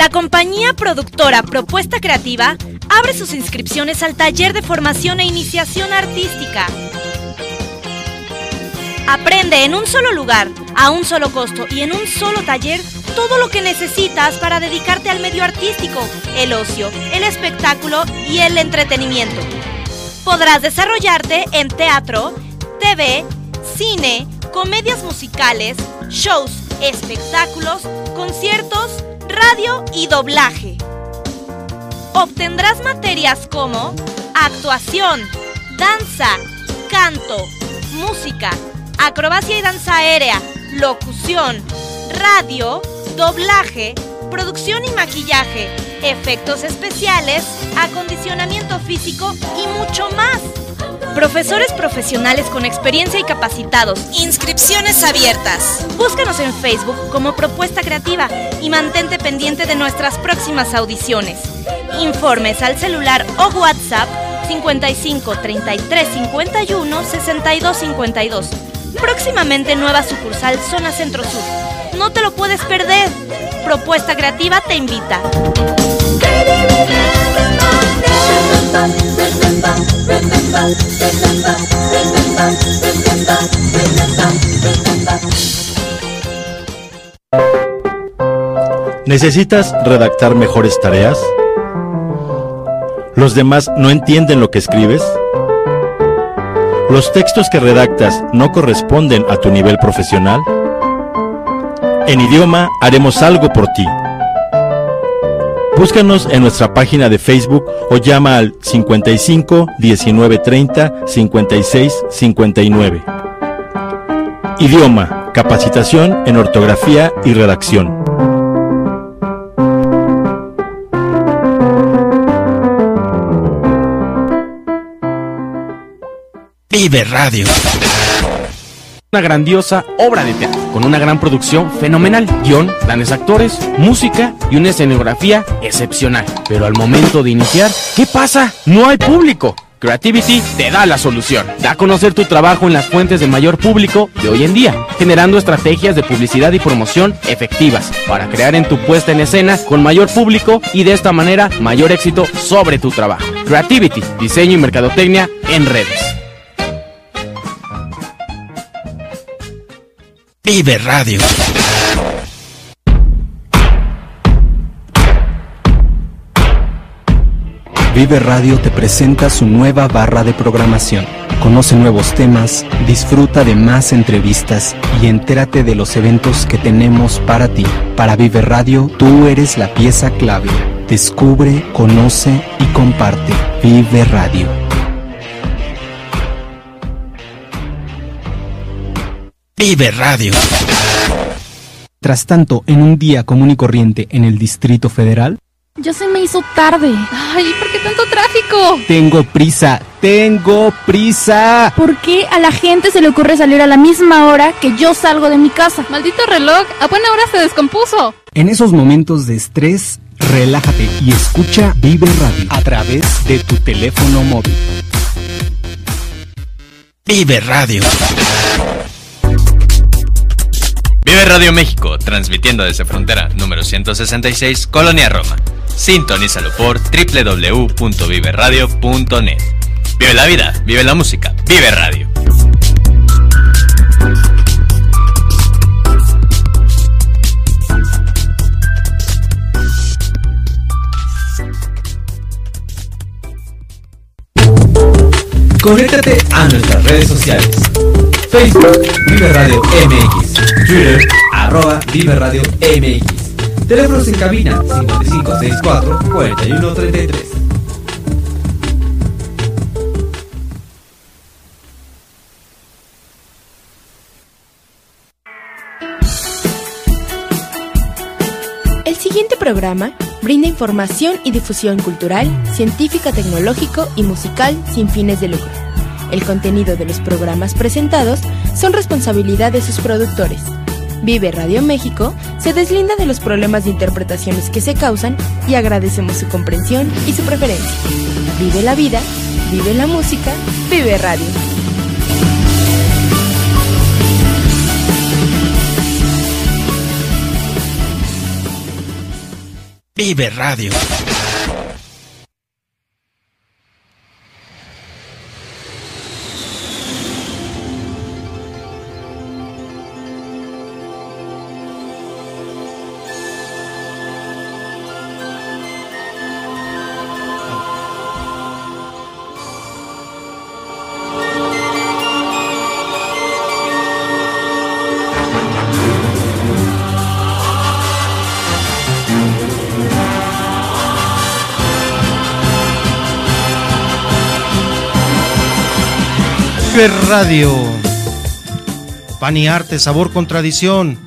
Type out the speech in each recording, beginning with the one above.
La compañía productora Propuesta Creativa abre sus inscripciones al taller de formación e iniciación artística. Aprende en un solo lugar, a un solo costo y en un solo taller todo lo que necesitas para dedicarte al medio artístico, el ocio, el espectáculo y el entretenimiento. Podrás desarrollarte en teatro, TV, cine, comedias musicales, shows, espectáculos, conciertos, radio y doblaje. Obtendrás materias como actuación, danza, canto, música, acrobacia y danza aérea, locución, radio, doblaje, producción y maquillaje, efectos especiales, acondicionamiento físico y mucho más. Profesores profesionales con experiencia y capacitados. Inscripciones abiertas. Búscanos en Facebook como Propuesta Creativa y mantente pendiente de nuestras próximas audiciones. Informes al celular o WhatsApp 55 33 51 62 52. Próximamente nueva sucursal Zona Centro Sur. No te lo puedes perder. Propuesta Creativa te invita. ¿Necesitas redactar mejores tareas? ¿Los demás no entienden lo que escribes? ¿Los textos que redactas no corresponden a tu nivel profesional? En idioma haremos algo por ti. Búscanos en nuestra página de Facebook o llama al 55 19 30 56 59. Idioma, capacitación en ortografía y redacción. Vive Radio. Una grandiosa obra de teatro, con una gran producción fenomenal, guion, grandes actores, música y una escenografía excepcional. Pero al momento de iniciar, ¿qué pasa? No hay público. Creativity te da la solución. Da a conocer tu trabajo en las fuentes de mayor público de hoy en día, generando estrategias de publicidad y promoción efectivas para crear en tu puesta en escena con mayor público y de esta manera mayor éxito sobre tu trabajo. Creativity, diseño y mercadotecnia en redes. Vive Radio. Vive Radio te presenta su nueva barra de programación. Conoce nuevos temas, disfruta de más entrevistas y entérate de los eventos que tenemos para ti. Para Vive Radio, tú eres la pieza clave. Descubre, conoce y comparte. Vive Radio. Vive Radio. Tras tanto, en un día común y corriente en el Distrito Federal, Ya se me hizo tarde. Ay, ¿por qué tanto tráfico? tengo prisa, tengo prisa. ¿Por qué a la gente se le ocurre salir a la misma hora que yo salgo de mi casa? Maldito reloj, a buena hora se descompuso. En esos momentos de estrés, relájate y escucha Vive Radio a través de tu teléfono móvil. Vive Radio. Vive Radio México, transmitiendo desde frontera número 166, Colonia Roma. Sintonízalo por www.viveradio.net. Vive la vida, vive la música, vive radio. Conéctate a nuestras redes sociales. Facebook, Vive Radio MX. Twitter, arroba Vive Radio MX. Teléfonos en cabina 5564 4133. El siguiente programa brinda información y difusión cultural, científica, tecnológico y musical sin fines de lucro. El contenido de los programas presentados son responsabilidad de sus productores. Vive Radio México se deslinda de los problemas de interpretaciones que se causan y agradecemos su comprensión y su preferencia. Vive la vida, vive la música, vive radio. Vive Radio. Radio. Pan y Arte, Sabor con Tradición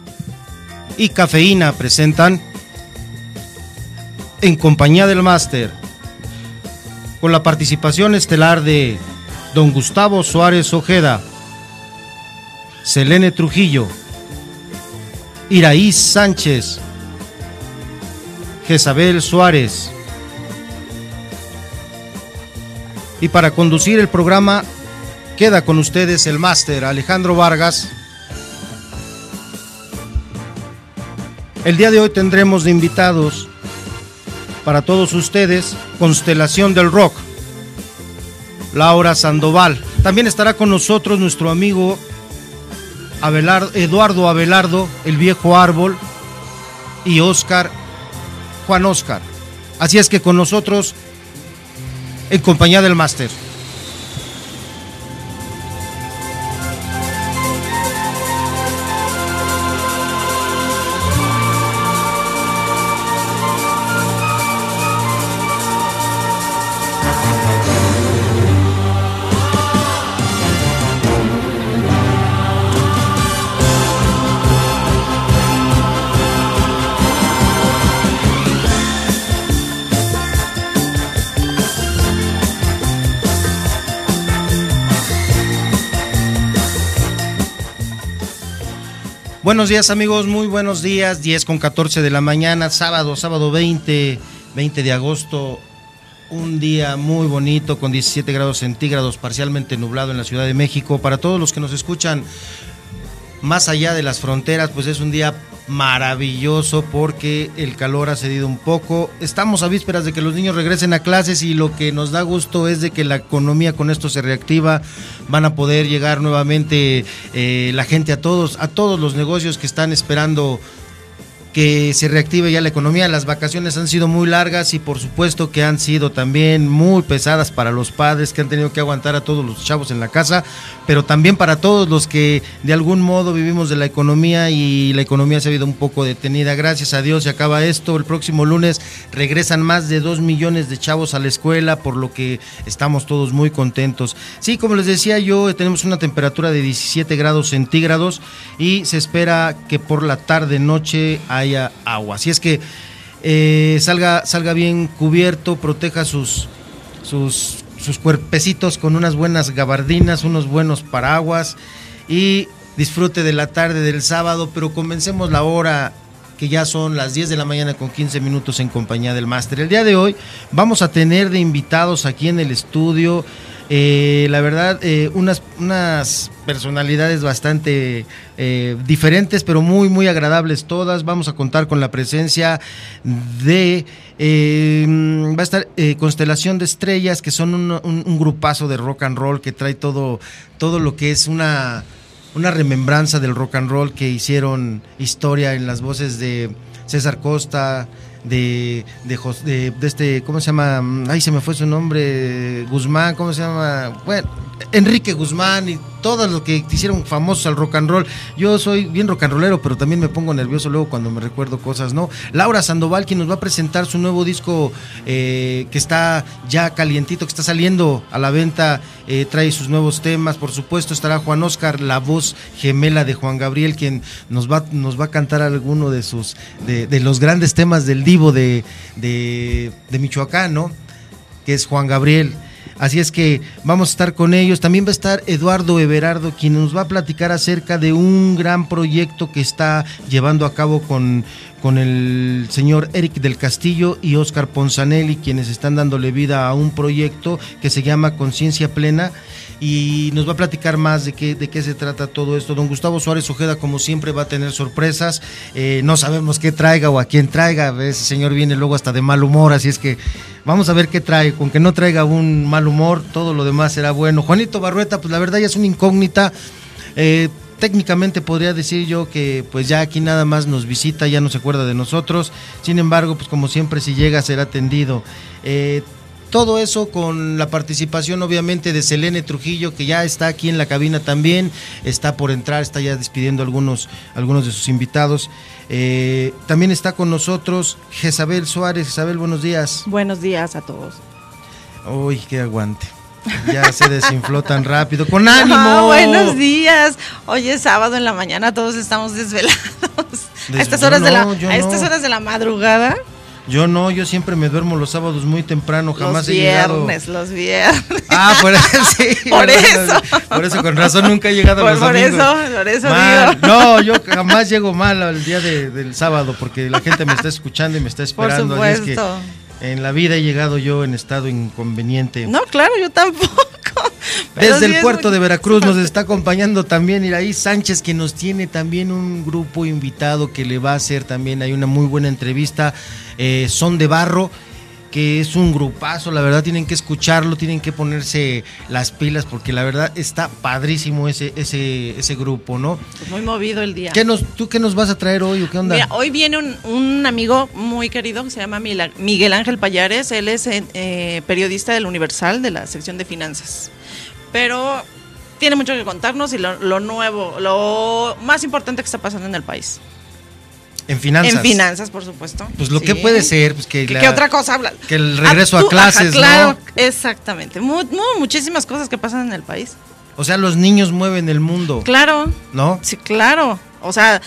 y Cafeína presentan En compañía del Máster, con la participación estelar de Don Gustavo Suárez Ojeda, Selene Trujillo, Iraíz Sánchez, Jezabel Suárez. Y para conducir el programa Queda con ustedes el máster Alejandro Vargas. El día de hoy tendremos de invitados para todos ustedes Constelación del Rock, Laura Sandoval. También estará con nosotros nuestro amigo Eduardo Abelardo, el viejo árbol, y Oscar, Juan Oscar. Así es que con nosotros, en compañía del máster. Buenos días amigos, muy buenos días, 10 con 14 de la mañana, sábado, sábado 20, 20 de agosto, un día muy bonito con 17 grados centígrados, parcialmente nublado en la Ciudad de México. Para todos los que nos escuchan más allá de las fronteras, pues es un día maravilloso porque el calor ha cedido un poco. Estamos a vísperas de que los niños regresen a clases y lo que nos da gusto es de que la economía con esto se reactiva. Van a poder llegar nuevamente eh, la gente a todos, a todos los negocios que están esperando que se reactive ya la economía. Las vacaciones han sido muy largas y por supuesto que han sido también muy pesadas para los padres que han tenido que aguantar a todos los chavos en la casa, pero también para todos los que de algún modo vivimos de la economía y la economía se ha ido un poco detenida. Gracias a Dios se acaba esto. El próximo lunes regresan más de dos millones de chavos a la escuela, por lo que estamos todos muy contentos. Sí, como les decía yo, tenemos una temperatura de 17 grados centígrados y se espera que por la tarde noche haya agua. Así es que eh, salga, salga bien cubierto, proteja sus, sus, sus cuerpecitos con unas buenas gabardinas, unos buenos paraguas y disfrute de la tarde del sábado, pero comencemos la hora que ya son las 10 de la mañana con 15 minutos en compañía del máster. El día de hoy vamos a tener de invitados aquí en el estudio eh, la verdad, eh, unas, unas personalidades bastante eh, diferentes, pero muy, muy agradables todas. Vamos a contar con la presencia de... va a estar Constelación de Estrellas, que son un, un, grupazo de rock and roll que trae todo, todo lo que es una, una remembranza del rock and roll que hicieron historia en las voces de César Costa, de, de, de, este, ¿cómo se llama? Ay, se me fue su nombre, Guzmán, ¿cómo se llama? Bueno, Enrique Guzmán y todos los que hicieron famosos al rock and roll. Yo soy bien rock and rollero, pero también me pongo nervioso luego cuando me recuerdo cosas, ¿no? Laura Sandoval, quien nos va a presentar su nuevo disco eh, que está ya calientito, que está saliendo a la venta, eh, trae sus nuevos temas. Por supuesto, estará Juan Oscar, la voz gemela de Juan Gabriel, quien nos va, nos va a cantar alguno de sus, de, los grandes temas del de, de Michoacán, ¿no? Que es Juan Gabriel. Así es que vamos a estar con ellos. También va a estar Eduardo Everardo, quien nos va a platicar acerca de un gran proyecto que está llevando a cabo con, con el señor Eric del Castillo y Oscar Ponzanelli, quienes están dándole vida a un proyecto que se llama Conciencia Plena y nos va a platicar más de qué, de qué se trata todo esto. Don Gustavo Suárez Ojeda, como siempre, va a tener sorpresas. Eh, no sabemos qué traiga o a quién traiga. Ese señor viene luego hasta de mal humor, así es que vamos a ver qué trae. Con que no traiga un mal humor, todo lo demás será bueno. Juanito Barrueta, pues la verdad ya es una incógnita. Eh, técnicamente podría decir yo que pues ya aquí nada más nos visita, ya no se acuerda de nosotros. Sin embargo, pues como siempre, si llega será atendido. Eh, todo eso con la participación obviamente de Selene Trujillo, que ya está aquí en la cabina también, está por entrar, está ya despidiendo algunos, algunos de sus invitados. Eh, también está con nosotros Jezabel Suárez. Jezabel, buenos días. Buenos días a todos. Uy, qué aguante. Ya se desinfló tan rápido. ¡Con ánimo! buenos días. Hoy es sábado en la mañana, todos estamos desvelados. a estas horas, de la, a estas horas de la madrugada. Yo no, yo siempre me duermo los sábados muy temprano, jamás he llegado. Los viernes, los viernes. Ah, por eso, sí. por eso. Por eso, con razón nunca he llegado por, los por eso, por eso digo. No, yo jamás llego mal al día de, del sábado porque la gente me está escuchando y me está esperando. Por supuesto. Es que en la vida he llegado yo en estado inconveniente. No, claro, yo tampoco. Desde sí el puerto muy... de Veracruz nos está acompañando también Iraí Sánchez, que nos tiene también un grupo invitado que le va a hacer también, hay una muy buena entrevista, eh, Son de Barro, que es un grupazo, la verdad tienen que escucharlo, tienen que ponerse las pilas, porque la verdad está padrísimo ese, ese, ese grupo, ¿no? Pues muy movido el día. ¿Qué nos, ¿Tú qué nos vas a traer hoy o qué onda? Mira, hoy viene un, un amigo muy querido que se llama Miguel Ángel Payares, él es eh, periodista del Universal de la sección de finanzas pero tiene mucho que contarnos y lo, lo, nuevo, lo más importante que está pasando en el país. En finanzas. En finanzas, por supuesto. Pues lo sí. que puede ser, pues que... ¿Qué, la, ¿Qué otra cosa habla? Que el regreso a, tú, a clases, ajá, claro, ¿no? exactamente. Muy, muy, muchísimas cosas que pasan en el país. O sea, los niños mueven el mundo. Claro. ¿No? Sí, claro. O sea,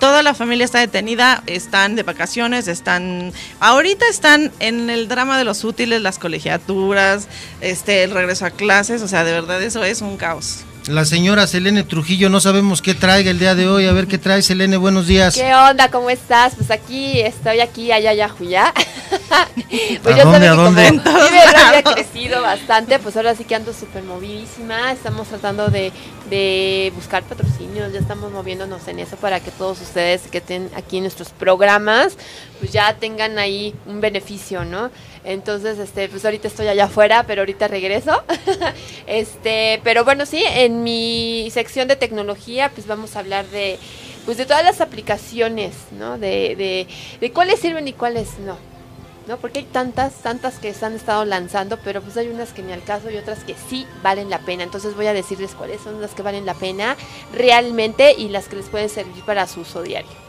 toda la familia está detenida, están de vacaciones, están ahorita están en el drama de los útiles, las colegiaturas, este el regreso a clases, o sea, de verdad eso es un caos. La señora Selene Trujillo, no sabemos qué traiga el día de hoy. A ver qué trae, Selene, buenos días. ¿Qué onda? ¿Cómo estás? Pues aquí, estoy aquí, allá, allá, Juyá. pues ¿A dónde, a dónde? Mi radio ha crecido bastante, pues ahora sí que ando súper movidísima. Estamos tratando de, de buscar patrocinios, ya estamos moviéndonos en eso para que todos ustedes que estén aquí en nuestros programas, pues ya tengan ahí un beneficio, ¿no? Entonces, este, pues ahorita estoy allá afuera, pero ahorita regreso. este, pero bueno, sí, en mi sección de tecnología, pues vamos a hablar de, pues de todas las aplicaciones, ¿no? De, de, de cuáles sirven y cuáles no. ¿no? Porque hay tantas, tantas que se han estado lanzando, pero pues hay unas que ni al caso y otras que sí valen la pena. Entonces voy a decirles cuáles son las que valen la pena realmente y las que les pueden servir para su uso diario.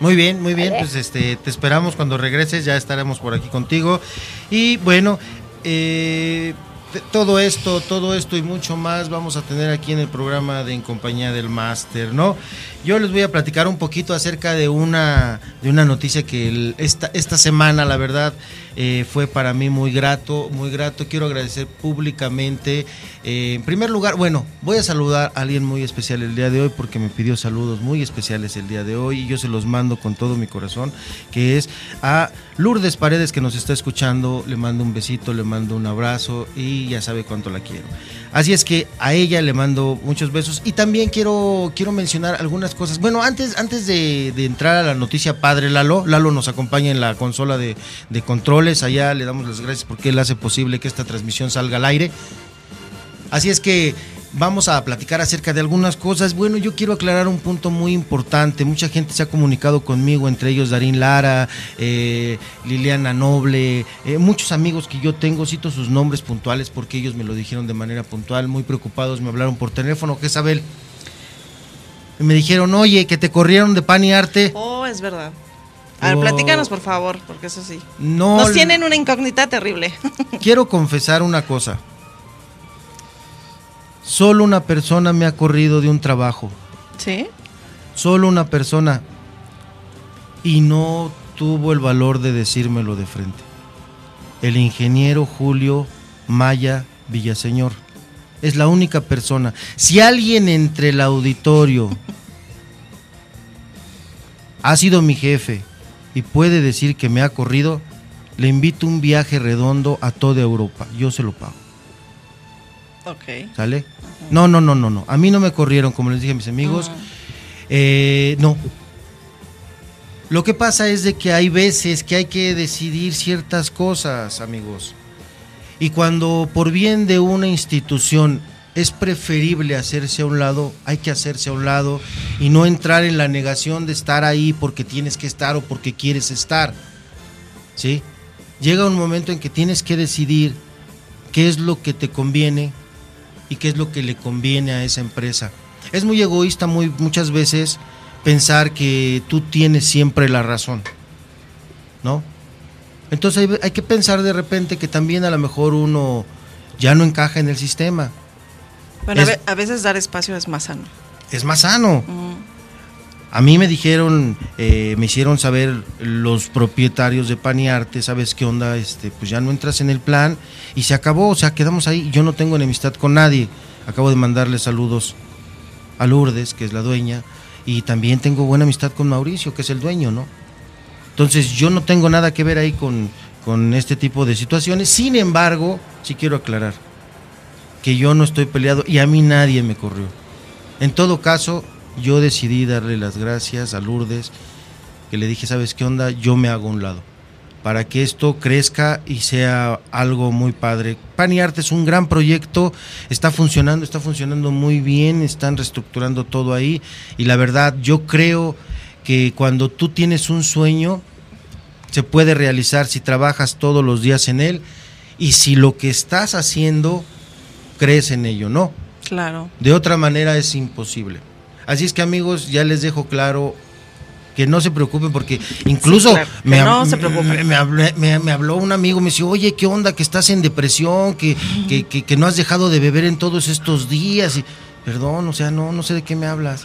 Muy bien, muy bien, pues este, te esperamos cuando regreses, ya estaremos por aquí contigo. Y bueno, eh, todo esto, todo esto y mucho más vamos a tener aquí en el programa de En Compañía del Máster, ¿no? Yo les voy a platicar un poquito acerca de una, de una noticia que el, esta, esta semana, la verdad, eh, fue para mí muy grato, muy grato. Quiero agradecer públicamente. Eh, en primer lugar, bueno, voy a saludar a alguien muy especial el día de hoy porque me pidió saludos muy especiales el día de hoy y yo se los mando con todo mi corazón, que es a Lourdes Paredes que nos está escuchando. Le mando un besito, le mando un abrazo y ya sabe cuánto la quiero. Así es que a ella le mando muchos besos y también quiero, quiero mencionar algunas cosas. Bueno, antes, antes de, entrar a la noticia padre Lalo, Lalo nos acompaña en la consola de, de, controles, allá le damos las gracias porque él hace posible que esta transmisión salga al aire. Así es que vamos a platicar acerca de algunas cosas. Bueno, yo quiero aclarar un punto muy importante. Mucha gente se ha comunicado conmigo, entre ellos Darín Lara, eh, Liliana Noble, eh, muchos amigos que yo tengo, cito sus nombres puntuales porque ellos me lo dijeron de manera puntual, muy preocupados, me hablaron por teléfono, Jezabel. Me dijeron, oye, que te corrieron de pan y arte. Oh, es verdad. A ver, platícanos por favor, porque eso sí. No, Nos tienen una incógnita terrible. Quiero confesar una cosa. Solo una persona me ha corrido de un trabajo. ¿Sí? Solo una persona. Y no tuvo el valor de decírmelo de frente. El ingeniero Julio Maya Villaseñor. Es la única persona. Si alguien entre el auditorio ha sido mi jefe y puede decir que me ha corrido, le invito un viaje redondo a toda Europa. Yo se lo pago. Ok. ¿Sale? No, no, no, no, no. A mí no me corrieron, como les dije a mis amigos. Eh, no. Lo que pasa es de que hay veces que hay que decidir ciertas cosas, amigos. Y cuando por bien de una institución es preferible hacerse a un lado, hay que hacerse a un lado y no entrar en la negación de estar ahí porque tienes que estar o porque quieres estar. ¿Sí? Llega un momento en que tienes que decidir qué es lo que te conviene y qué es lo que le conviene a esa empresa. Es muy egoísta muy, muchas veces pensar que tú tienes siempre la razón, ¿no? Entonces hay, hay que pensar de repente que también a lo mejor uno ya no encaja en el sistema. Bueno, a Es- ve- a veces dar espacio es más sano. Es más sano. A mí me dijeron, eh, me hicieron saber los propietarios de Pan y Arte, ¿sabes qué onda? Este, pues ya no entras en el plan y se acabó, o sea, quedamos ahí. Yo no tengo enemistad con nadie. Acabo de mandarle saludos a Lourdes, que es la dueña, y también tengo buena amistad con Mauricio, que es el dueño, ¿no? Entonces yo no tengo nada que ver ahí con, con este tipo de situaciones. Sin embargo, sí quiero aclarar que yo no estoy peleado y a mí nadie me corrió. En todo caso, yo decidí darle las gracias a Lourdes, que le dije, ¿sabes qué onda? Yo me hago a un lado, para que esto crezca y sea algo muy padre. Pan y Arte es un gran proyecto, está funcionando, está funcionando muy bien, están reestructurando todo ahí y la verdad yo creo que cuando tú tienes un sueño, se puede realizar si trabajas todos los días en él y si lo que estás haciendo crees en ello, ¿no? Claro. De otra manera es imposible. Así es que amigos, ya les dejo claro que no se preocupen porque incluso Sí, claro, que me, no se me- me habló un amigo, me dice, oye, ¿qué onda? Que estás en depresión, que, que, que- que no has dejado de beber en todos estos días. Y, Perdón, o sea, no, no sé de qué me hablas.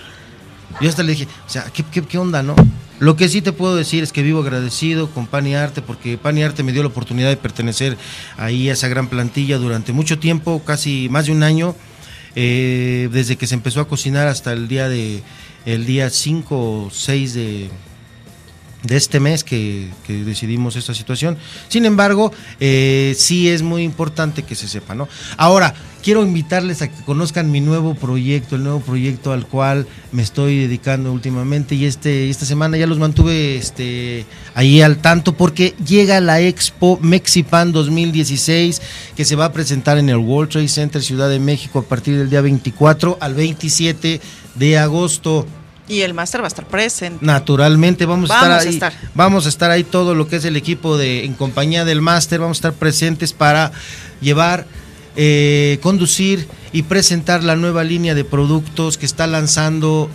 Yo hasta le dije, o sea, ¿qué, qué, qué onda, no? Lo que sí te puedo decir es que vivo agradecido con Pan y Arte, porque Pan y Arte me dio la oportunidad de pertenecer ahí a esa gran plantilla durante mucho tiempo, casi más de un año, eh, desde que se empezó a cocinar hasta el día de el día 5 o 6 de, de este mes que, decidimos esta situación. Sin embargo, eh, sí es muy importante que se sepa, ¿no? Ahora, quiero invitarles a que conozcan mi nuevo proyecto, el nuevo proyecto al cual me estoy dedicando últimamente y este esta semana ya los mantuve este ahí al tanto porque llega la Expo Mexipan 2016 que se va a presentar en el World Trade Center Ciudad de México a partir del día 24 al 27 de agosto. Y el máster va a estar presente. Naturalmente vamos, a estar a ahí. estar. Vamos a estar ahí todo lo que es el equipo de en compañía del máster. Vamos a estar presentes para llevar, eh, conducir y presentar la nueva línea de productos que está lanzando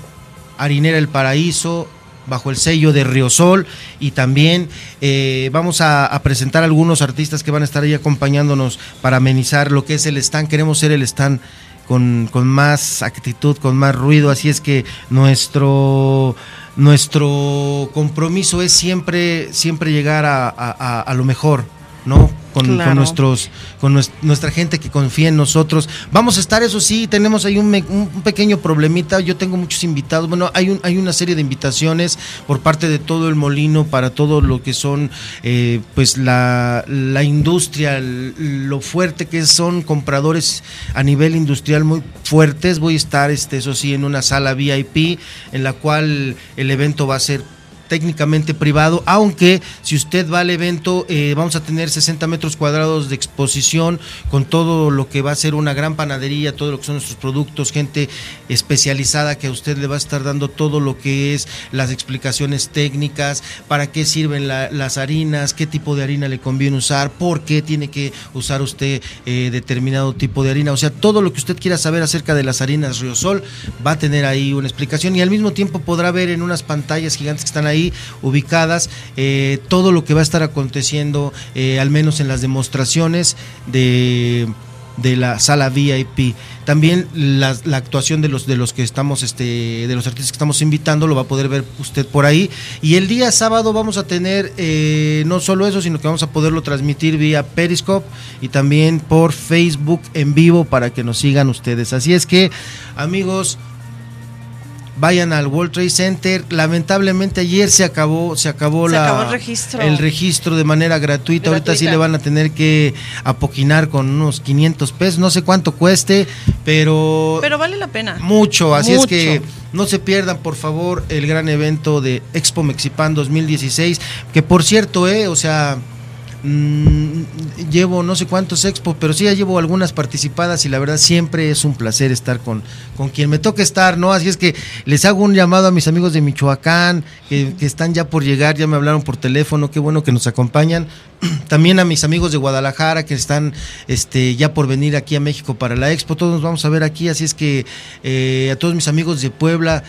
Harinera El Paraíso bajo el sello de Riosol y también eh, vamos a, a presentar algunos artistas que van a estar ahí acompañándonos para amenizar lo que es el stand. Queremos ser el stand con, con más actitud, con más ruido, así es que nuestro nuestro compromiso es siempre siempre llegar a, a- a- a lo mejor, ¿no? Con, nuestros con nues- nuestra gente que confía en nosotros. Vamos a estar, eso sí, tenemos ahí un, un pequeño problemita. Yo tengo muchos invitados. Bueno, hay, un, hay una serie de invitaciones por parte de todo el molino para todo lo que son, eh, pues, la, la industria, lo fuerte que son compradores a nivel industrial muy fuertes. Voy a estar, este, eso sí, en una sala VIP en la cual el evento va a ser técnicamente privado, aunque si usted va al evento eh, vamos a tener 60 metros cuadrados de exposición con todo lo que va a ser una gran panadería, todo lo que son nuestros productos, gente especializada que a usted le va a estar dando todo lo que es las explicaciones técnicas, para qué sirven la- las harinas, qué tipo de harina le conviene usar, por qué tiene que usar usted eh, determinado tipo de harina, o sea, todo lo que usted quiera saber acerca de las harinas Riosol va a tener ahí una explicación y al mismo tiempo podrá ver en unas pantallas gigantes que están ahí ubicadas eh, todo lo que va a estar aconteciendo, eh, al menos en las demostraciones de de la sala VIP. También la, la actuación de los de los que estamos este de los artistas que estamos invitando lo va a poder ver usted por ahí y el día sábado vamos a tener eh, no solo eso sino que vamos a poderlo transmitir vía Periscope y también por Facebook en vivo para que nos sigan ustedes. Así es que amigos vayan al World Trade Center. Lamentablemente ayer se acabó, se acabó Se la acabó el registro. el registro de manera gratuita. Ahorita sí le van a tener que apoquinar con unos 500 pesos, no sé cuánto cueste, pero Pero vale la pena. mucho, así Mucho. es que no se pierdan por favor el gran evento de Expo Mexipan 2016, que por cierto, eh, o sea, mm, llevo no sé cuántos expos, pero sí ya llevo algunas participadas y la verdad siempre es un placer estar con, con quien me toque estar, ¿no? Así es que les hago un llamado a mis amigos de Michoacán, que, están ya por llegar, ya me hablaron por teléfono, qué bueno que nos acompañan. También a mis amigos de Guadalajara que están este, ya por venir aquí a México para la expo, todos nos vamos a ver aquí, así es que eh, a todos mis amigos de Puebla,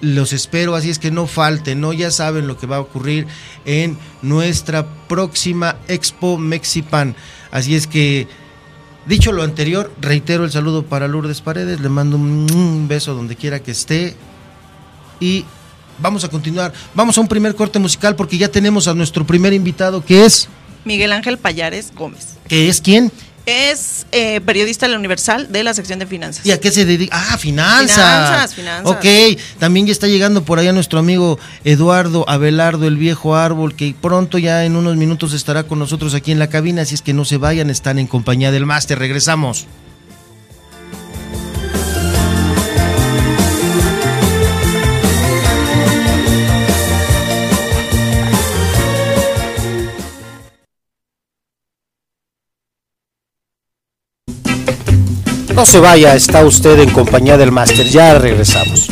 los espero, así es que no falten, ¿no? Ya saben lo que va a ocurrir en nuestra próxima Expo Mexipan. Así es que, dicho lo anterior, reitero el saludo para Lourdes Paredes, le mando un, beso donde quiera que esté y vamos a continuar. Vamos a un primer corte musical porque ya tenemos a nuestro primer invitado que es, Miguel Ángel Payares Gómez. que es quién Es eh, periodista de la Universal de la sección de finanzas. y a qué se dedica. Ah, finanzas. Finanzas, finanzas. Ok, también ya está llegando por allá nuestro amigo Eduardo Abelardo, el viejo árbol, que pronto ya en unos minutos estará con nosotros aquí en la cabina, así es que no se vayan, están en compañía del máster. Regresamos. No se vaya, está usted en compañía del máster, ya regresamos.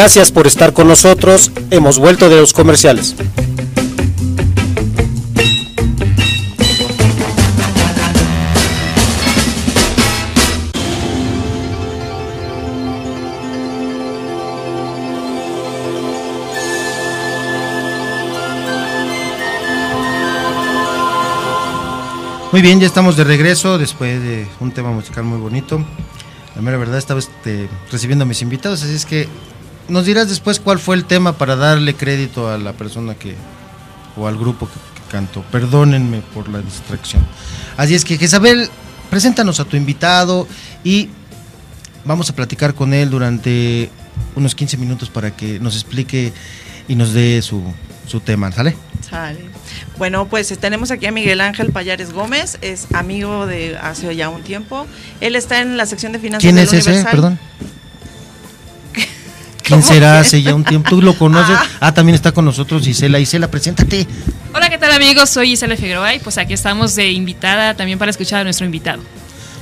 Gracias por estar con nosotros. Hemos vuelto de los comerciales. Muy bien, ya estamos de regreso después de un tema musical muy bonito. La mera verdad estaba este, recibiendo a mis invitados, así es que nos dirás después cuál fue el tema para darle crédito a la persona que o al grupo que, que cantó. Perdónenme por la distracción. Así es que Jezabel, preséntanos a tu invitado y vamos a platicar con él durante unos 15 minutos para que nos explique y nos dé su, su tema, ¿sale? Sale. Bueno, pues tenemos aquí a Miguel Ángel Payares Gómez, es amigo de hace ya un tiempo. Él está en la sección de finanzas ¿Quién del es ese? Perdón. ¿Quién será hace ya un tiempo? ¿Tú lo conoces? Ah, también está con nosotros Isela. Isela, preséntate. Hola, ¿qué tal amigos? Soy Isela Figueroa y pues aquí estamos de invitada también para escuchar a nuestro invitado.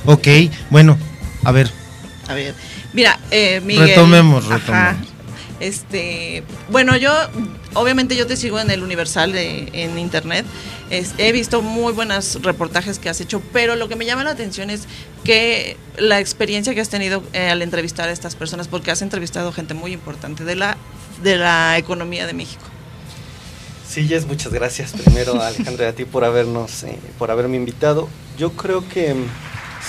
Ok, bueno, a ver, A ver, mira, eh, Miguel. Retomemos, Ajá. retomemos. Este, bueno, yo, obviamente yo te sigo en el Universal de- en internet. Es- he visto muy buenos reportajes que has hecho, pero lo que me llama la atención es que la experiencia que has tenido eh, al entrevistar a estas personas, porque has entrevistado gente muy importante de la, de la economía de México. Sí, Jess, muchas gracias primero Alejandra a ti por habernos, eh, por haberme invitado. Yo creo que mm,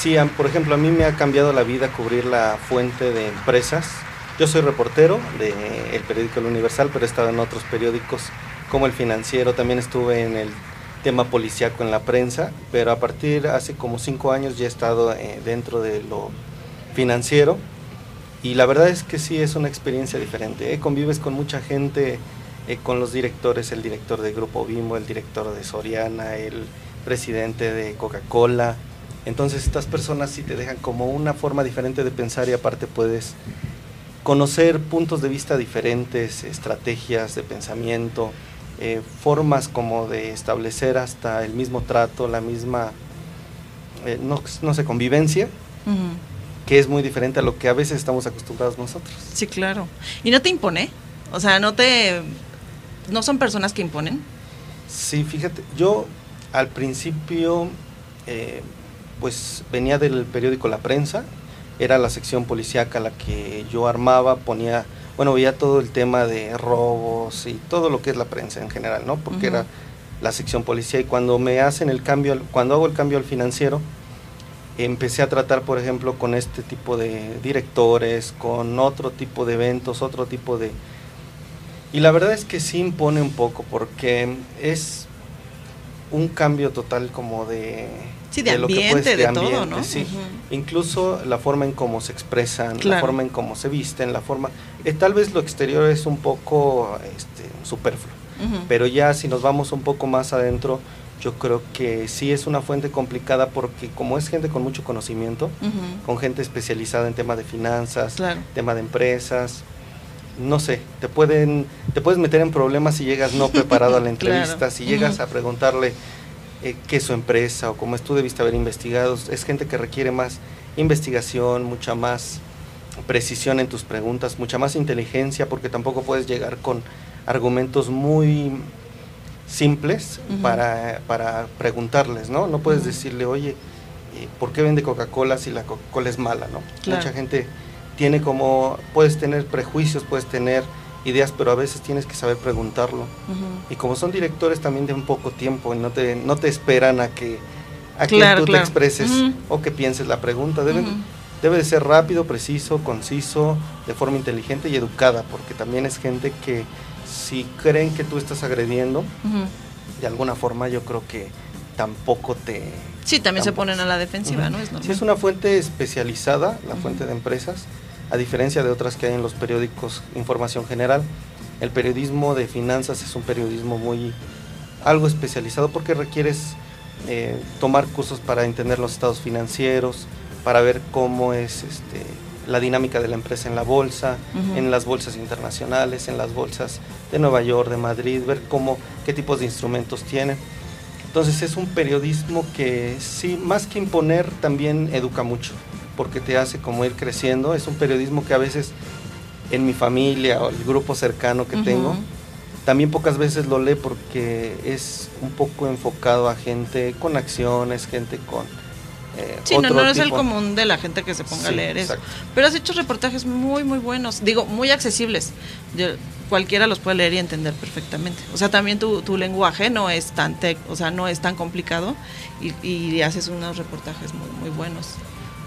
sí, por ejemplo, a mí me ha cambiado la vida cubrir la fuente de empresas. Yo soy reportero del periódico El Universal, pero he estado en otros periódicos como El Financiero, también estuve en el tema policíaco en la prensa, pero a partir hace como cinco años ya he estado eh, dentro de lo financiero y la verdad es que sí es una experiencia diferente. ¿eh? Convives con mucha gente, eh, con los directores, el director de Grupo Bimbo, el director de Soriana, el presidente de Coca-Cola. Entonces estas personas sí te dejan como una forma diferente de pensar y aparte puedes conocer puntos de vista diferentes, estrategias de pensamiento, eh, formas como de establecer hasta el mismo trato, la misma, eh, no, no sé, convivencia, que es muy diferente a lo que a veces estamos acostumbrados nosotros. Sí, claro. ¿Y no te impone? O sea, no te... ¿No son personas que imponen? Sí, fíjate, yo al principio eh, pues venía del periódico La Prensa, era la sección policíaca la que yo armaba, ponía, bueno, veía todo el tema de robos y todo lo que es la prensa en general, ¿no? Porque era la sección policía y cuando me hacen el cambio, cuando hago el cambio al financiero, empecé a tratar, por ejemplo, con este tipo de directores, con otro tipo de eventos, otro tipo de... Y la verdad es que sí impone un poco porque es un cambio total como de... Sí, de lo que ambiente, puedes- de todo, ¿no? Sí, incluso la forma en cómo se expresan, la forma en cómo se visten, la forma... eh, tal vez lo exterior es un poco este, superfluo, pero ya si nos vamos un poco más adentro, yo creo que sí es una fuente complicada porque como es gente con mucho conocimiento, con gente especializada en tema de finanzas, Claro. tema de empresas, no sé, te pueden, te puedes meter en problemas si llegas no preparado a la entrevista, Claro. si llegas a preguntarle eh, qué es su empresa o cómo es, tú debiste haber investigado, es gente que requiere más investigación, mucha más precisión en tus preguntas, mucha más inteligencia, porque tampoco puedes llegar con argumentos muy simples para, para preguntarles, ¿no? No puedes decirle, oye, eh, ¿por qué vende Coca-Cola si la Coca-Cola es mala, ¿no? Claro. Mucha gente tiene como, puedes tener prejuicios, puedes tener ideas, pero a veces tienes que saber preguntarlo. Y como son directores también de un poco tiempo y no te, no te esperan a que, a que Claro, tú claro. te expreses Ujú. o que pienses la pregunta. Deben- Ujú. Debe de ser rápido, preciso, conciso, de forma inteligente y educada, porque también es gente que si creen que tú estás agrediendo, de alguna forma yo creo que tampoco te... Sí, también se tampoco- ponen a la defensiva. ¿no? Es normal. Sí, es una fuente especializada, la fuente de empresas, a diferencia de otras que hay en los periódicos Información General. El periodismo de finanzas es un periodismo muy algo especializado porque requieres eh, tomar cursos para entender los estados financieros, para ver cómo es este, la dinámica de la empresa en la bolsa, en las bolsas internacionales, en las bolsas de Nueva York, de Madrid, ver cómo, qué tipos de instrumentos tienen. Entonces es un periodismo que sí, más que imponer, también educa mucho, porque te hace como ir creciendo. Es un periodismo que a veces en mi familia o el grupo cercano que tengo, también pocas veces lo lee porque es un poco enfocado a gente con acciones, gente con... eh, Sí, no, no es el común de la gente que se ponga a leer eso. exacto. Pero has hecho reportajes muy, muy buenos. Digo, muy accesibles. Yo- cualquiera los puede leer y entender perfectamente. O sea, también tu, tu lenguaje no es tan tec, o sea, no es tan complicado y, y haces unos reportajes muy, muy buenos.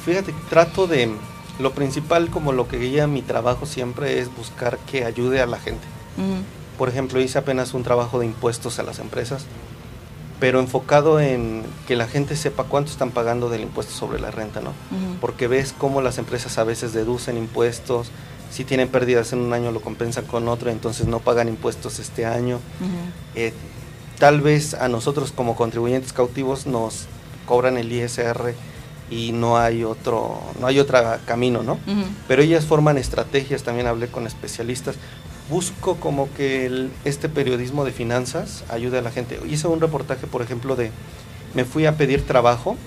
Fíjate, trato de... Lo principal, como lo que guía mi trabajo siempre, es buscar que ayude a la gente. Ujú. Por ejemplo, hice apenas un trabajo de impuestos a las empresas, pero enfocado en que la gente sepa cuánto están pagando del impuesto sobre la renta, ¿no? Porque ves cómo las empresas a veces deducen impuestos, si tienen pérdidas en un año lo compensan con otro, entonces no pagan impuestos este año. Eh, tal vez a nosotros como contribuyentes cautivos nos cobran el ISR y no hay otro no hay otro camino, ¿no? Ujú. Pero ellas forman estrategias, también hablé con especialistas. Busco como que el- este periodismo de finanzas ayude a la gente. Hice un reportaje, por ejemplo, de me fui a pedir trabajo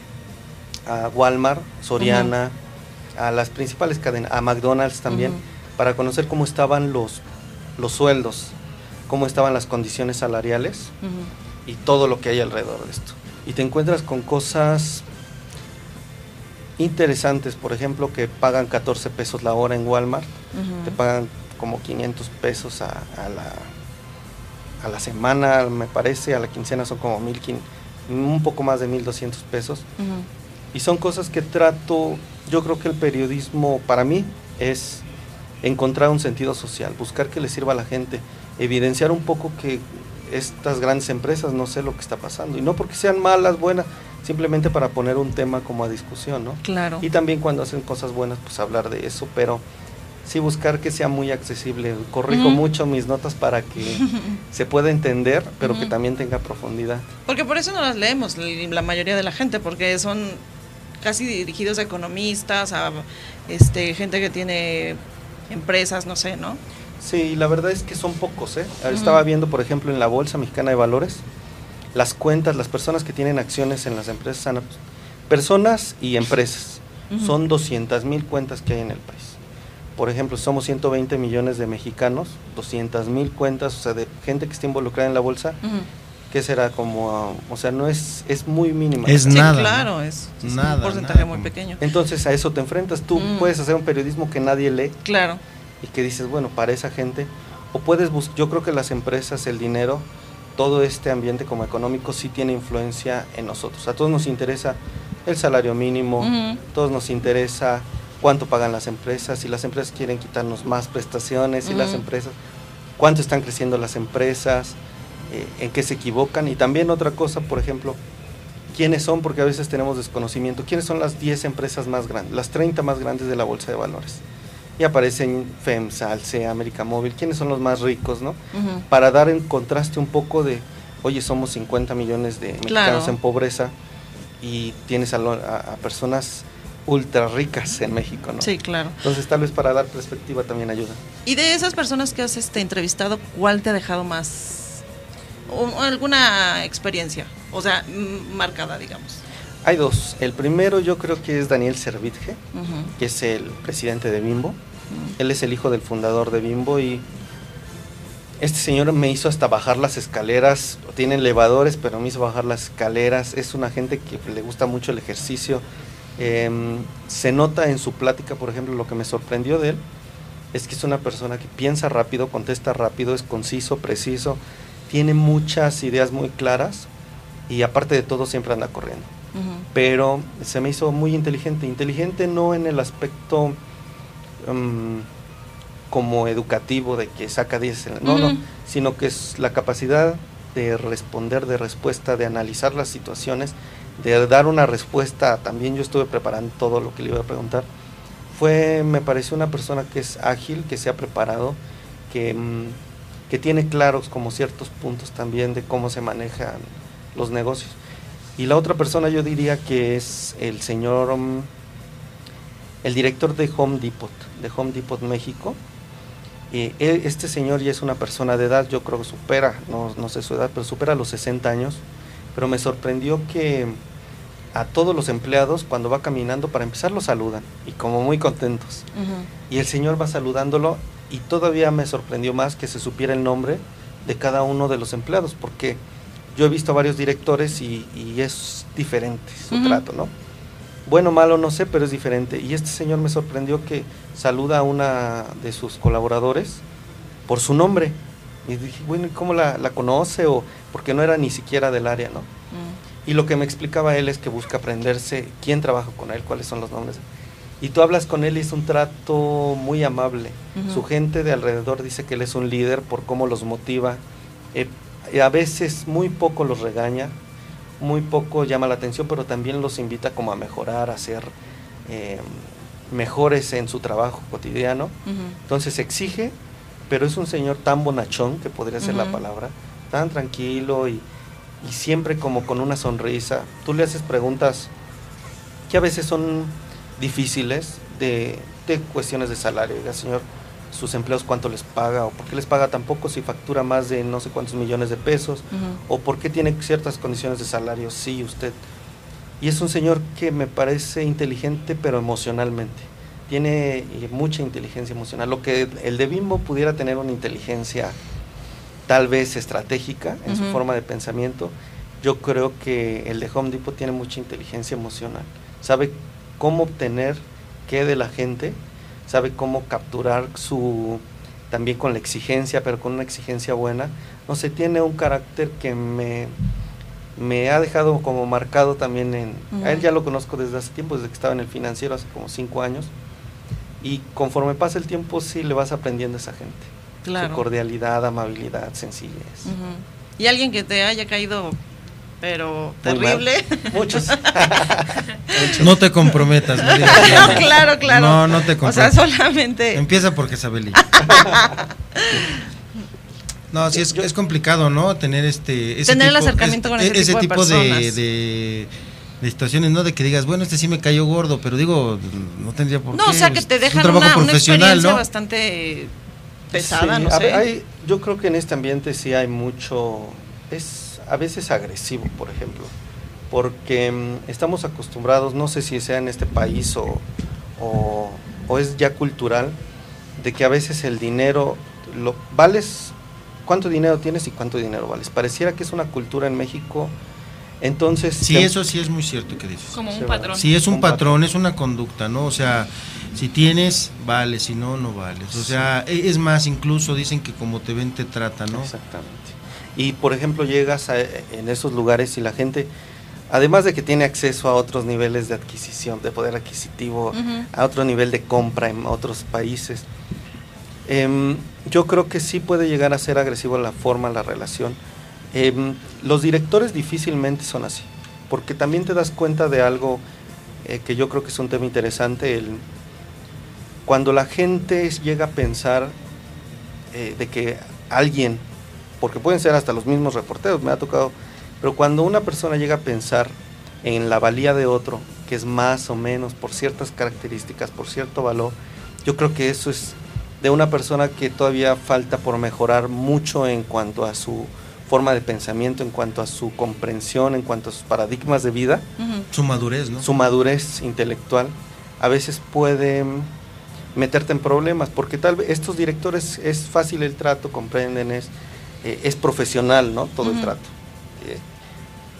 a Walmart, Soriana, a las principales cadenas, a McDonald's también, para conocer cómo estaban los, los sueldos, cómo estaban las condiciones salariales y todo lo que hay alrededor de esto. Y te encuentras con cosas interesantes, por ejemplo, que pagan 14 pesos la hora en Walmart, te pagan como 500 pesos a, a la, a la semana, me parece, a la quincena son como 1500, un poco más de 1200 pesos. Y son cosas que trato, yo creo que el periodismo para mí es encontrar un sentido social, buscar que le sirva a la gente, evidenciar un poco que estas grandes empresas no sé lo que está pasando. Y no porque sean malas, buenas, simplemente para poner un tema como a discusión, ¿no? Claro. Y también cuando hacen cosas buenas, pues hablar de eso, pero sí buscar que sea muy accesible. Corrijo mucho mis notas para que se pueda entender, pero que también tenga profundidad. Porque por eso no las leemos la mayoría de la gente, porque son casi dirigidos a economistas, a este gente que tiene empresas, no sé, ¿no? Sí, la verdad es que son pocos. ¿eh? Estaba viendo, por ejemplo, en la Bolsa Mexicana de Valores, las cuentas, las personas que tienen acciones en las empresas, sana- personas y empresas. Son 200 mil cuentas que hay en el país. Por ejemplo, somos 120 millones de mexicanos, 200 mil cuentas, o sea, de gente que está involucrada en la bolsa, Ujú. que será como, o sea, no es, es muy mínima. Es Sí, nada. claro, es, es Nada, un porcentaje nada, muy pequeño. Entonces a eso te enfrentas. Tú puedes hacer un periodismo que nadie lee Claro. y que dices, bueno, para esa gente, o puedes buscar, yo creo que las empresas, el dinero, todo este ambiente como económico sí tiene influencia en nosotros. A todos nos interesa el salario mínimo, a todos nos interesa cuánto pagan las empresas, si las empresas quieren quitarnos más prestaciones, si las empresas, cuánto están creciendo las empresas, eh, en qué se equivocan. Y también otra cosa, por ejemplo, quiénes son, porque a veces tenemos desconocimiento, quiénes son las 10 empresas más grandes, las 30 más grandes de la bolsa de valores. Y aparecen FEMSA, Alsea, América Móvil, quiénes son los más ricos, ¿no? Para dar en contraste un poco de, oye, somos 50 millones de mexicanos Claro. en pobreza y tienes a, a- a personas ultra ricas en México, ¿no? Sí, claro. Entonces tal vez para dar perspectiva también ayuda. Y de esas personas que has este, entrevistado, ¿cuál te ha dejado más o- alguna experiencia? O sea, marcada, digamos. Hay dos. El primero yo creo que es Daniel Servitje, que es el presidente de Bimbo. Él es el hijo del fundador de Bimbo y este señor me hizo hasta bajar las escaleras. Tiene elevadores, pero me hizo bajar las escaleras. Es una gente que le gusta mucho el ejercicio. Em, se nota en su plática, por ejemplo, lo que me sorprendió de él es que es una persona que piensa rápido, contesta rápido, es conciso, preciso, tiene muchas ideas muy claras y aparte de todo siempre anda corriendo Pero se me hizo muy inteligente. Inteligente no en el aspecto mm, como educativo de que saca 10, en la- no, no, Ujú. sino que es la capacidad de responder, de respuesta, de analizar las situaciones, de dar una respuesta. También yo estuve preparando todo lo que le iba a preguntar. Fue, me pareció una persona que es ágil, que se ha preparado, que, mm, que tiene claros como ciertos puntos también de cómo se manejan los negocios. Y la otra persona yo diría que es el señor, mm, el director de Home Depot, de Home Depot México. Y él- este señor ya es una persona de edad, yo creo que supera, no, no sé su edad, pero supera los 60 años. Pero me sorprendió que a todos los empleados cuando va caminando, para empezar lo saludan y como muy contentos. Y el señor va saludándolo y todavía me sorprendió más que se supiera el nombre de cada uno de los empleados, porque yo he visto a varios directores y, y es diferente su Ujú. trato, ¿no? Bueno, malo, no sé, pero es diferente. Y este señor me sorprendió que saluda a una de sus colaboradores por su nombre. Y dije, bueno, ¿y ¿cómo la, la conoce? O porque no era ni siquiera del área, ¿no? Mm. Y lo que me explicaba él es que busca aprenderse quién trabaja con él, cuáles son los nombres. Y tú hablas con él y es un trato muy amable. Ujú. Su gente de alrededor dice que él es un líder por cómo los motiva. Eh, a veces muy poco los regaña, muy poco llama la atención, pero también los invita como a mejorar, a ser eh, mejores en su trabajo cotidiano. Entonces exige, pero es un señor tan bonachón, que podría ser la palabra, tan tranquilo y, y siempre como con una sonrisa. Tú le haces preguntas que a veces son difíciles de, de cuestiones de salario. Oiga, señor, sus empleos cuánto les paga o por qué les paga tan poco si factura más de no sé cuántos millones de pesos o por qué tiene ciertas condiciones de salario, sí, usted. Y es un señor que me parece inteligente, pero emocionalmente. Tiene eh, mucha inteligencia emocional. Lo que el de Bimbo pudiera tener una inteligencia tal vez estratégica en su forma de pensamiento, yo creo que el de Home Depot tiene mucha inteligencia emocional. Sabe cómo obtener qué de la gente, sabe cómo capturar su también con la exigencia, pero con una exigencia buena. No sé, tiene un carácter que me, me ha dejado como marcado también en... A él ya lo conozco desde hace tiempo, desde que estaba en el financiero, hace como cinco años. Y conforme pasa el tiempo, sí le vas aprendiendo a esa gente. Claro. Su cordialidad, amabilidad, sencillez. Y alguien que te haya caído, pero terrible. Muchos. No te comprometas, María. No, claro, claro. No, no te O sea, comprometas. solamente. Empieza porque Sabeli. No, sí, es, es complicado, ¿no? Tener este... ese Tener el tipo- acercamiento con ese tipo de de, personas. de, de situaciones, ¿no? De que digas, bueno, este sí me cayó gordo, pero digo, no tendría por No, qué. o sea, que es te un dejan trabajo una, una profesional, experiencia ¿no? bastante pesada, Sí, no sé. ver, hay- yo creo que en este ambiente sí hay mucho, es a veces agresivo, por ejemplo, porque mm, estamos acostumbrados, no sé si sea en este país o, o, o es ya cultural, de que a veces el dinero, lo vales, cuánto dinero tienes y cuánto dinero vales. Pareciera que es una cultura en México, entonces... Sí, te- eso sí es muy cierto que dices. Como un Sí, patrón. Sí, es un Un patrón, es una conducta, ¿no? O sea, si tienes, vale, si no, no vales. O sea, e- es más, incluso dicen que como te ven, te tratan, ¿no? Exactamente. Y por ejemplo llegas a- en esos lugares y la gente, además de que tiene acceso a otros niveles de adquisición, de poder adquisitivo, a otro nivel de compra en otros países, em, yo creo que sí puede llegar a ser agresivo la forma, la relación. Em, los directores difícilmente son así, porque también te das cuenta de algo eh, que yo creo que es un tema interesante, el, cuando la gente llega a pensar eh, de que alguien, porque pueden ser hasta los mismos reporteros, me ha tocado, pero cuando una persona llega a pensar en la valía de otro, que es más o menos por ciertas características, por cierto valor, yo creo que eso es de una persona que todavía falta por mejorar mucho en cuanto a su forma de pensamiento, en cuanto a su comprensión, en cuanto a sus paradigmas de vida Ujú. Su madurez, ¿no? su madurez intelectual a veces puede meterte en problemas porque tal vez estos directores es fácil el trato comprenden es eh, es profesional no todo el trato. Eh,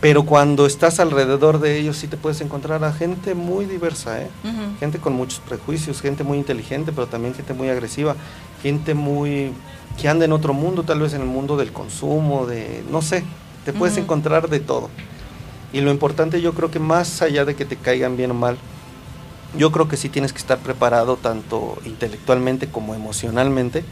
pero cuando estás alrededor de ellos sí te puedes encontrar a gente muy diversa ¿eh? Gente con muchos prejuicios gente muy inteligente pero también gente muy agresiva gente muy que anda en otro mundo tal vez en el mundo del consumo de no sé te puedes encontrar de todo. Y lo importante yo creo que más allá de que te caigan bien o mal, yo creo que sí tienes que estar preparado tanto intelectualmente como emocionalmente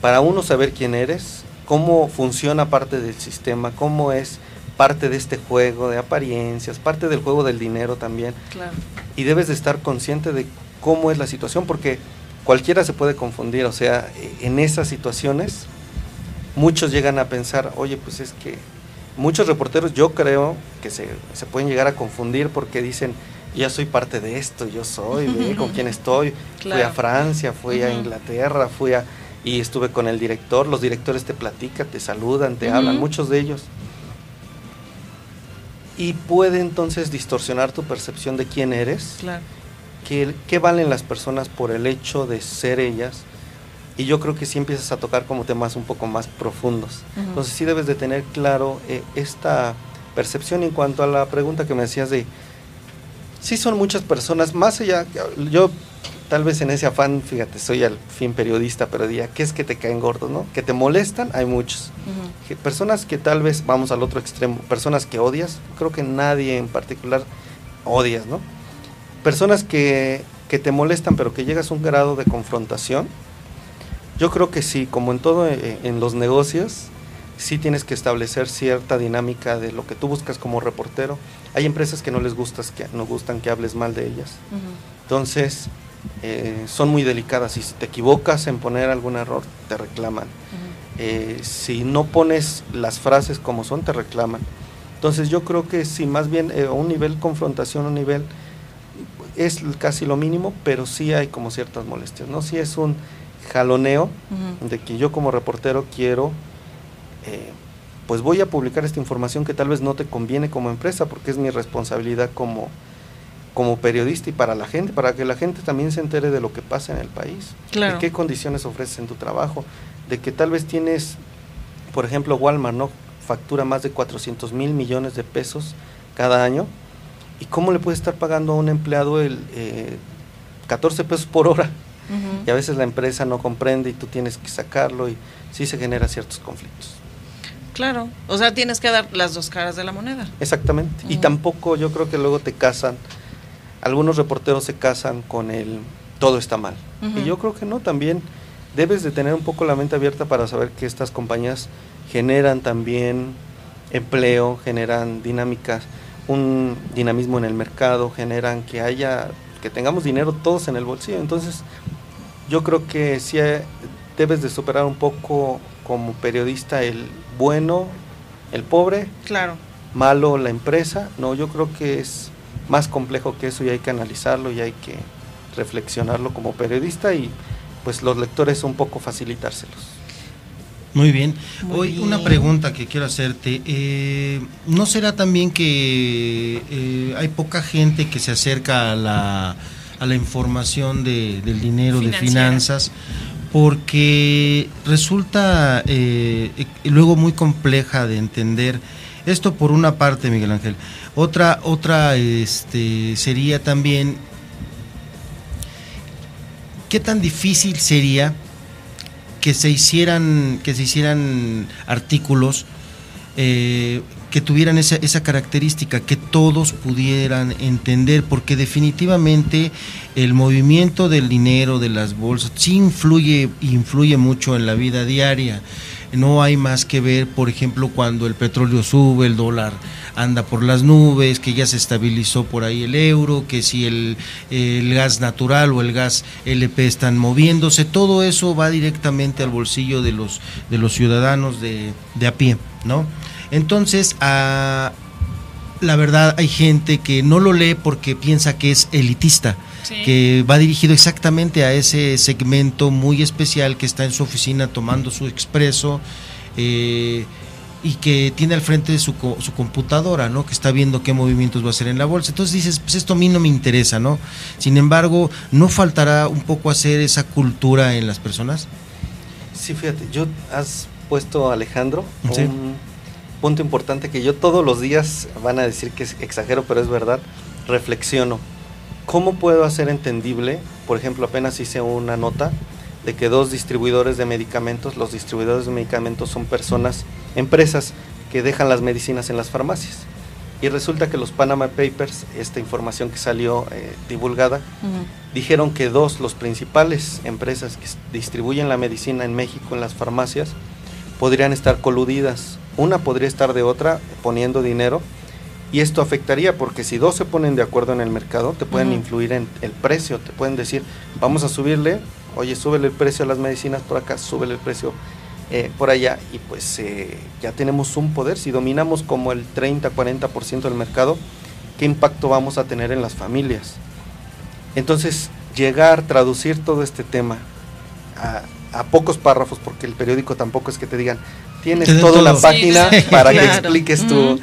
para uno saber quién eres, cómo funciona parte del sistema, cómo es parte de este juego de apariencias, parte del juego del dinero también. Claro. Y debes de estar consciente de cómo es la situación porque cualquiera se puede confundir, o sea, en esas situaciones muchos llegan a pensar, oye, pues es que muchos reporteros yo creo que se, se pueden llegar a confundir porque dicen, ya soy parte de esto, yo soy, ve con quién estoy, fui a. Francia, fui a. Inglaterra, fui a y estuve con el director, los directores te platican, te saludan, te hablan, muchos de ellos. Y puede entonces distorsionar tu percepción de quién eres, Claro. qué, qué valen las personas por el hecho de ser ellas, y yo creo que sí empiezas a tocar como temas un poco más profundos. Ujú. Entonces sí debes de tener claro eh, esta percepción en cuanto a la pregunta que me decías de, sí son muchas personas, más allá, yo tal vez en ese afán, fíjate, soy al fin periodista, pero diría, ¿qué es que te caen gordos, no? Que te molestan, hay muchos. Que personas que tal vez, vamos al otro extremo, personas que odias, creo que nadie en particular odias, ¿no? Personas que, que te molestan, pero que llegas a un grado de confrontación, yo creo que sí, como en todo eh, en los negocios, sí tienes que establecer cierta dinámica de lo que tú buscas como reportero. Hay empresas que no les gustas que no gustan que hables mal de ellas. Entonces, eh, son muy delicadas y si te equivocas en poner algún error, te reclaman. Eh, si no pones las frases como son, te reclaman. Entonces yo creo que sí, más bien eh, a un nivel confrontación, un nivel es casi lo mínimo, pero sí hay como ciertas molestias, ¿no? Sí es un jaloneo Ujú. de que yo como reportero quiero, eh, pues voy a publicar esta información que tal vez no te conviene como empresa, porque es mi responsabilidad como, como periodista y para la gente, para que la gente también se entere de lo que pasa en el país, Claro. de qué condiciones ofreces en tu trabajo, de que tal vez tienes, por ejemplo, Walmart, ¿no? Factura más de 400 mil millones de pesos cada año. ¿Y cómo le puedes estar pagando a un empleado el eh, 14 pesos por hora? Y a veces la empresa no comprende y tú tienes que sacarlo y sí se generan ciertos conflictos. Claro, o sea, tienes que dar las dos caras de la moneda. Exactamente. Y tampoco yo creo que luego te casan, algunos reporteros se casan con el todo está mal. Y yo creo que no, también debes de tener un poco la mente abierta para saber que estas compañías generan también empleo, generan dinámicas, un dinamismo en el mercado, generan que haya, que tengamos dinero todos en el bolsillo. Entonces, yo creo que sí eh, debes de superar un poco como periodista el bueno, el pobre, Claro. malo la empresa. No, yo creo que es más complejo que eso y hay que analizarlo y hay que reflexionarlo como periodista y pues los lectores un poco facilitárselos. Muy bien. Muy Hoy una pregunta que quiero hacerte. eh, ¿No será también que eh, hay poca gente que se acerca a la, a la información de- del dinero, de finanzas? Porque resulta eh, eh, luego muy compleja de entender. Esto por una parte, Miguel Ángel. Otra, otra este, sería también qué tan difícil sería que se hicieran que se hicieran artículos eh, que tuvieran esa, esa característica que todos pudieran entender porque definitivamente el movimiento del dinero de las bolsas sí influye influye mucho en la vida diaria no hay más que ver por ejemplo cuando el petróleo sube el dólar anda por las nubes, que ya se estabilizó por ahí el euro, que si el, gas natural o el gas LP están moviéndose, todo eso va directamente al bolsillo de los, de los ciudadanos de, de a pie, ¿no? Entonces, a, la verdad hay gente que no lo lee porque piensa que es elitista, Sí. que va dirigido exactamente a ese segmento muy especial que está en su oficina tomando su expreso eh, y que tiene al frente su, su computadora, ¿no? Que está viendo qué movimientos va a hacer en la bolsa. Entonces dices, pues esto a mí no me interesa, ¿no? Sin embargo, ¿no faltará un poco hacer esa cultura en las personas? Sí, fíjate, yo has puesto, Alejandro, Sí. un punto importante que yo todos los días van a decir que es exagero, pero es verdad, reflexiono. ¿Cómo puedo hacer entendible? Por ejemplo, apenas hice una nota de que dos distribuidores de medicamentos, los distribuidores de medicamentos son personas, empresas que dejan las medicinas en las farmacias. Y resulta que los Panama Papers, esta información que salió eh, divulgada, dijeron que dos, los principales empresas que distribuyen la medicina en México en las farmacias, podrían estar coludidas. Una podría estar de otra poniendo dinero y esto afectaría porque si dos se ponen de acuerdo en el mercado, te pueden influir en el precio, te pueden decir, vamos a subirle, oye, súbele el precio a las medicinas por acá, súbele el precio eh, por allá y pues eh, ya tenemos un poder, si dominamos como el 30-40% del mercado, ¿qué impacto vamos a tener en las familias? Entonces, llegar, traducir todo este tema a, a pocos párrafos, porque el periódico tampoco es que te digan, tienes toda la página Sí, para que expliques tu...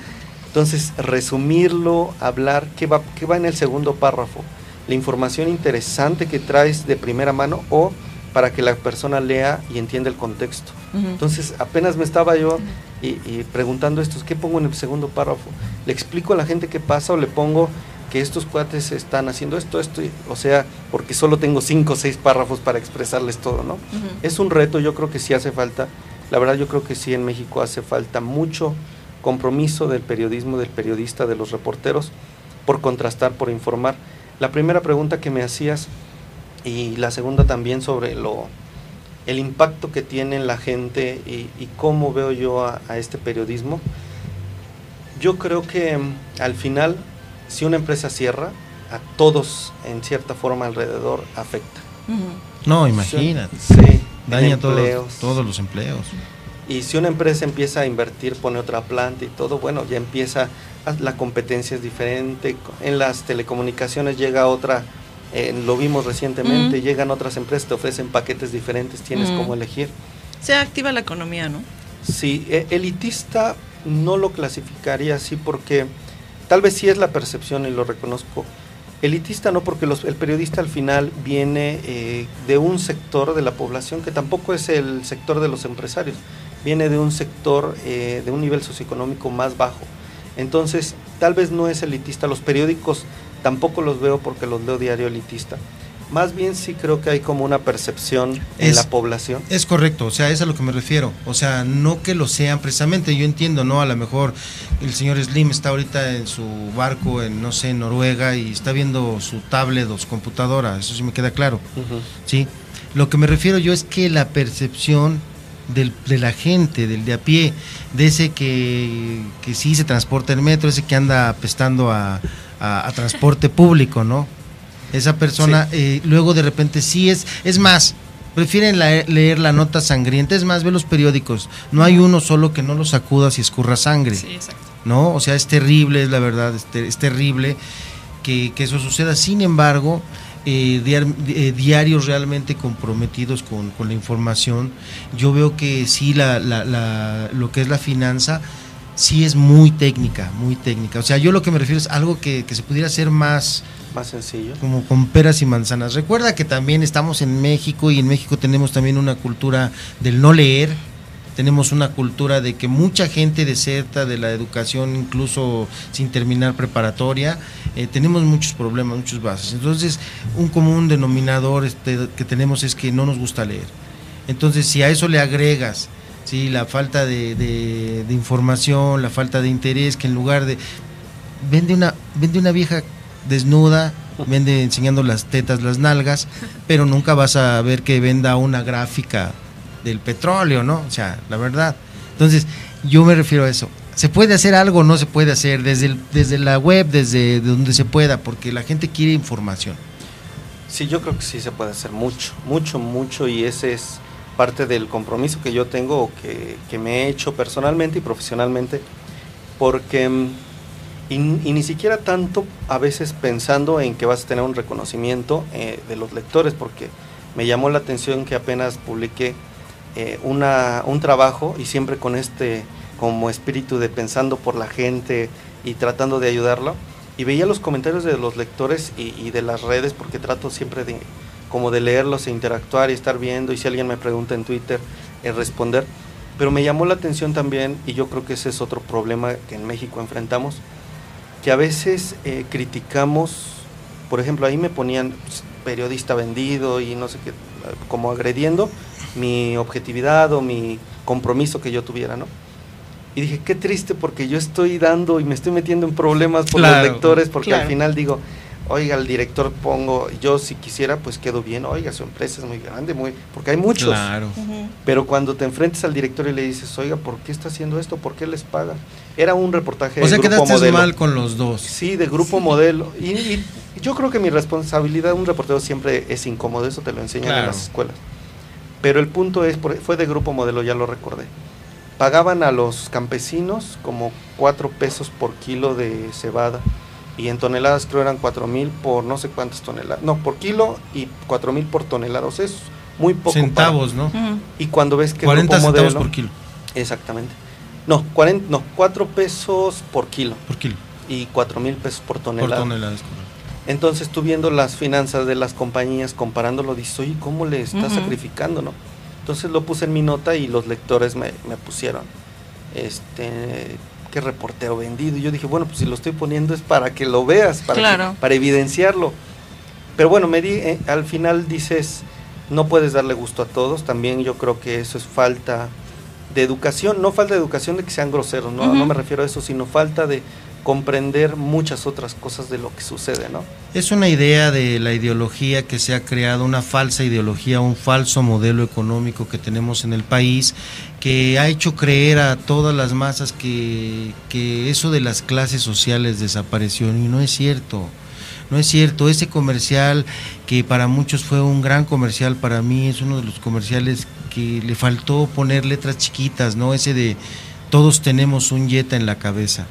Entonces, resumirlo, hablar, ¿qué va, ¿qué va en el segundo párrafo? La información interesante que traes de primera mano o para que la persona lea y entienda el contexto. Entonces, apenas me estaba yo y, y preguntando esto, ¿qué pongo en el segundo párrafo? ¿Le explico a la gente qué pasa o le pongo que estos cuates están haciendo esto, esto? y- o sea, porque solo tengo cinco o seis párrafos para expresarles todo, ¿no? Es un reto, yo creo que sí hace falta. La verdad, yo creo que sí en México hace falta mucho compromiso del periodismo, del periodista, de los reporteros, por contrastar, por informar. La primera pregunta que me hacías y la segunda también sobre lo el impacto que tiene en la gente y, y cómo veo yo a, a este periodismo. Yo creo que mm, al final, si una empresa cierra, a todos en cierta forma alrededor afecta. No, imagínate. Sí, Daña todos, todos los empleos. Y si una empresa empieza a invertir, pone otra planta y todo, bueno, ya empieza, a- la competencia es diferente. En las telecomunicaciones llega otra, eh, lo vimos recientemente, Mm. llegan otras empresas, te ofrecen paquetes diferentes, tienes Mm. cómo elegir. Se activa la economía, ¿no? Sí, e- elitista no lo clasificaría así porque tal vez sí es la percepción y lo reconozco. Elitista no porque los- el periodista al final viene eh, de un sector de la población que tampoco es el sector de los empresarios, viene de un sector eh, de un nivel socioeconómico más bajo. Entonces, tal vez no es elitista. Los periódicos tampoco los veo porque los leo diario elitista. Más bien sí creo que hay como una percepción en Es- la población. Es correcto, o sea, es a lo que me refiero. O sea, no que lo sean precisamente. Yo entiendo, ¿no? A lo mejor el señor Slim está ahorita en su barco en, no sé, en Noruega y está viendo su tablet o su computadora. Eso sí me queda claro. Sí. Lo que me refiero yo es que la percepción del- de la gente, del de a pie, de ese que, que sí se transporta en metro, ese que anda apestando a, a- a transporte público, ¿no? Esa persona eh, luego de repente sí es, es más, prefieren la- leer la nota sangrienta, es más, ve los periódicos, no hay uno solo que no lo sacudas y escurra sangre. Sí, exacto. ¿no? O sea, es terrible, es la verdad, es, ter- es terrible que, que eso suceda. Sin embargo, eh, eh, diarios realmente comprometidos con, con la información, yo veo que sí, la, la- la- lo que es la finanza, sí es muy técnica, muy técnica. O sea, yo lo que me refiero es algo que, que se pudiera hacer más Más sencillo. como con peras y manzanas. Recuerda que también estamos en México y en México tenemos también una cultura del no leer. Tenemos una cultura de que mucha gente deserta de la educación, incluso sin terminar preparatoria. Eh, tenemos muchos problemas, muchos bases. Entonces, un común denominador este, que tenemos es que no nos gusta leer. Entonces, si a eso le agregas sí, la falta de, de- información, la falta de interés, que en lugar de vende una, vende una vieja desnuda, vende enseñando las tetas, las nalgas, pero nunca vas a ver que venda una gráfica del petróleo, ¿no? O sea, la verdad. Entonces, yo me refiero a eso. ¿Se puede hacer algo o no se puede hacer? Desde, desde la web, desde donde se pueda, porque la gente quiere información. Sí, yo creo que sí se puede hacer mucho, mucho, mucho y ese es parte del compromiso que yo tengo que, que me he hecho personalmente y profesionalmente, porque mm, y, y ni siquiera tanto a veces pensando en que vas a tener un reconocimiento eh, de los lectores, porque me llamó la atención que apenas publiqué eh, una, un trabajo y siempre con este como espíritu de pensando por la gente y tratando de ayudarlo. Y veía los comentarios de los lectores y, de las redes porque trato siempre de como de leerlos e interactuar y estar viendo y si alguien me pregunta en Twitter eh, responder. Pero me llamó la atención también y yo creo que ese es otro problema que en México enfrentamos que a veces eh, criticamos por ejemplo ahí me ponían pues, periodista vendido y no sé qué como agrediendo mi objetividad o mi compromiso que yo tuviera no y dije, qué triste porque yo estoy dando y me estoy metiendo en problemas por Claro, los lectores porque claro. al final digo, oiga, el director pongo, yo si quisiera pues quedo bien, oiga, su empresa es muy grande, muy porque hay muchos. Claro. Pero cuando te enfrentas al director y le dices, oiga, ¿por qué está haciendo esto? ¿Por qué les pagan? Era un reportaje O sea, de grupo quedaste modelo. mal con los dos. Sí, de grupo modelo. Y, y yo creo que mi responsabilidad, un reportero siempre es incómodo, eso te lo enseñan en las escuelas. Pero el punto es, fue de grupo modelo, ya lo recordé. Pagaban a los campesinos como 4 pesos por kilo de cebada y en toneladas creo eran 4 mil por no sé cuántas toneladas. No, por kilo y 4 mil por tonelada. O sea, es muy poco. Centavos, para- ¿no? Y cuando ves que 40 grupo centavos modelo, por kilo. Exactamente. No, 40, no, 4 pesos por kilo. Por kilo. Y 4 mil pesos por tonelada. Por tonelada, es correcto. Entonces tú viendo las finanzas de las compañías, comparándolo, dices, oye, ¿cómo le está sacrificando, no? Entonces lo puse en mi nota y los lectores me, me pusieron, este, qué reportero vendido. Y yo dije, bueno, pues si lo estoy poniendo es para que lo veas, para, que- para evidenciarlo. Pero bueno, me di, eh, al final dices, no puedes darle gusto a todos, también yo creo que eso es falta de educación, no falta de educación de que sean groseros, no, no me refiero a eso, sino falta de comprender muchas otras cosas de lo que sucede, ¿no? Es una idea de la ideología que se ha creado, una falsa ideología, un falso modelo económico que tenemos en el país, que ha hecho creer a todas las masas que, que eso de las clases sociales desapareció y no es cierto. No es cierto, ese comercial que para muchos fue un gran comercial, para mí es uno de los comerciales que le faltó poner letras chiquitas, ¿no? Ese de todos tenemos un yeta en la cabeza.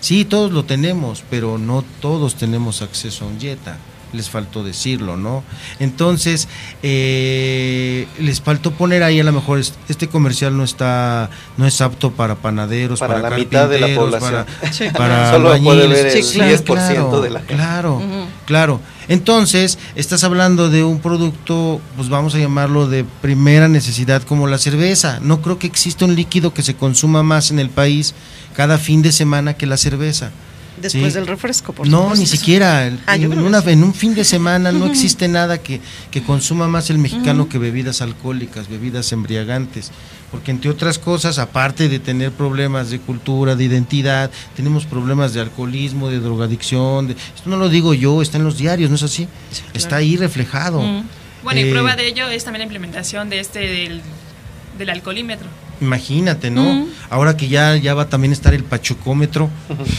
Sí, todos lo tenemos, pero no todos tenemos acceso a un Jetta. Les faltó decirlo, ¿no? Entonces, eh, les faltó poner ahí a lo mejor es- este comercial no está, no es apto para panaderos, Para para, la mitad de la población. para, Sí, para. Solo puede ver el Sí, claro, 10% de la gente. Claro, claro. Entonces, estás hablando de un producto, pues vamos a llamarlo de primera necesidad como la cerveza. No creo que exista un líquido que se consuma más en el país cada fin de semana que la cerveza. Después Sí. del refresco, por No, supuesto. ni siquiera. Ah, en, una- en un fin de semana no existe nada que, que consuma más el mexicano que bebidas alcohólicas, bebidas embriagantes. Porque entre otras cosas, aparte de tener problemas de cultura, de identidad, tenemos problemas de alcoholismo, de drogadicción. de- esto no lo digo yo, está en los diarios, ¿no es así? Está ahí reflejado. Bueno, y Eh, prueba de ello es también la implementación de este del, del alcoholímetro. Imagínate, ¿no? Mm. Ahora que ya, ya va a también estar el pachucómetro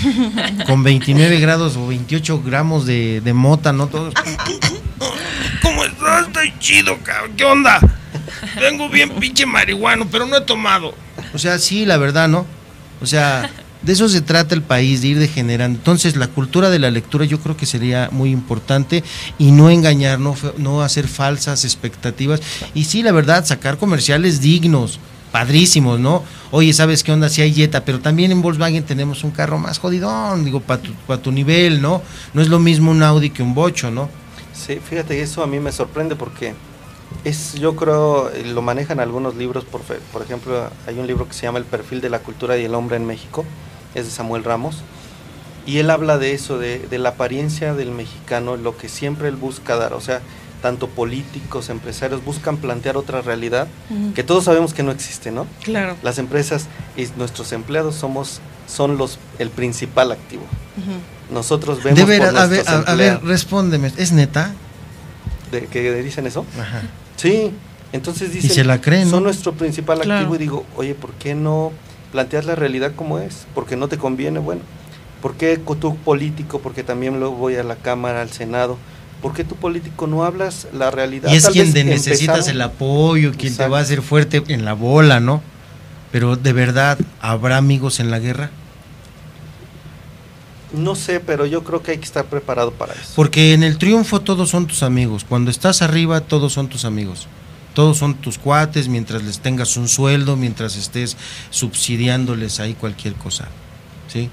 con 29 grados o 28 gramos de, de mota, ¿no? Todos. ¿Cómo estás? Estoy chido, cabrón. ¿Qué onda? Vengo bien pinche marihuano, pero no he tomado. O sea, sí, la verdad, ¿no? O sea, de eso se trata el país, de ir degenerando. Entonces, la cultura de la lectura yo creo que sería muy importante y no engañar, no, no hacer falsas expectativas. Y sí, la verdad, sacar comerciales dignos, padrísimos, ¿no? Oye, ¿sabes qué onda? Si hay Jetta, pero también en Volkswagen tenemos un carro más jodidón, digo, para tu, pa' tu nivel, ¿no? No es lo mismo un Audi que un Bocho, ¿no? Sí, fíjate, eso a mí me sorprende porque es, yo creo, eh, lo manejan algunos libros, por, por ejemplo, hay un libro que se llama El perfil de la cultura y el hombre en México, es de Samuel Ramos, y él habla de eso, de la apariencia del mexicano, lo que siempre él busca dar, o sea, tanto políticos, empresarios, buscan plantear otra realidad que todos sabemos que no existe, ¿no? Claro. Las empresas y nuestros empleados somos son los el principal activo. Nosotros vemos De por a ver, nuestros a, a ver, respóndeme, ¿es neta? ¿De que dicen eso? Ajá. Sí, entonces dicen, se la creen, ¿no? son nuestro principal Claro. activo y digo, oye, ¿por qué no planteas la realidad como es? Porque no te conviene, bueno. ¿Por qué tú político? Porque también luego voy a la Cámara, al Senado. ¿Por qué tú político no hablas la realidad? Y es Tal quien de necesitas el apoyo, quien te va a hacer fuerte en la bola, ¿no? Pero de verdad, ¿habrá amigos en la guerra? No sé, pero yo creo que hay que estar preparado para eso. Porque en el triunfo todos son tus amigos. Cuando estás arriba, todos son tus amigos. Todos son tus cuates mientras les tengas un sueldo, mientras estés subsidiándoles ahí cualquier cosa. ¿Sí?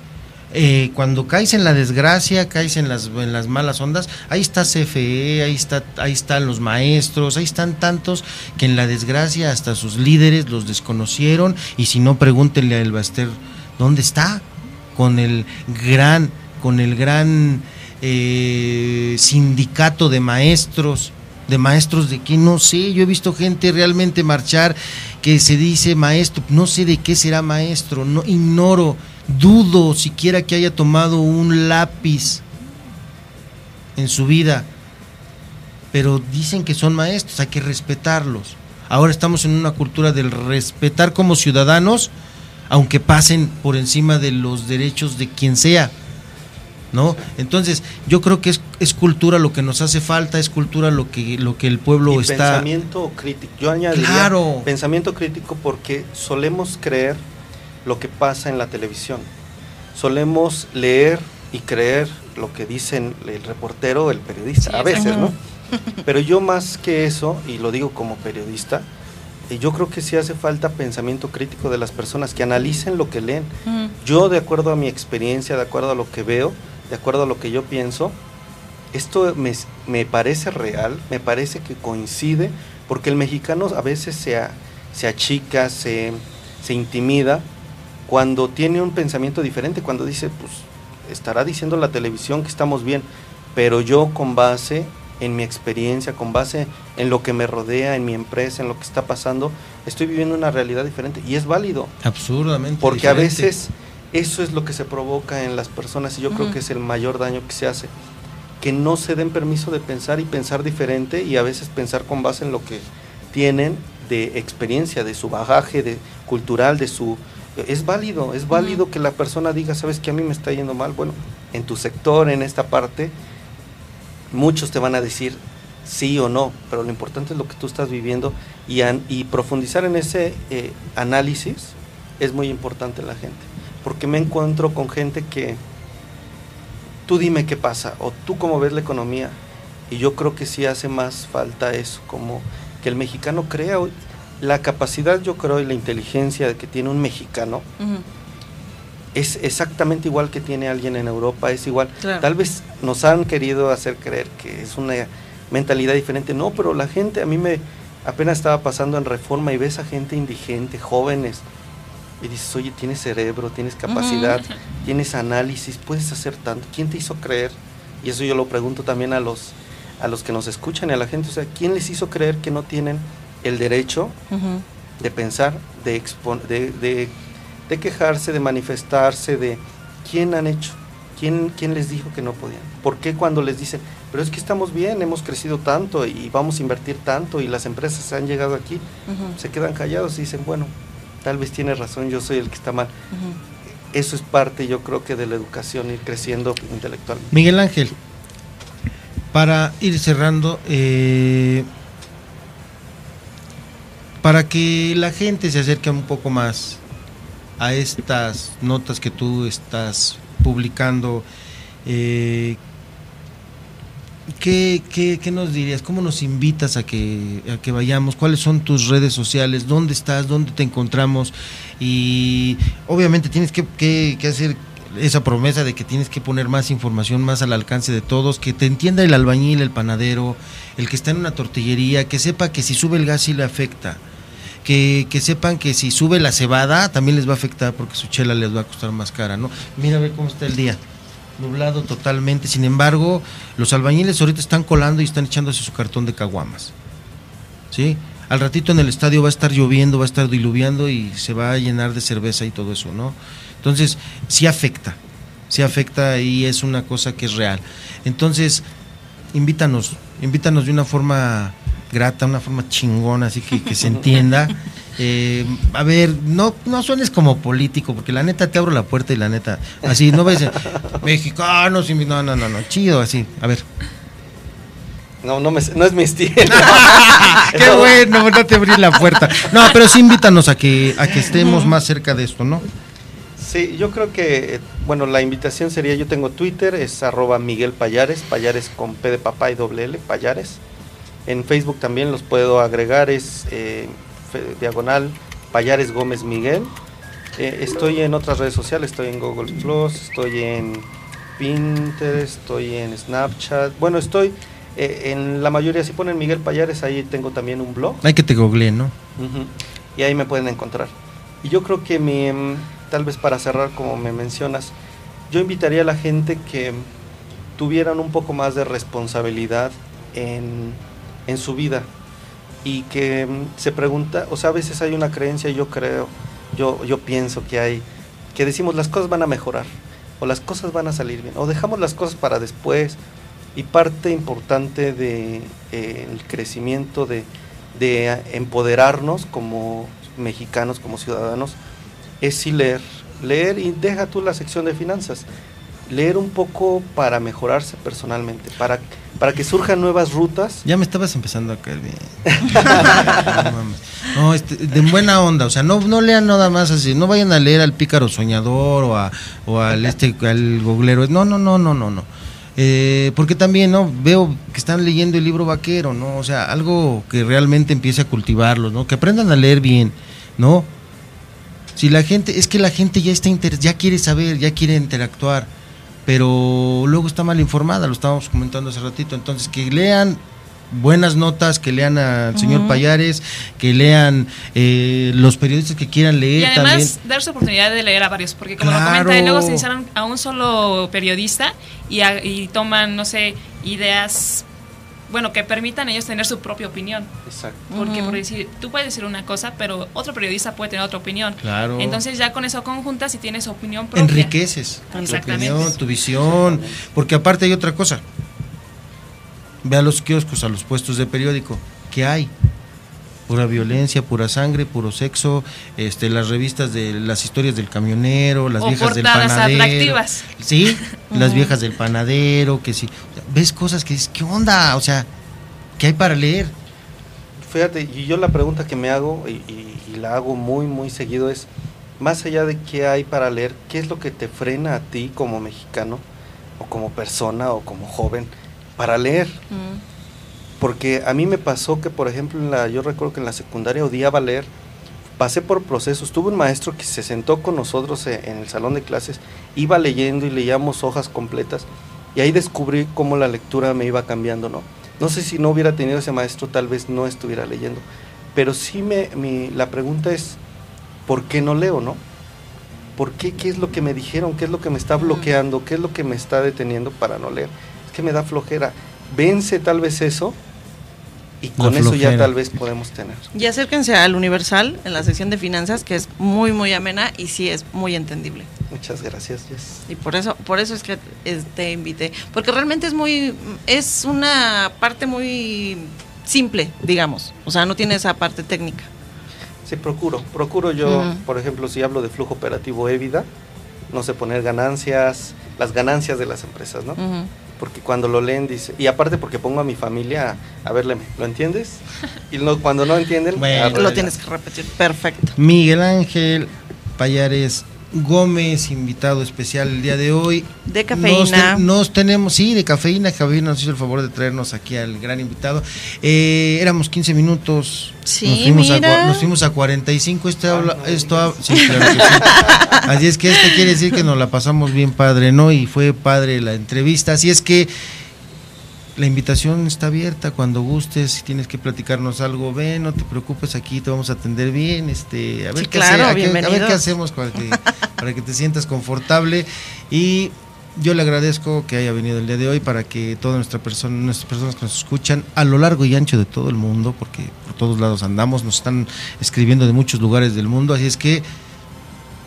Eh, cuando caes en la desgracia, caes en las, malas ondas, ahí está CFE, ahí, está, ahí están los maestros, ahí están tantos que en la desgracia hasta sus líderes los desconocieron y si no, pregúntenle a El Baster, ¿dónde está? Con el gran, con el gran eh, sindicato de maestros, de maestros de que no sé, yo he visto gente realmente marchar que se dice maestro, no sé de qué será maestro, no ignoro, dudo siquiera que haya tomado un lápiz en su vida, pero dicen que son maestros, hay que respetarlos. Ahora estamos en una cultura del respetar como ciudadanos, aunque pasen por encima de los derechos de quien sea. ¿No? Entonces, yo creo que es, es cultura lo que nos hace falta, es cultura lo que, lo que el pueblo Y está. pensamiento crítico. Yo añadiría Claro. pensamiento crítico porque solemos creer lo que pasa en la televisión. Solemos leer y creer lo que dicen el reportero o el periodista, Sí, a veces. ¿no? Pero yo más que eso, y lo digo como periodista, eh, yo creo que sí hace falta pensamiento crítico de las personas que analicen lo que leen. Yo, de acuerdo a mi experiencia, de acuerdo a lo que veo, de acuerdo a lo que yo pienso, esto me, me parece real, me parece que coincide, porque el mexicano a veces se, a- se achica, se, se intimida cuando tiene un pensamiento diferente, cuando dice, pues estará diciendo la televisión que estamos bien, pero yo con base en mi experiencia, con base en lo que me rodea, en mi empresa, en lo que está pasando, estoy viviendo una realidad diferente y es válido. Absurdamente. Porque a veces eso es lo que se provoca en las personas y yo creo que es el mayor daño que se hace. Que no se den permiso de pensar y pensar diferente y a veces pensar con base en lo que tienen de experiencia, de su bagaje de cultural, de su... Es válido, es válido que la persona diga, sabes que a mí me está yendo mal. Bueno, en tu sector, en esta parte, muchos te van a decir sí o no, pero lo importante es lo que tú estás viviendo y, an- y profundizar en ese eh, análisis es muy importante en la gente, porque me encuentro con gente que tú dime qué pasa o tú cómo ves la economía y yo creo que sí hace más falta eso, como que el mexicano crea hoy- la capacidad yo creo y la inteligencia que tiene un mexicano es exactamente igual que tiene alguien en Europa, es igual. Claro. Tal vez nos han querido hacer creer que es una mentalidad diferente, no, pero la gente, a mí me apenas estaba pasando en reforma y ves a gente indigente, jóvenes, y dices, oye, tienes cerebro, tienes capacidad, tienes análisis, puedes hacer tanto. ¿Quién te hizo creer? Y eso yo lo pregunto también a los, a los que nos escuchan y a la gente, o sea, ¿quién les hizo creer que no tienen el derecho de pensar, de, de, de, de quejarse, de manifestarse, de quién han hecho, quién, quién les dijo que no podían. ¿Por qué cuando les dicen, pero es que estamos bien, hemos crecido tanto y vamos a invertir tanto y las empresas han llegado aquí, se quedan callados y dicen, bueno, tal vez tiene razón, yo soy el que está mal. Eso es parte, yo creo que de la educación, ir creciendo intelectualmente. Miguel Ángel, para ir cerrando, eh, para que la gente se acerque un poco más a estas notas que tú estás publicando, eh, ¿qué, qué, qué nos dirías? ¿Cómo nos invitas a que, a que vayamos? ¿Cuáles son tus redes sociales? ¿Dónde estás? ¿Dónde te encontramos? Y obviamente tienes que, que- que hacer esa promesa de que tienes que poner más información más al alcance de todos, que te entienda el albañil, el panadero, el que está en una tortillería, que sepa que si sube el gas sí le afecta. Que, sepan que si sube la cebada también les va a afectar porque su chela les va a costar más cara, ¿no? Mira a ver cómo está el día nublado totalmente. Sin embargo, los albañiles ahorita están colando y están echándose su cartón de caguamas. ¿Sí? Al ratito en el estadio va a estar lloviendo, va a estar diluviando y se va a llenar de cerveza y todo eso, ¿no? Entonces, sí afecta. Sí afecta y es una cosa que es real. Entonces, invítanos, invítanos de una forma grata, una forma chingona, así que, que se entienda. Eh, a ver, no, no suenes como político, porque la neta te abro la puerta y la neta, así, no ves, mexicanos, invi- no, no, no, no, chido, así, a ver. No, no, me, no es mi estilo. Qué bueno, no te abrí la puerta. No, pero sí invítanos a que, a que estemos más cerca de esto, ¿no? Sí, yo creo que, eh, bueno, la invitación sería, yo tengo Twitter, es arroba Miguel Payares, Payares con P de papá y doble L, Payares. En Facebook también los puedo agregar, es eh, diagonal Payares Gómez Miguel. Eh, estoy en otras redes sociales, estoy en Google Plus, estoy en Pinterest, estoy en Snapchat. Bueno, estoy eh, en la mayoría, si ponen Miguel Payares, ahí tengo también un blog. Hay que te googleen, ¿no? Y ahí me pueden encontrar. Y yo creo que mi, mm, tal vez para cerrar, como me mencionas, yo invitaría a la gente que tuvieran un poco más de responsabilidad en, en su vida. Y que mm, se pregunta, o sea, a veces hay una creencia, yo creo, yo, yo pienso que hay, que decimos las cosas van a mejorar o las cosas van a salir bien o dejamos las cosas para después. Y parte importante de eh, crecimiento de, de empoderarnos como mexicanos, como ciudadanos, es sí leer, leer y deja tú la sección de finanzas, leer un poco para mejorarse personalmente, para, para que surjan nuevas rutas. Ya me estabas empezando a caer bien. no. No, este, de buena onda, o sea, no, no lean nada más así, no vayan a leer al pícaro soñador o, a, o al este al goglero, no, no, no, no, no, no. Eh, porque también no veo que están leyendo el libro vaquero, no, o sea, algo que realmente empiece a cultivarlos, no, que aprendan a leer bien, no. Si la gente, es que la gente ya está inter- ya quiere saber, ya quiere interactuar. Pero luego está mal informada, lo estábamos comentando hace ratito. Entonces, que lean buenas notas, que lean al señor Ujú. Payares, que lean eh, los periodistas que quieran leer Y además también. darse oportunidad de leer a varios, porque como Claro. lo comenta, luego se iniciaron a un solo periodista y, a- y toman, no sé, ideas, bueno, que permitan a ellos tener su propia opinión. Exacto. Porque por decir, tú puedes decir una cosa, pero otro periodista puede tener otra opinión. Claro. Entonces ya con eso conjuntas y tienes opinión propia. enriqueces tu opinión, tu visión, porque aparte hay otra cosa. Ve a los kioscos, a los puestos de periódico, ¿qué hay? Pura violencia, pura sangre, puro sexo, este, las revistas de las historias del camionero, las O viejas del panadero. atractivas. Sí, las viejas del panadero, que sí. Ves cosas que dices, ¿qué onda? O sea, ¿qué hay para leer? Fíjate, y yo la pregunta que me hago, y, y- y la hago muy, muy seguido, es, más allá de qué hay para leer, ¿qué es lo que te frena a ti como mexicano, o como persona, o como joven, para leer? Porque a mí me pasó que, por ejemplo, en la, yo recuerdo que en la secundaria odiaba leer, pasé por procesos, tuve un maestro que se sentó con nosotros e- en el salón de clases, iba leyendo y leíamos hojas completas, y ahí descubrí cómo la lectura me iba cambiando, ¿no? No sé si no hubiera tenido ese maestro, tal vez no estuviera leyendo, pero sí me, mi- la pregunta es, ¿por qué no leo, no? ¿Por qué? ¿Qué es lo que me dijeron? ¿Qué es lo que me está bloqueando? ¿Qué es lo que me está deteniendo para no leer? Es que me da flojera. Vence tal vez eso y con eso ya tal vez podemos tener. Y acérquense al Universal en la sección de finanzas, que es muy, muy amena y sí es muy entendible. Muchas gracias, Jess. Y por eso, por eso es que eh, te invité. Porque realmente es muy, es una parte muy simple, digamos. O sea, no tiene esa parte técnica. Sí, procuro. Procuro yo, por ejemplo, si hablo de flujo operativo EBITDA, no sé, poner ganancias, las ganancias de las empresas, ¿no? Ujú. Porque cuando lo leen dice, y aparte porque pongo a mi familia a, a verle, ¿lo entiendes? Y no, cuando no entienden, Bueno. Lo tienes que repetir. Perfecto. Miguel Ángel Payares Gómez, invitado especial el día de hoy. De Nos, cafeína. te- nos tenemos, sí, de cafeína. Javier nos hizo el favor de traernos aquí al gran invitado. Eh, éramos 15 minutos. Sí, nos fuimos, a, mira. cua- nos fuimos a 45. Este habla, esto habla- sí, claro que sí. Así es que este quiere decir que nos la pasamos bien padre, ¿no? Y fue padre la entrevista. Así es que la invitación está abierta cuando gustes, si tienes que platicarnos algo, ven, no te preocupes, aquí te vamos a atender bien, este, a ver Sí, qué claro, hace- a qué- a ver qué hacemos para que, para que te sientas confortable y yo le agradezco que haya venido el día de hoy para que todas nuestra persona, nuestras personas que nos escuchan a lo largo y ancho de todo el mundo, porque por todos lados andamos, nos están escribiendo de muchos lugares del mundo, así es que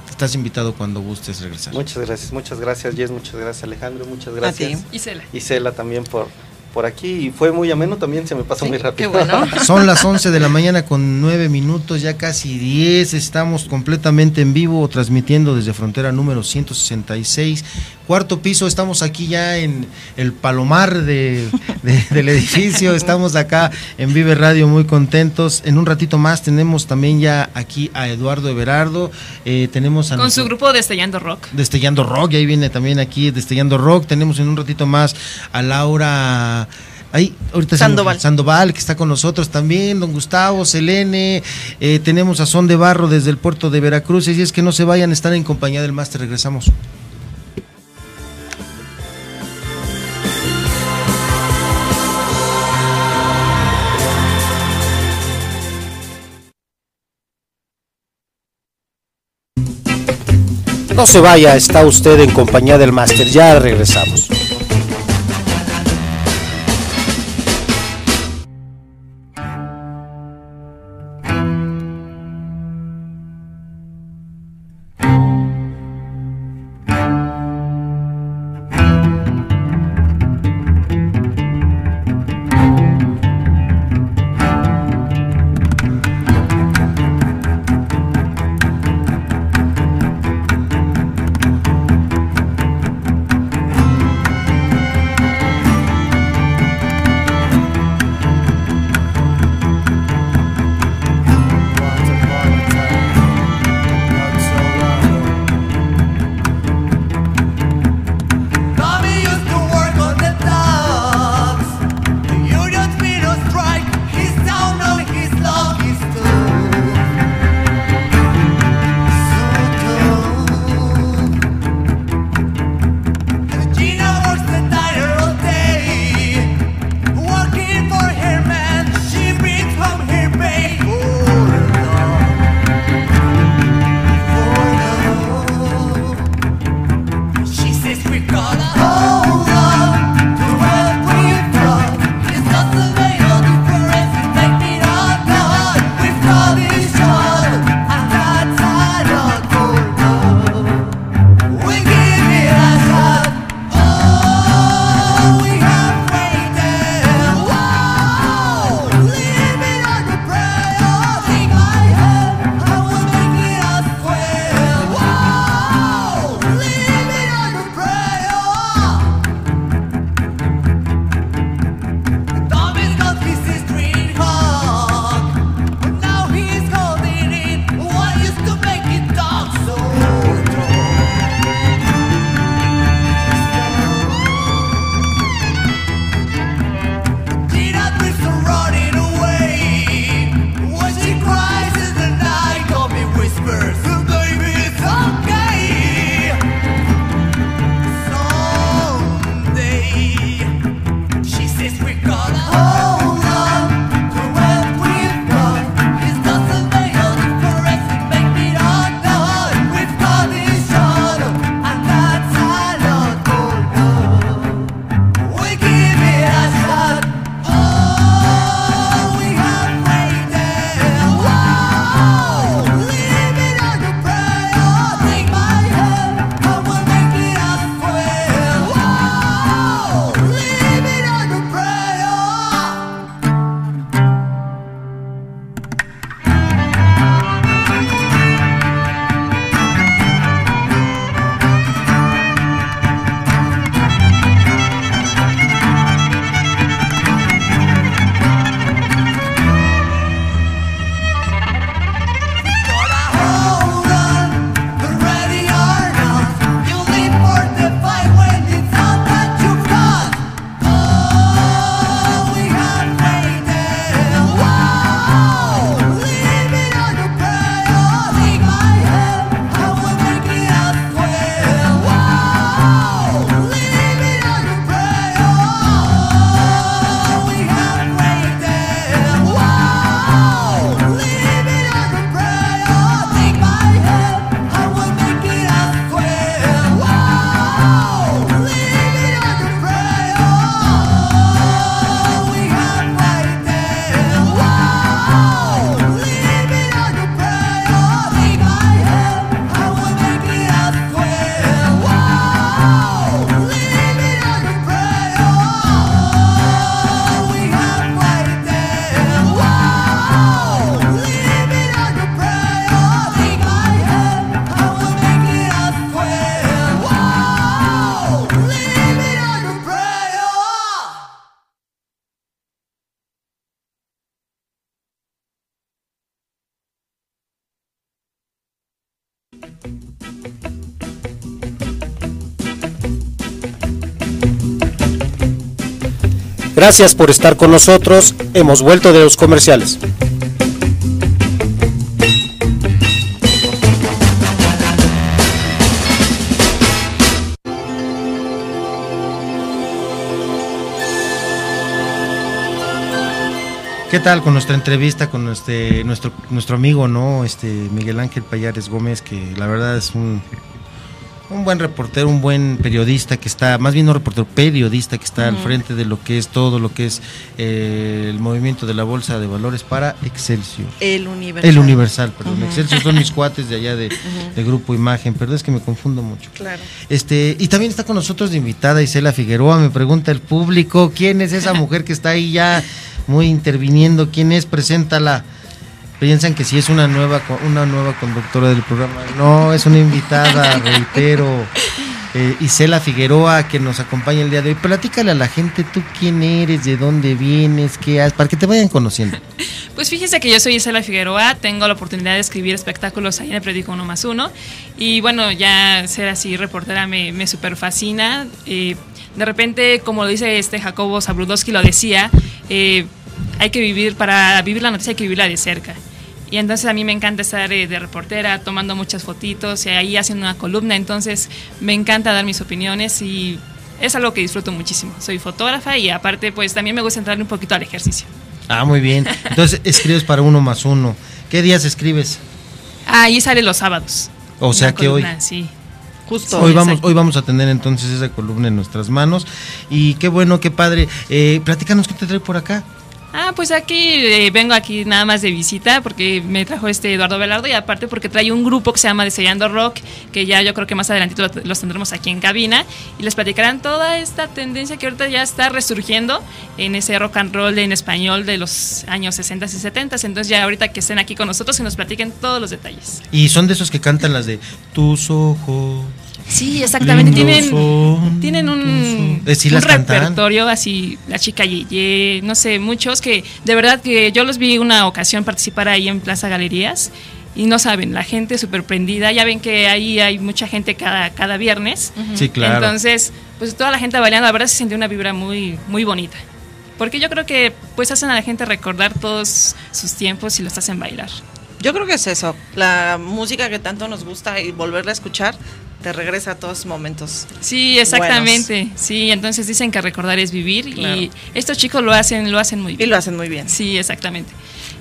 estás invitado cuando gustes regresar. Muchas gracias, muchas gracias, Jess, muchas gracias, Alejandro, muchas gracias. ti. Isela. Isela también por, por aquí, y fue muy ameno también, se me pasó muy rápido. Son las 11 de la mañana con 9 minutos, ya casi 10. Estamos completamente en vivo, transmitiendo desde frontera número 166. Cuarto piso, estamos aquí ya en el palomar de, de- del edificio. Estamos acá en Vive Radio muy contentos. En un ratito más tenemos también ya aquí a Eduardo Everardo. Eh, tenemos a Con nuestro- su grupo Destellando Rock. Destellando Rock, y ahí viene también aquí Destellando Rock. Tenemos en un ratito más a Laura. Ahí, ahorita Sandoval. Sandoval, que está con nosotros también, don Gustavo, Selene, eh, tenemos a Son de Barro desde el puerto de Veracruz, y es que no se vayan, están en compañía del máster, regresamos. No se vaya, está usted en compañía del máster, ya regresamos. Gracias por estar con nosotros. Hemos vuelto de los comerciales. ¿Qué tal con nuestra entrevista con este nuestro nuestro amigo, no, este Miguel Ángel Payares Gómez, que la verdad es un un buen reportero, un buen periodista que está, más bien no reportero, periodista que está al frente de lo que es todo lo que es eh, el movimiento de la bolsa de valores para Excelsior. El Universal. El Universal, perdón. Ujú. Excelsior son mis cuates de allá de, Grupo Imagen, pero es que me confundo mucho. Claro. Este, y también está con nosotros de invitada Isela Figueroa, me pregunta el público, ¿quién es esa mujer que está ahí ya muy interviniendo? ¿Quién es? Preséntala. Piensan que si es una nueva una nueva conductora del programa. No, es una invitada, reitero. Eh, Isela Figueroa que nos acompaña el día de hoy. Platícale a la gente tú quién eres, de dónde vienes, qué haces, para que te vayan conociendo. Pues fíjese que yo soy Isela Figueroa, tengo la oportunidad de escribir espectáculos ahí en el periódico Uno más Uno y bueno, ya ser así reportera me, me super fascina. Eh, de repente, como lo dice este Jacobo Zabludowski, lo decía, eh, hay que vivir, para vivir la noticia hay que vivirla de cerca. Y entonces a mí me encanta estar eh, de reportera, tomando muchas fotitos y ahí haciendo una columna, entonces me encanta dar mis opiniones y es algo que disfruto muchísimo. Soy fotógrafa y aparte pues también me gusta entrar un poquito al ejercicio. Ah, muy bien. Entonces escribes para uno más uno. ¿Qué días escribes? Ahí sale los sábados. O sea que hoy. Sí. Justo. Hoy vamos, hoy vamos a tener entonces esa columna en nuestras manos. Y qué bueno, qué padre. Eh, platícanos qué te trae por acá. Ah, pues aquí eh, vengo aquí nada más de visita porque me trajo este Eduardo Velardo y aparte porque trae un grupo que se llama Desayando Rock, que ya yo creo que más adelantito lo- los tendremos aquí en cabina y les platicarán toda esta tendencia que ahorita ya está resurgiendo en ese rock and roll en español de los años 60 y 70. Entonces ya ahorita que estén aquí con nosotros y nos platiquen todos los detalles. Y son de esos que cantan las de tus ojos. Sí, exactamente. Tienen, son tienen un, sí un las cantan. repertorio así, la chica Yeye, no sé, muchos que de verdad que yo los vi una ocasión participar ahí en Plaza Galerías y no saben, la gente súper prendida, ya ven que ahí hay mucha gente cada, cada viernes. Sí, claro. Entonces, pues toda la gente bailando, la verdad se siente una vibra muy, muy bonita. Porque yo creo que pues hacen a la gente recordar todos sus tiempos y los hacen bailar. Yo creo que es eso, la música que tanto nos gusta y volverla a escuchar te regresa a todos momentos. Sí, exactamente. Sí, entonces dicen que recordar es vivir Claro. y estos chicos lo hacen, lo hacen muy bien. Y lo hacen muy bien. Sí, exactamente.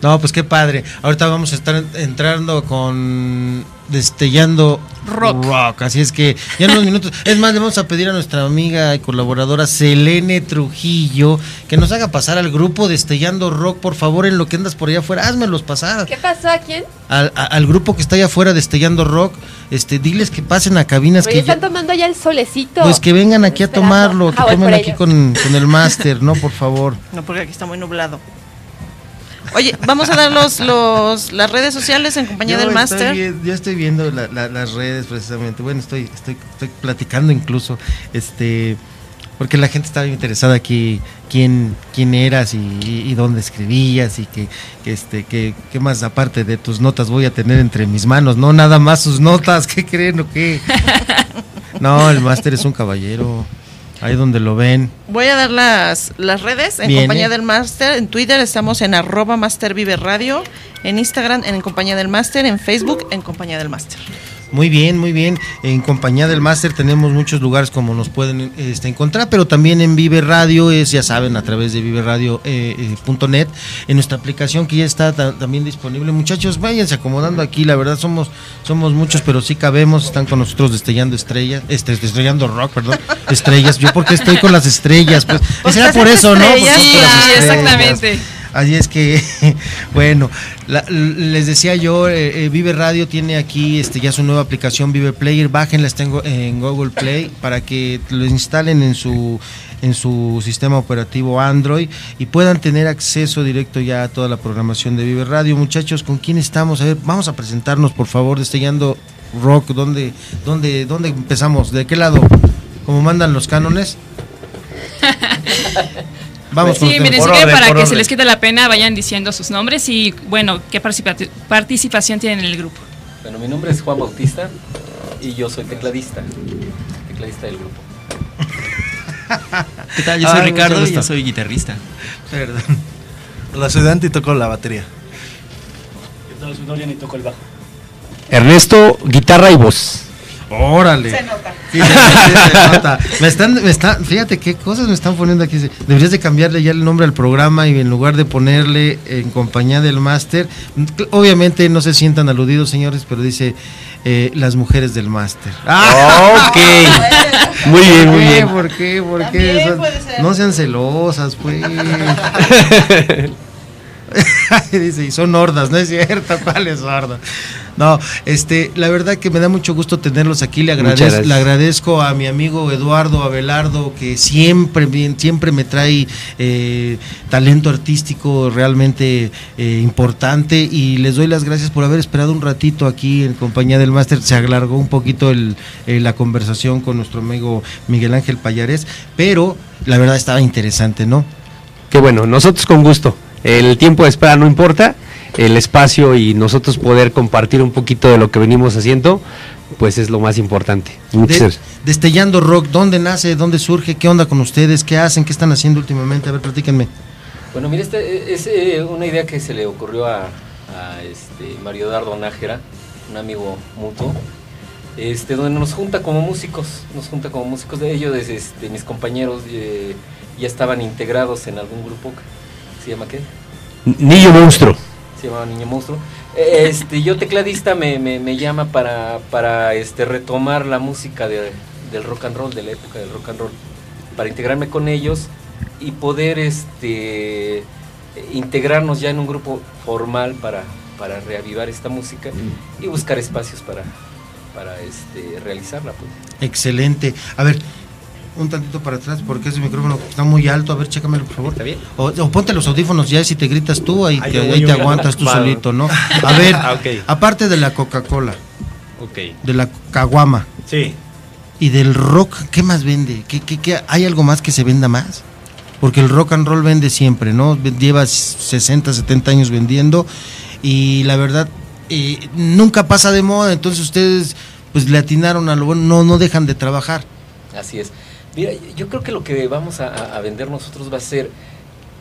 No, pues qué padre. Ahorita vamos a estar entrando con Destellando Rock. Así es que ya en unos minutos. Es más, le vamos a pedir a nuestra amiga y colaboradora Selene Trujillo que nos haga pasar al grupo Destellando Rock, por favor, en lo que andas por allá afuera. Házmelos pasar. ¿Qué pasó a quién? Al, a- al grupo que está allá afuera Destellando Rock, este, diles que pasen a cabinas Oye, que ya- están tomando ya el solecito. pues que vengan aquí a tomarlo, que Ah, voy tomen aquí con, con el máster, ¿no? Por favor. No, porque aquí está muy nublado. Oye, vamos a dar los, los, las redes sociales en compañía Yo del máster. Yo estoy viendo la- la- las redes precisamente. Bueno, estoy, estoy, estoy platicando incluso, este, porque la gente estaba interesada aquí quién, quién eras y, dónde escribías y que, que este, que, qué más aparte de tus notas voy a tener entre mis manos. No nada más sus notas. ¿Qué creen o qué? No, el máster es un caballero. Ahí donde lo ven. Voy a dar las, las redes en Viene. compañía del máster. En Twitter estamos en arroba Master Vive Radio. En Instagram en compañía del máster. En Facebook en compañía del máster. Muy bien, muy bien. En compañía del máster tenemos muchos lugares como nos pueden este, encontrar, pero también en Vive Radio, es ya saben, a través de viveradio.net, en nuestra aplicación que ya está ta- también disponible. Muchachos, váyanse acomodando aquí, la verdad somos somos muchos, pero sí cabemos, están con nosotros destellando estrellas, este, destellando rock, perdón, estrellas. Yo porque estoy con las estrellas, pues, será por eso, ¿no? Pues, Sí, estrellas. exactamente. Así es que, bueno, les decía yo, eh, eh, Vive Radio tiene aquí este ya su nueva aplicación Vive Player, bájenla, está en, Go- en Google Play para que lo instalen en su en su sistema operativo Android y puedan tener acceso directo ya a toda la programación de Vive Radio. Muchachos, ¿con quién estamos? A ver, vamos a presentarnos, por favor, destellando rock, ¿dónde dónde dónde empezamos? ¿De qué lado? ¿Cómo mandan los cánones? Vamos Sí, miren, si quieren, para que se les quite la pena, vayan diciendo sus nombres y, bueno, qué participa- participación tienen en el grupo. Bueno, mi nombre es Juan Bautista y yo soy tecladista, tecladista del grupo. ¿Qué tal? Yo soy Ah, Ricardo y yo soy guitarrista. Perdón. Hola, soy Dante y toco la batería. ¿Qué tal? Soy Dorian y toco el bajo. Ernesto, guitarra y voz. Órale. Se nota. Sí, se, sí, se nota. Me están, me están, fíjate qué cosas me están poniendo aquí. Deberías de cambiarle ya el nombre al programa y en lugar de ponerle en compañía del máster, obviamente no se sientan aludidos, señores, pero dice eh, las mujeres del máster. Ok. Muy bien, muy ¿Por qué? bien. ¿Por qué? ¿Por qué? Son- puede ser. no sean celosas, pues. Dice, y son hordas, no es cierto, ¿cuál es horda? No, este, la verdad que me da mucho gusto tenerlos aquí. Le, agradezco, le agradezco a mi amigo Eduardo Abelardo, que siempre, bien- siempre me trae eh, talento artístico realmente eh, importante. Y les doy las gracias por haber esperado un ratito aquí en compañía del máster. Se alargó un poquito el, eh, la conversación con nuestro amigo Miguel Ángel Payares, pero la verdad estaba interesante, ¿no? Qué bueno, nosotros con gusto. El tiempo de espera no importa, el espacio y nosotros poder compartir un poquito de lo que venimos haciendo, pues es lo más importante. De-. Destellando Rock, ¿dónde nace? ¿Dónde surge? ¿Qué onda con ustedes? ¿Qué hacen? ¿Qué están haciendo últimamente? A ver, platíquenme. Bueno, mira, esta es eh, una idea que se le ocurrió a, a, este, Mario Dardo Nájera, un amigo mutuo, este, donde nos junta como músicos, nos junta como músicos de ellos, desde, este, mis compañeros eh, ya estaban integrados en algún grupo, ¿se llama qué? Niño monstruo. Se llamaba Niño Monstruo. Eh, Este, yo tecladista me, me, me llama para, para este, retomar la música de- del rock and roll, de la época del rock and roll, para integrarme con ellos y poder este, integrarnos ya en un grupo formal para, para reavivar esta música y buscar espacios para, para este, realizarla. Pues. Excelente. A ver, un tantito para atrás porque ese micrófono está muy alto. A ver, chécamelo, por favor. ¿Está bien? O, o ponte los audífonos ya, si te gritas tú, ahí, te, ahí te aguantas tú solito, ¿no? A ver, Ah, aparte de la Coca-Cola, Ok. de la caguama Sí. y del rock, ¿qué más vende? ¿Qué, qué, qué- hay algo más que se venda más? Porque el rock and roll vende siempre, ¿no? Lleva 60, 70 años vendiendo y la verdad eh, nunca pasa de moda, entonces ustedes pues le atinaron a lo bueno, no, no dejan de trabajar. Así es. Mira, yo creo que lo que vamos a, vender nosotros va a ser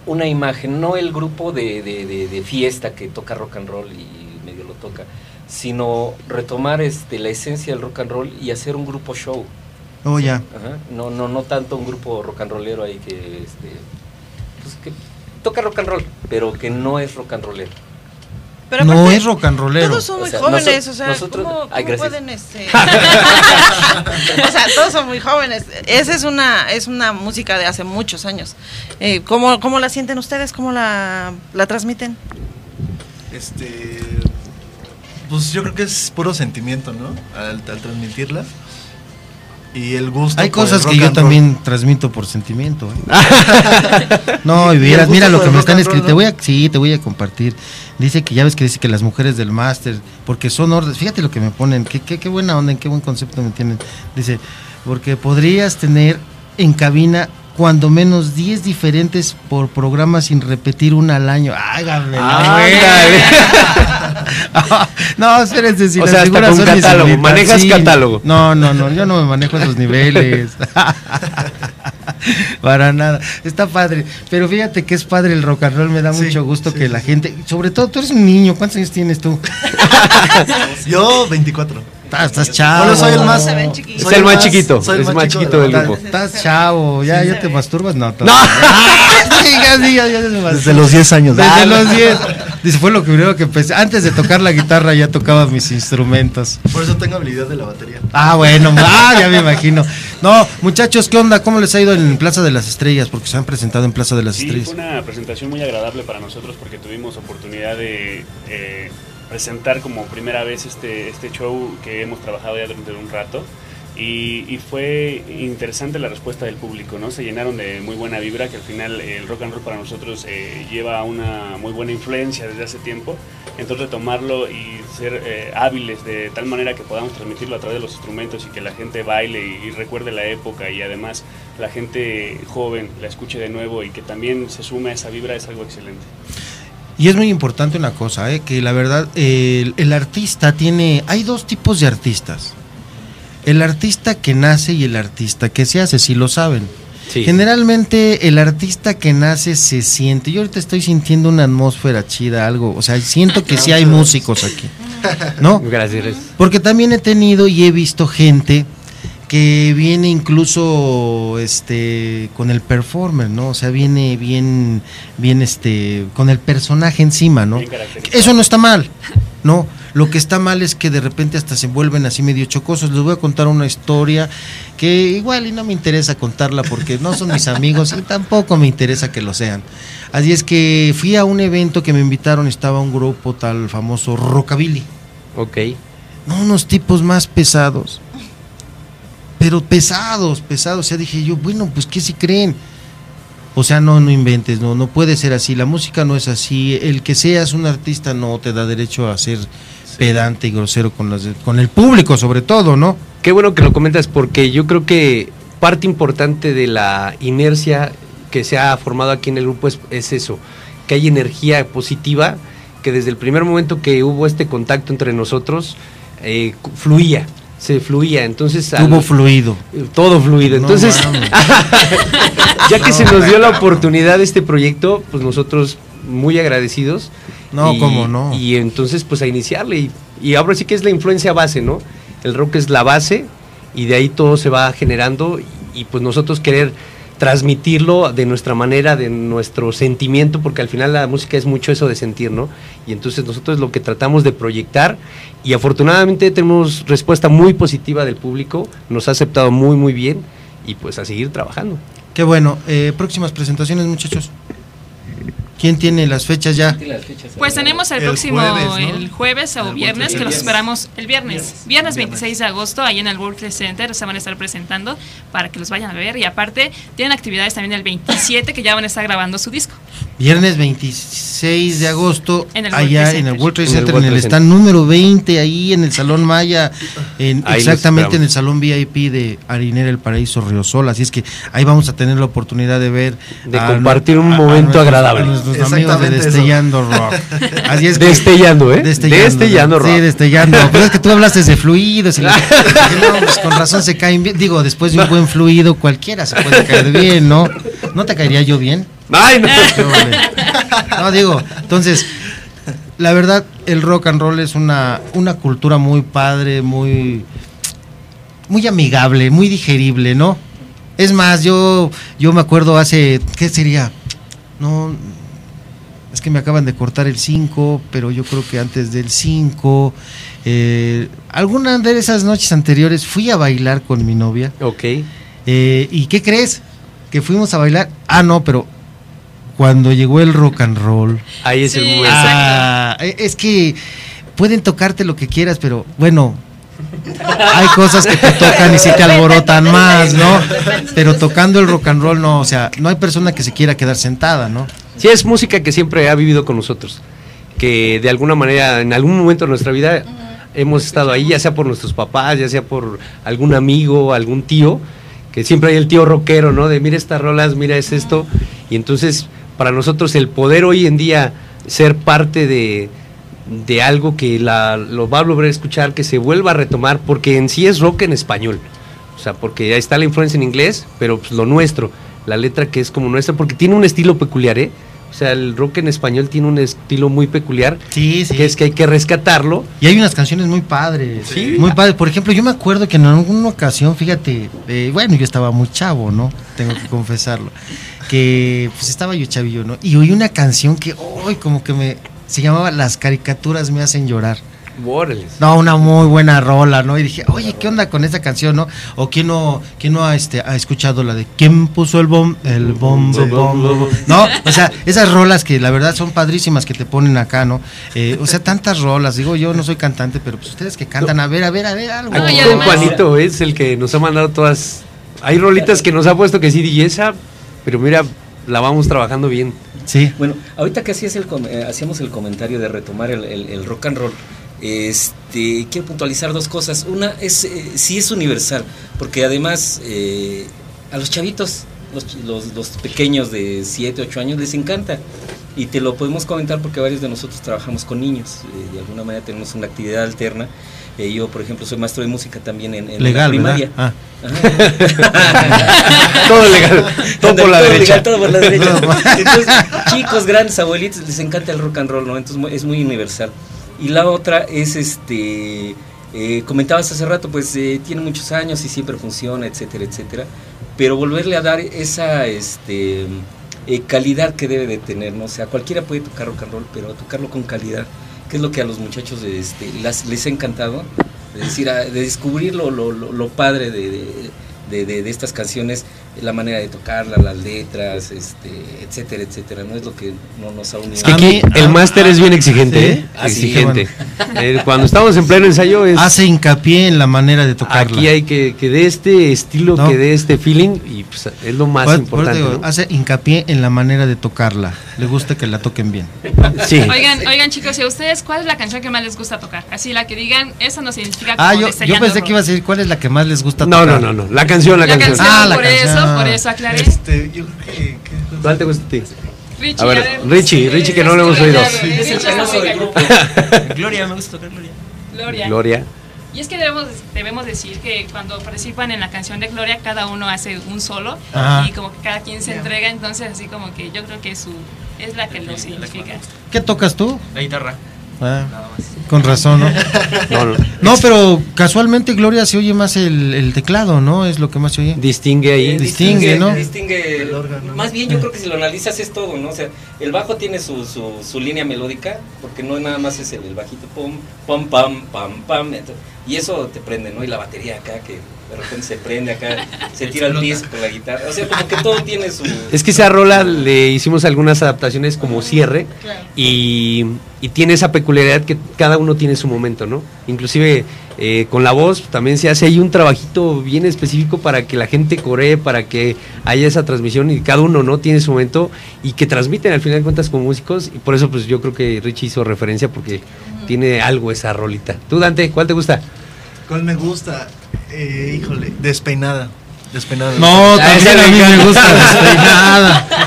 una imagen, no el grupo de, de- de- de fiesta que toca rock and roll y medio lo toca, sino retomar este, la esencia del rock and roll y hacer un grupo show. Oh, ya. Ajá. No, no, no tanto un grupo rock and rollero ahí que, este, pues, que toca rock and roll, pero que no es rock and rollero. Pero no aparte, es rock and rollero. Todos son muy O sea, jóvenes, o sea, nosotros- ¿cómo, Ay, cómo gracias. pueden este? o sea, todos son muy jóvenes. Esa es una es una música de hace muchos años. Eh, ¿cómo, ¿Cómo la sienten ustedes? ¿Cómo la, la transmiten? Este. Pues yo creo que es puro sentimiento, ¿no? Al, al transmitirla. Y el gusto. Hay cosas que yo roll. también transmito por sentimiento. ¿eh? no, y vieras, mira lo que me están escribiendo. Te voy a, sí, te voy a compartir. Dice que ya ves que dice que las mujeres del máster, porque son órdenes. Fíjate lo que me ponen. Qué, qué, qué buena onda, en qué buen concepto me tienen. Dice, porque podrías tener en cabina cuando menos 10 diferentes por programa sin repetir una al año. Hágame buena. no, espérense, si O las sea, hasta figuras con son mis catálogo, manejas catálogo. No, no, no, yo no me manejo esos niveles. Para nada. Está padre. Pero fíjate que es padre el rock and roll. Me da mucho gusto que la gente. Sobre todo, tú eres un niño. ¿Cuántos años tienes tú? Yo, 24. Estás, estás chavo. Bueno, soy el más. Se ven soy Es el más chiquito, soy el es más chiquito de del grupo. Estás chavo. ¿Ya, ya te masturbas? No. No. Diga, diga, ya se masturba. Desde los 10 años. Desde Ah, los 10. Dice, fue lo primero que empecé. Antes de tocar la guitarra ya tocaba mis instrumentos. Por eso tengo habilidad de la batería. Ah, bueno, ah, ya me imagino. No, muchachos, ¿qué onda? ¿Cómo les ha ido en Plaza de las Estrellas? Porque se han presentado en Plaza de las Sí, Estrellas. fue una presentación muy agradable para nosotros porque tuvimos oportunidad de eh, presentar como primera vez este, este show que hemos trabajado ya durante un rato. Y, y fue interesante la respuesta del público, ¿no? Se llenaron de muy buena vibra, que al final el rock and roll para nosotros eh, lleva una muy buena influencia desde hace tiempo. Entonces tomarlo y ser eh, hábiles de tal manera que podamos transmitirlo a través de los instrumentos y que la gente baile y, y recuerde la época y además la gente joven la escuche de nuevo y que también se sume a esa vibra es algo excelente. Y es muy importante una cosa, ¿eh? que la verdad, eh, el, el artista tiene, hay dos tipos de artistas. El artista que nace y el artista que se hace, si lo saben. Sí. Generalmente el artista que nace se siente, yo ahorita estoy sintiendo una atmósfera chida, algo, o sea, siento que sí hay músicos aquí, ¿no? Gracias, gracias. Porque también he tenido y he visto gente que viene incluso este con el performer, ¿no? O sea, viene bien bien este con el personaje encima, ¿no? Eso no está mal. No, lo que está mal es que de repente hasta se vuelven así medio chocosos. Les voy a contar una historia que igual y no me interesa contarla porque no son mis amigos y tampoco me interesa que lo sean. Así es que fui a un evento que me invitaron, estaba un grupo tal famoso Rockabilly. Ok. No, unos tipos más pesados. Pero pesados, pesados. O sea, dije yo, bueno, pues ¿qué si creen? O sea, no, no inventes, no, no puede ser así. La música no es así. El que seas un artista no te da derecho a ser pedante y grosero con, las, con el público, sobre todo, ¿no? Qué bueno que lo comentas porque yo creo que parte importante de la inercia que se ha formado aquí en el grupo es, es eso, que hay energía positiva, que desde el primer momento que hubo este contacto entre nosotros, eh, fluía, se fluía, entonces... al- Tuvo fluido. Todo fluido, entonces... ya que No, se nos dio la oportunidad de este proyecto, pues nosotros muy agradecidos. No, Y- cómo no. Y entonces, pues a iniciarle. Y, y ahora sí que es la influencia base, ¿no? El rock es la base y de ahí todo se va generando. Y, pues nosotros querer transmitirlo de nuestra manera, de nuestro sentimiento, porque al final la música es mucho eso de sentir, ¿no? Y entonces nosotros lo que tratamos de proyectar y afortunadamente tenemos respuesta muy positiva del público, nos ha aceptado muy, muy bien y pues a seguir trabajando. Qué bueno. Eh, próximas presentaciones, muchachos. ¿Quién tiene las fechas ya? Pues tenemos el, El próximo, jueves, ¿no? el jueves o viernes, que los esperamos el viernes. Viernes 26 de agosto, ahí en el World Trade Center se van a estar presentando para que los vayan a ver. Y aparte, tienen actividades también el 27 que ya van a estar grabando su disco. Viernes 26 de agosto, En el allá en el. World Trade En el Center, en el, Trade stand número 20, ahí en el Salón Maya, en- exactamente en el Salón VIP de Harinera El Paraíso Riosol. Así es que ahí vamos a tener la oportunidad de ver. De a- compartir un a- a momento nuestros- agradable. a nuestros amigos de Exactamente eso. Destellando Rock. Así es que- Destellando, ¿eh? Destellando Sí, rock. destellando. Pero es que tú hablaste de fluidos. Y la- no, pues con razón se caen bien. Digo, después de un buen fluido, cualquiera se puede caer bien, ¿no? ¿No te caería yo bien? Ay, no. No, vale. No, digo, entonces, la verdad, el rock and roll es una, una cultura muy padre, muy, muy amigable, muy digerible, ¿no? Es más, yo, yo me acuerdo hace, ¿qué sería? No, es que me acaban de cortar el 5, pero yo creo que antes del 5, eh, alguna de esas noches anteriores fui a bailar con mi novia. Ok. Eh, ¿Y qué crees? Que fuimos a bailar. Ah, no, pero cuando llegó el rock and roll. Ahí es el Sí, momento. Ah, es que pueden tocarte lo que quieras, pero bueno, hay cosas que te tocan y sí te alborotan más, ¿no? Pero tocando el rock and roll, no, o sea, no hay persona que se quiera quedar sentada, ¿no? Sí, es música que siempre ha vivido con nosotros. Que de alguna manera, en algún momento de nuestra vida, hemos estado ahí, ya sea por nuestros papás, ya sea por algún amigo, algún tío, que siempre hay el tío rockero, ¿no? De mira estas rolas, mira es esto. Y entonces, para nosotros, el poder hoy en día ser parte de, de algo que la, lo va a volver a escuchar, que se vuelva a retomar, porque en sí es rock en español. O sea, porque ahí está la influencia en inglés, pero pues, lo nuestro, la letra que es como nuestra, porque tiene un estilo peculiar, ¿eh? O sea, el rock en español tiene un estilo muy peculiar, Sí, sí. que es que hay que rescatarlo. Y hay unas canciones muy padres. Sí. Muy padres. Por ejemplo, yo me acuerdo que en alguna ocasión, fíjate, eh, bueno, yo estaba muy chavo, ¿no? Tengo que confesarlo. Que pues estaba yo chavillo, ¿no? Y oí una canción que hoy como que me. Se llamaba Las caricaturas me hacen llorar. Órale. No, una muy buena rola, ¿no? Y dije, oye, ¿qué onda con esa canción, no? O quién no, quién no ha, este, ha escuchado la de ¿Quién puso el bom? El bom, bom, bom, bom? No, o sea, esas rolas que la verdad son padrísimas que te ponen acá, ¿no? Eh, o sea, tantas rolas. Digo, yo no soy cantante, pero pues ustedes que cantan, a ver, a ver, a ver, algo. Aquí con Juanito es el que nos ha mandado todas. Hay rolitas que nos ha puesto que sí, y esa, pero mira, la vamos trabajando bien. Sí. Bueno, ahorita que hacías el eh, hacíamos el comentario de retomar el, el- el rock and roll, este, quiero puntualizar dos cosas. Una es, eh, sí es universal, porque además eh, a los chavitos, los, ch- los, los pequeños de 7, 8 años les encanta. y te lo podemos comentar porque varios de nosotros trabajamos con niños, eh, de alguna manera tenemos una actividad alterna. Eh, yo, por ejemplo, soy maestro de música también en, en Legal, la primaria. Ajá. Todo legal, todo por la Todo derecha. legal, todo por la derecha. Entonces, chicos, grandes, abuelitos, les encanta el rock and roll, ¿no? Entonces es muy universal. Y la otra es este. eh, comentabas hace rato, pues eh, tiene muchos años y siempre funciona, etcétera, etcétera. Pero volverle a dar esa este, eh, calidad que debe de tener, ¿no? O sea, cualquiera puede tocar rock and roll, pero tocarlo con calidad, que es lo que a los muchachos este, las- les ha encantado, de, decir, a- de descubrir lo, lo, lo- lo padre de, de, de- de- de estas canciones, la manera de tocarlas, las letras, este, etcétera, etcétera. No es lo que no nos ha unido. Es que aquí el máster es bien exigente, ¿eh? Ah, sí, exigente. Eh, cuando estamos en pleno ensayo es... Hace hincapié en la manera de tocarla. Aquí hay que, que dé este estilo, No. que dé este feeling y pues, es lo más Por- por importante. eso digo, ¿no? Hace hincapié en la manera de tocarla. Le gusta que la toquen bien. Sí. Oigan, oigan chicos, ¿y a ustedes cuál es la canción que más les gusta tocar? Así la que digan, esa nos como Ah, yo, yo destellando pensé que iba a decir cuál es la que más les gusta No, tocar. no, no, no, la canción, la, La canción. canción, Ah, la por canción. eso, por eso aclaré. Este, yo creo que. ¿Cuál te gusta a ti? Richie, a ver, Richie, Richie que no lo hemos oído. Gloria, me gusta tocar Gloria. Gloria. Gloria. Y es que debemos, debemos decir que cuando participan en la canción de Gloria, cada uno hace un solo Ajá. y como que cada quien se entrega, entonces así como que yo creo que su es la que los significa. ¿Qué tocas tú? La guitarra. Ah, con razón, ¿no? No, pero casualmente Gloria se oye más el, el teclado, ¿no? Es lo que más se oye. Distingue ahí. Distingue, ¿no? Distingue, más bien yo creo que si lo analizas es todo, ¿no? O sea, el bajo tiene su, su, su línea melódica, porque no nada más es el, el bajito, pum, pam, pam, pam, pam, y eso te prende, ¿no? Y la batería acá, que de repente se prende acá, se tira al piso con la guitarra, o sea, como que todo tiene su... Es que esa rola le hicimos algunas adaptaciones como cierre y, y tiene esa peculiaridad que cada uno tiene su momento, ¿no? Inclusive eh, con la voz también se hace ahí un trabajito bien específico para que la gente coree, para que haya esa transmisión y cada uno, ¿no? Tiene su momento y que transmiten al final de cuentas como músicos y por eso pues yo creo que Richie hizo referencia porque tiene algo esa rolita. ¿Tú Dante, cuál te gusta? ¿Cuál me gusta? Eh, híjole, despeinada. Despeinada. No, Ah, también a mí me gusta despeinada.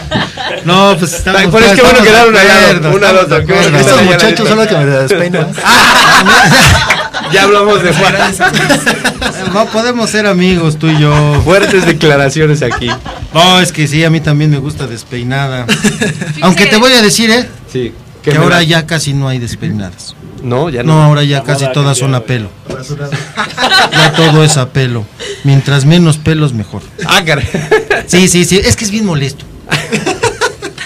No, pues estamos. Pero es que bueno quedaron al lado, acuerdo, uno al estamos otro, de qué bueno acuerdo. que Estos muchachos son los que me despeinan. Ya hablamos de Juan. No podemos ser amigos tú y yo. Fuertes declaraciones aquí. No, es que sí, a mí también me gusta despeinada. Aunque te voy a decir, ¿eh? Sí. Que ahora ya casi no hay despeinadas. No, ya no. No, ahora ya casi todas son a pelo. Ya todo es a pelo. Mientras menos pelos, mejor. Ah, caray. Sí, sí, sí. Es que es bien molesto.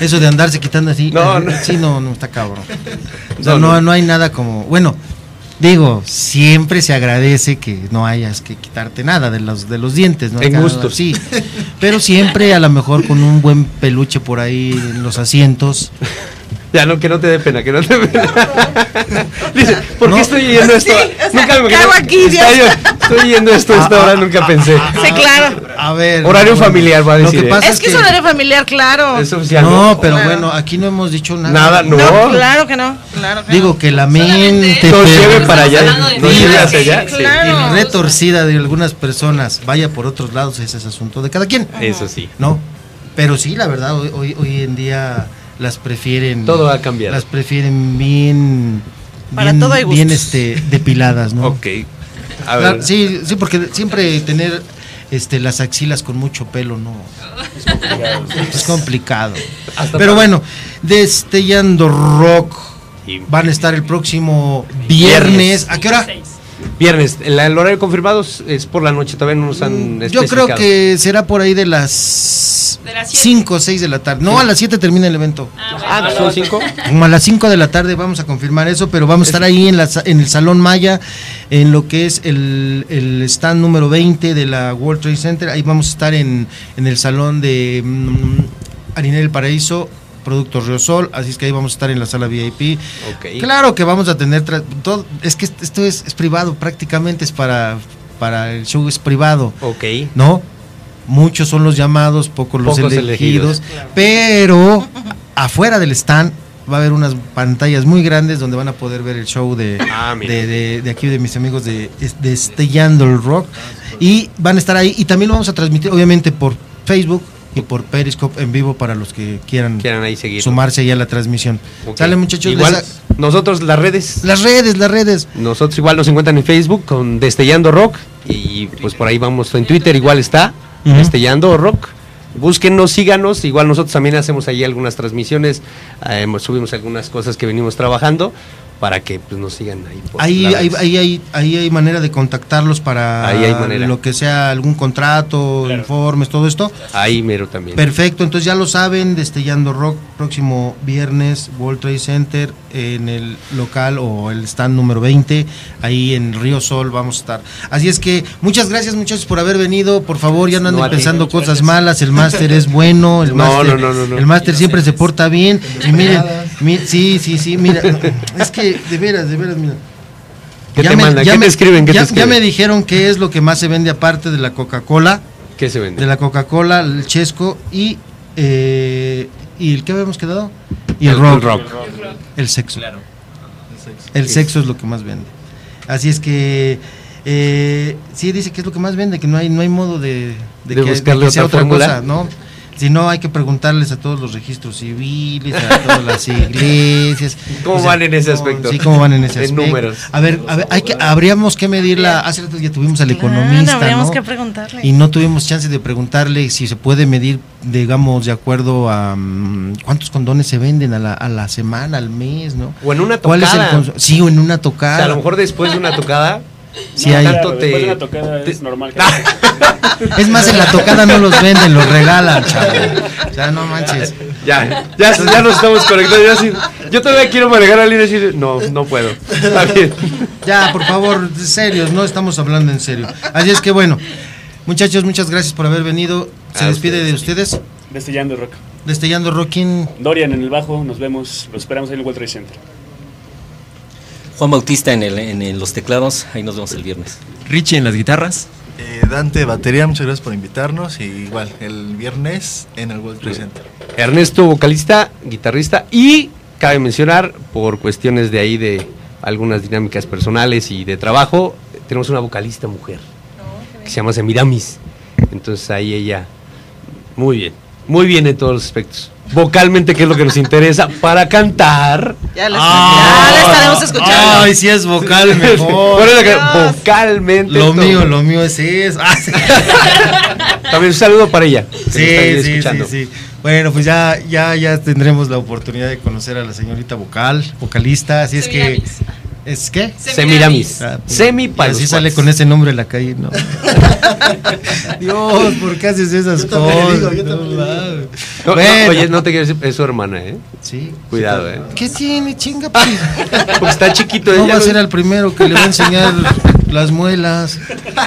Eso de andarse quitando así. No, no. Sí, no, no está cabrón. O sea, No, no, no. no hay nada como. Bueno, digo, siempre se agradece que no hayas que quitarte nada de los, de los dientes, ¿no? En Cada- gustos. Sí. Pero siempre a lo mejor con un buen peluche por ahí en los asientos. Ya no, que no te dé pena, que no te dé pena. Dice, ¿por qué No. estoy yendo esto? Sí, o sea, nunca me ¿qué hago aquí, yo- Estoy yendo esto a esta hora, nunca pensé. Sí, claro. A ver. Horario bueno, familiar, va a lo decir. que ¿eh? pasa Es que es horario familiar, claro. Es oficial. No, pero Claro. bueno, aquí no hemos dicho nada. Nada, no. No, claro que no. Claro que Digo que la mente Nos lleve para allá. Nos lleve hacia allá. sí. claro. y retorcida de algunas personas vaya por otros lados, ese es asunto de cada quien. Eso sí. No, pero sí, la verdad, hoy, hoy, hoy en día las prefieren. Todo ha cambiado. Las prefieren bien. Para bien, todo hay bien este, depiladas, ¿no? Ok. A ver. sí, sí, porque siempre tener este, las axilas con mucho pelo, no. Es complicado. Hasta Pero para- bueno, Destellando Rock Y- van a estar el próximo viernes. ¿A qué hora? Viernes. El, el horario confirmado es- por la noche, todavía no nos han Mm, Yo creo que será por ahí de las De las siete. 5 o 6 de la tarde. No, a las 7 termina el evento. Ah, ¿son cinco? Como a las 5 de la tarde vamos a confirmar eso, pero vamos a estar ahí en, la en el Salón Maya, en lo que es el, el stand número 20 de la World Trade Center. Ahí vamos a estar en, en el Salón de mm, Harina del Paraíso, Productos Riosol, así es que ahí vamos a estar en la sala VIP. Claro que vamos a tener todo, es que esto es, es privado, prácticamente es para, para el show es privado. Ok. ¿no? Muchos son los llamados, pocos los Pocos elegidos, elegidos. pero afuera del stand va a haber unas pantallas muy grandes donde van a poder ver el show de, Ah, de, de- de aquí de mis amigos de, de Estellando el Rock y van a estar ahí y también lo vamos a transmitir obviamente por Facebook y por Periscope en vivo para los que quieran, Quieran ahí seguir. sumarse ahí a la transmisión. Ok. Sale muchachos. Igual, les- nosotros las redes. Las redes, las redes. Nosotros igual nos encuentran en Facebook con Destellando Rock y pues por ahí vamos en Twitter igual está Ujú. Destellando Rock. Búsquenos, síganos, igual nosotros también hacemos ahí algunas transmisiones, eh, subimos algunas cosas que venimos trabajando para que pues, nos sigan ahí. por Ahí, las ahí, hay, ahí hay manera de contactarlos para Ahí hay manera. lo que sea algún contrato, informes, todo esto. Ahí mero también. Perfecto, entonces ya lo saben, Destellando Rock, próximo viernes, World Trade Center, en el local o el stand número 20, ahí en Río Sol vamos a estar. Así es que muchas gracias muchachos por haber venido, por favor ya no anden No, a ti. pensando cosas malas, el máster es bueno, el No, máster no, no, no, no. el máster siempre se porta bien, y miren, mi- sí, sí, sí, mira, es que de veras, de veras, mira. ¿Qué te mandan? ¿Qué te escriben? ¿Qué te ya, escriben? ya me dijeron qué es lo que más se vende aparte de la Coca-Cola. ¿Qué se vende? De la Coca-Cola, el chesco y eh, y el que habíamos quedado y el, El- rock. el rock. El sexo. El sexo es lo que más vende. Así es que eh, sí dice que es lo que más vende, que no hay no hay modo de, De que, buscarle que sea otra otra fórmula. cosa, ¿no? Si no, hay que preguntarles a todos los registros civiles, a todas las iglesias. ¿Cómo van en ese aspecto? Sí, cómo van en ese En aspecto. números. A ver, a ver, hay que, habríamos que medirla. Hace rato ya tuvimos al economista, habríamos ¿no? que preguntarle. Y no tuvimos chance de preguntarle si se puede medir, digamos, de acuerdo a mm, cuántos condones se venden a la, a la semana, al mes, ¿no? O en una ¿Cuál es el tocada. Sí, o en una O tocada. sea, a lo mejor después de una tocada, Sí no hay. tanto Claro, te- una tocada es normal. Es más, en la tocada no los venden, los regalan, chavo. Sea, no manches. Ya, ya, ya nos estamos conectando. Yo, sí- yo todavía quiero manejar a línea y decir, no, no puedo. Está bien. Ya, por favor, serios, no estamos hablando en serio. Así es que bueno, muchachos, muchas gracias por haber venido. Se A despide de ustedes. Destellando Rock. Destellando Rockin. Dorian en el bajo, nos vemos, los esperamos en el World Trade Center. Juan Bautista en, el, en el- los teclados, ahí nos vemos el viernes. Richie en las guitarras. Eh, Dante batería, muchas gracias por invitarnos. Y igual, el viernes en el World Trade Center. Ernesto, vocalista, guitarrista y cabe mencionar, por cuestiones de ahí de algunas dinámicas personales y de trabajo, tenemos una vocalista mujer que se llama Semiramis. Entonces ahí ella, muy bien, muy bien en todos los aspectos. Vocalmente, que es lo que nos interesa, para cantar. Ya la, Ah, ya la estaremos escuchando. Ay, si es vocal, mejor. Vocalmente. Lo todo. mío, lo mío es eso. Ah, sí. También un saludo para ella. Sí, sí, sí, escuchando. sí. Bueno, pues ya, ya, ya tendremos la oportunidad de conocer a la señorita vocal, vocalista, así es que ¿es qué? Semiramis. Ah, pues, Semi para Así sale cuates. con ese nombre en la calle, ¿no? Dios, ¿por qué haces esas cosas? le digo, yo No Bueno. oye, no te quiero decir, es su hermana, ¿eh? Sí. Cuidado, ¿eh? ¿Qué tiene, chinga? Pues? Porque está chiquito. No ella va a ser el primero que le va a enseñar las muelas,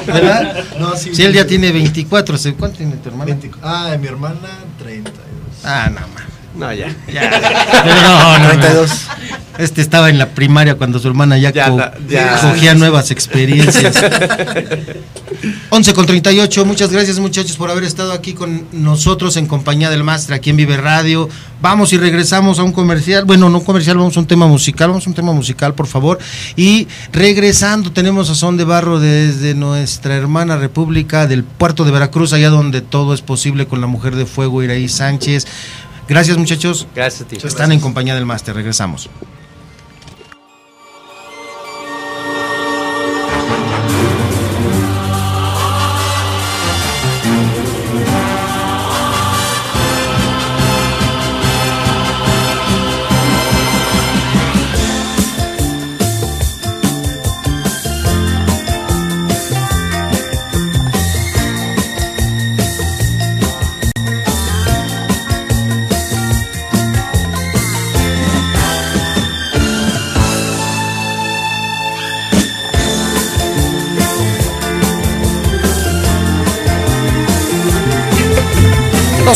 ¿verdad? No, sí, si él ya tiene 24, ¿se- ¿cuánto tiene tu hermana? 20 ah, mi hermana 32. Ah, no, man. No, ya. No, no, no. 32. Este estaba en la primaria cuando su hermana ya, Ya, co- ya. cogía nuevas experiencias. 11 con 38, muchas gracias muchachos por haber estado aquí con nosotros en compañía del máster aquí en Vive Radio. Vamos y regresamos a un comercial, bueno, no comercial, vamos a un tema musical, vamos a un tema musical, por favor. Y regresando tenemos a Son de Barro desde nuestra hermana República del puerto de Veracruz, allá donde todo es posible con la mujer de fuego Iraí Sánchez. Gracias muchachos. Gracias a ti. Están en compañía del máster, regresamos.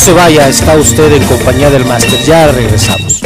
Se vaya, está usted en compañía del máster. Ya regresamos.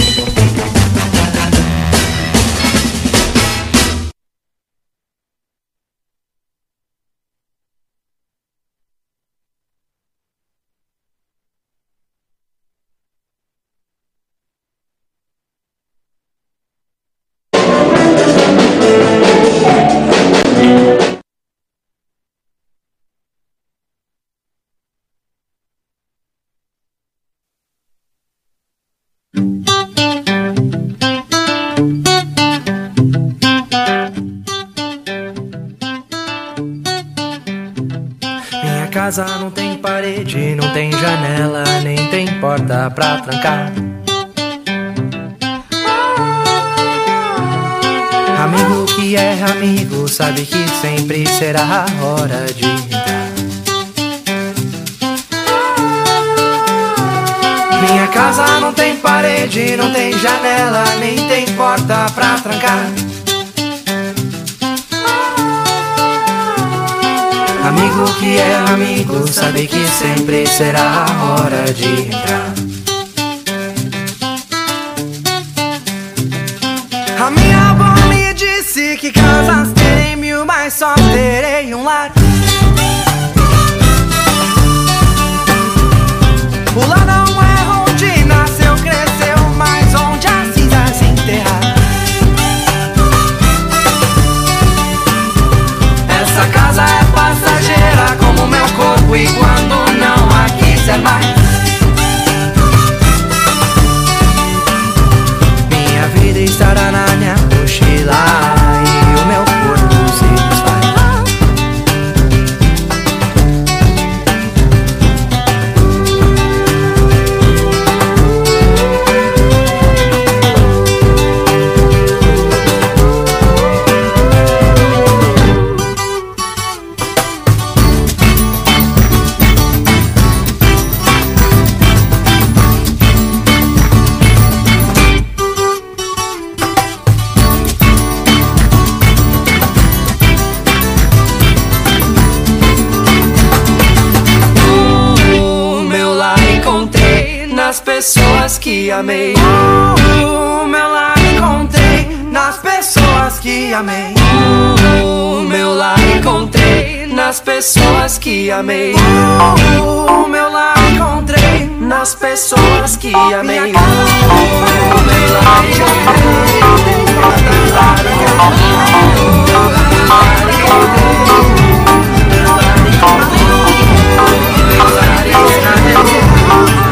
Pra trancar. Amigo que é amigo, sabe que sempre será a hora de entrar. Minha casa não tem parede, não tem janela, nem tem porta pra trancar. Amigo que é amigo, sabe que sempre será a hora de entrar. A minha avó me disse que casas terem mil, mas só terei um lar. O lar não é onde nasceu, cresceu, mas onde a cinza se enterrar. Essa casa é passageira como meu corpo e quando não a quiser mais. Mochila amei. O meu lar encontrei nas pessoas que amei. O meu lar encontrei nas pessoas que amei. O meu lar encontrei nas pessoas que amei. O meu lar nas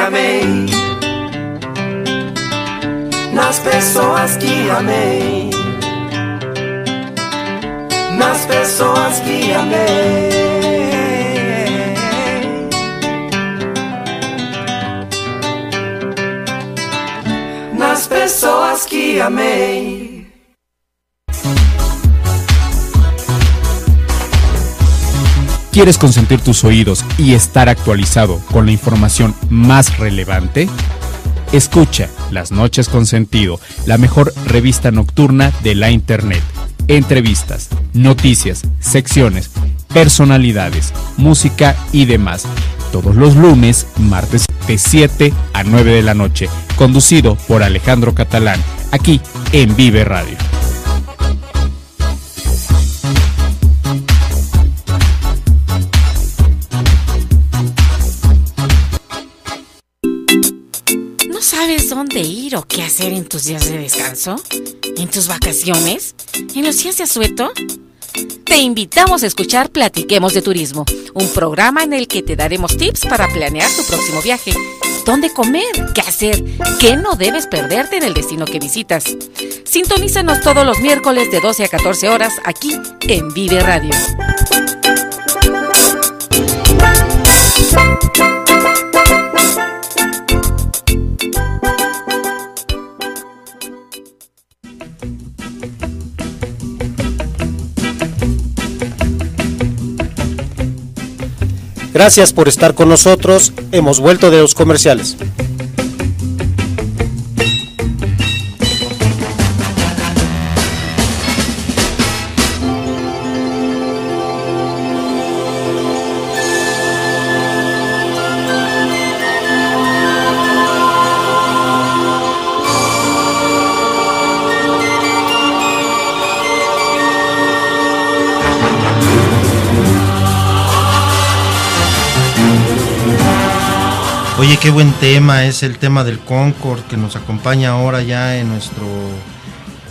amei. Nas pessoas que amei. Nas pessoas que amei. Nas pessoas que amei. ¿Quieres consentir tus oídos y estar actualizado con la información más relevante? Escucha Las Noches con Sentido, la mejor revista nocturna de la Internet. Entrevistas, noticias, secciones, personalidades, música y demás. Todos los lunes, martes de 7 a 9 de la noche. Conducido por Alejandro Catalán, aquí en Vive Radio. Sabes dónde ir o qué hacer en tus días de descanso? ¿En tus vacaciones? ¿En los días de asueto? Te invitamos a escuchar Platiquemos de Turismo, un programa en el que te daremos tips para planear tu próximo viaje. ¿Dónde comer? ¿Qué hacer? ¿Qué no debes perderte en el destino que visitas? Sintonízanos todos los miércoles de 12 a 14 horas aquí en Vive Radio. Gracias por estar con nosotros. Hemos vuelto de los comerciales. Qué buen tema es el tema del Concord que nos acompaña ahora ya en nuestro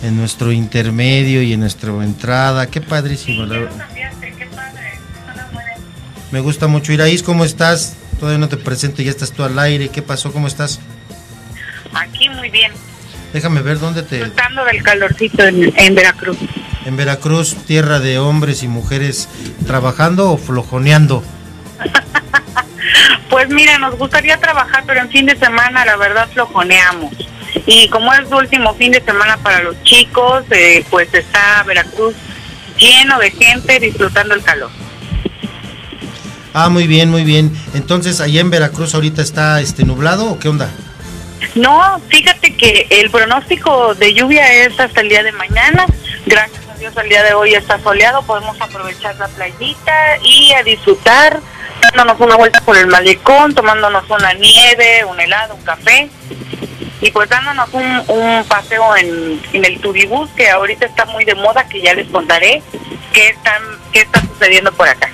en nuestro intermedio y en nuestra entrada. Qué padrísimo. la verdad. Me gusta mucho. Iraís, ¿cómo estás? Todavía no te presento, ya estás tú al aire. ¿Qué pasó? ¿Cómo estás? Aquí muy bien, Déjame ver dónde te... disfrutando del calorcito en, en Veracruz. En Veracruz, tierra de hombres y mujeres trabajando o flojoneando. Pues mira, nos gustaría trabajar, pero en fin de semana la verdad flojoneamos. Y como es el último fin de semana para los chicos, eh, pues está Veracruz lleno de gente disfrutando el calor. Ah, muy bien, muy bien. Entonces, allá en Veracruz ahorita está este nublado o qué onda? No, fíjate que el pronóstico de lluvia es hasta el día de mañana. Gracias a Dios, el día de hoy está soleado. Podemos aprovechar la playita y a disfrutar, dándonos una vuelta por el malecón, tomándonos una nieve, un helado, un café. Y pues dándonos un, un paseo en, en el turibús, que ahorita está muy de moda, que ya les contaré qué, están, qué está sucediendo por acá.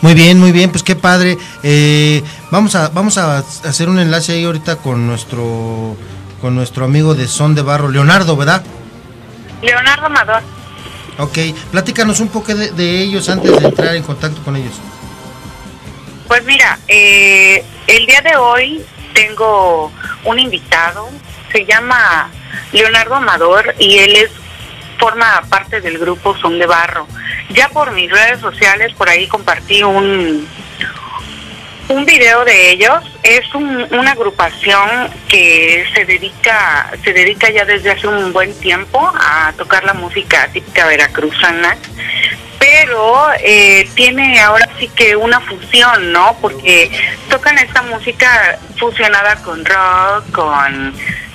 Muy bien, muy bien, pues qué padre. Eh, vamos a vamos a hacer un enlace ahí ahorita con nuestro con nuestro amigo de Son de Barro, Leonardo, ¿verdad? Leonardo Amador. Ok, platícanos un poco de, de ellos antes de entrar en contacto con ellos. Pues mira, eh, el día de hoy tengo un invitado, se llama Leonardo Amador y él es forma parte del grupo Son de Barro. Ya por mis redes sociales, por ahí compartí un, un video de ellos. Es un- una agrupación que se dedica, se dedica ya desde hace un buen tiempo a tocar la música típica veracruzana pero eh, tiene ahora sí que una fusión, ¿no? Porque tocan esta música fusionada con rock, con,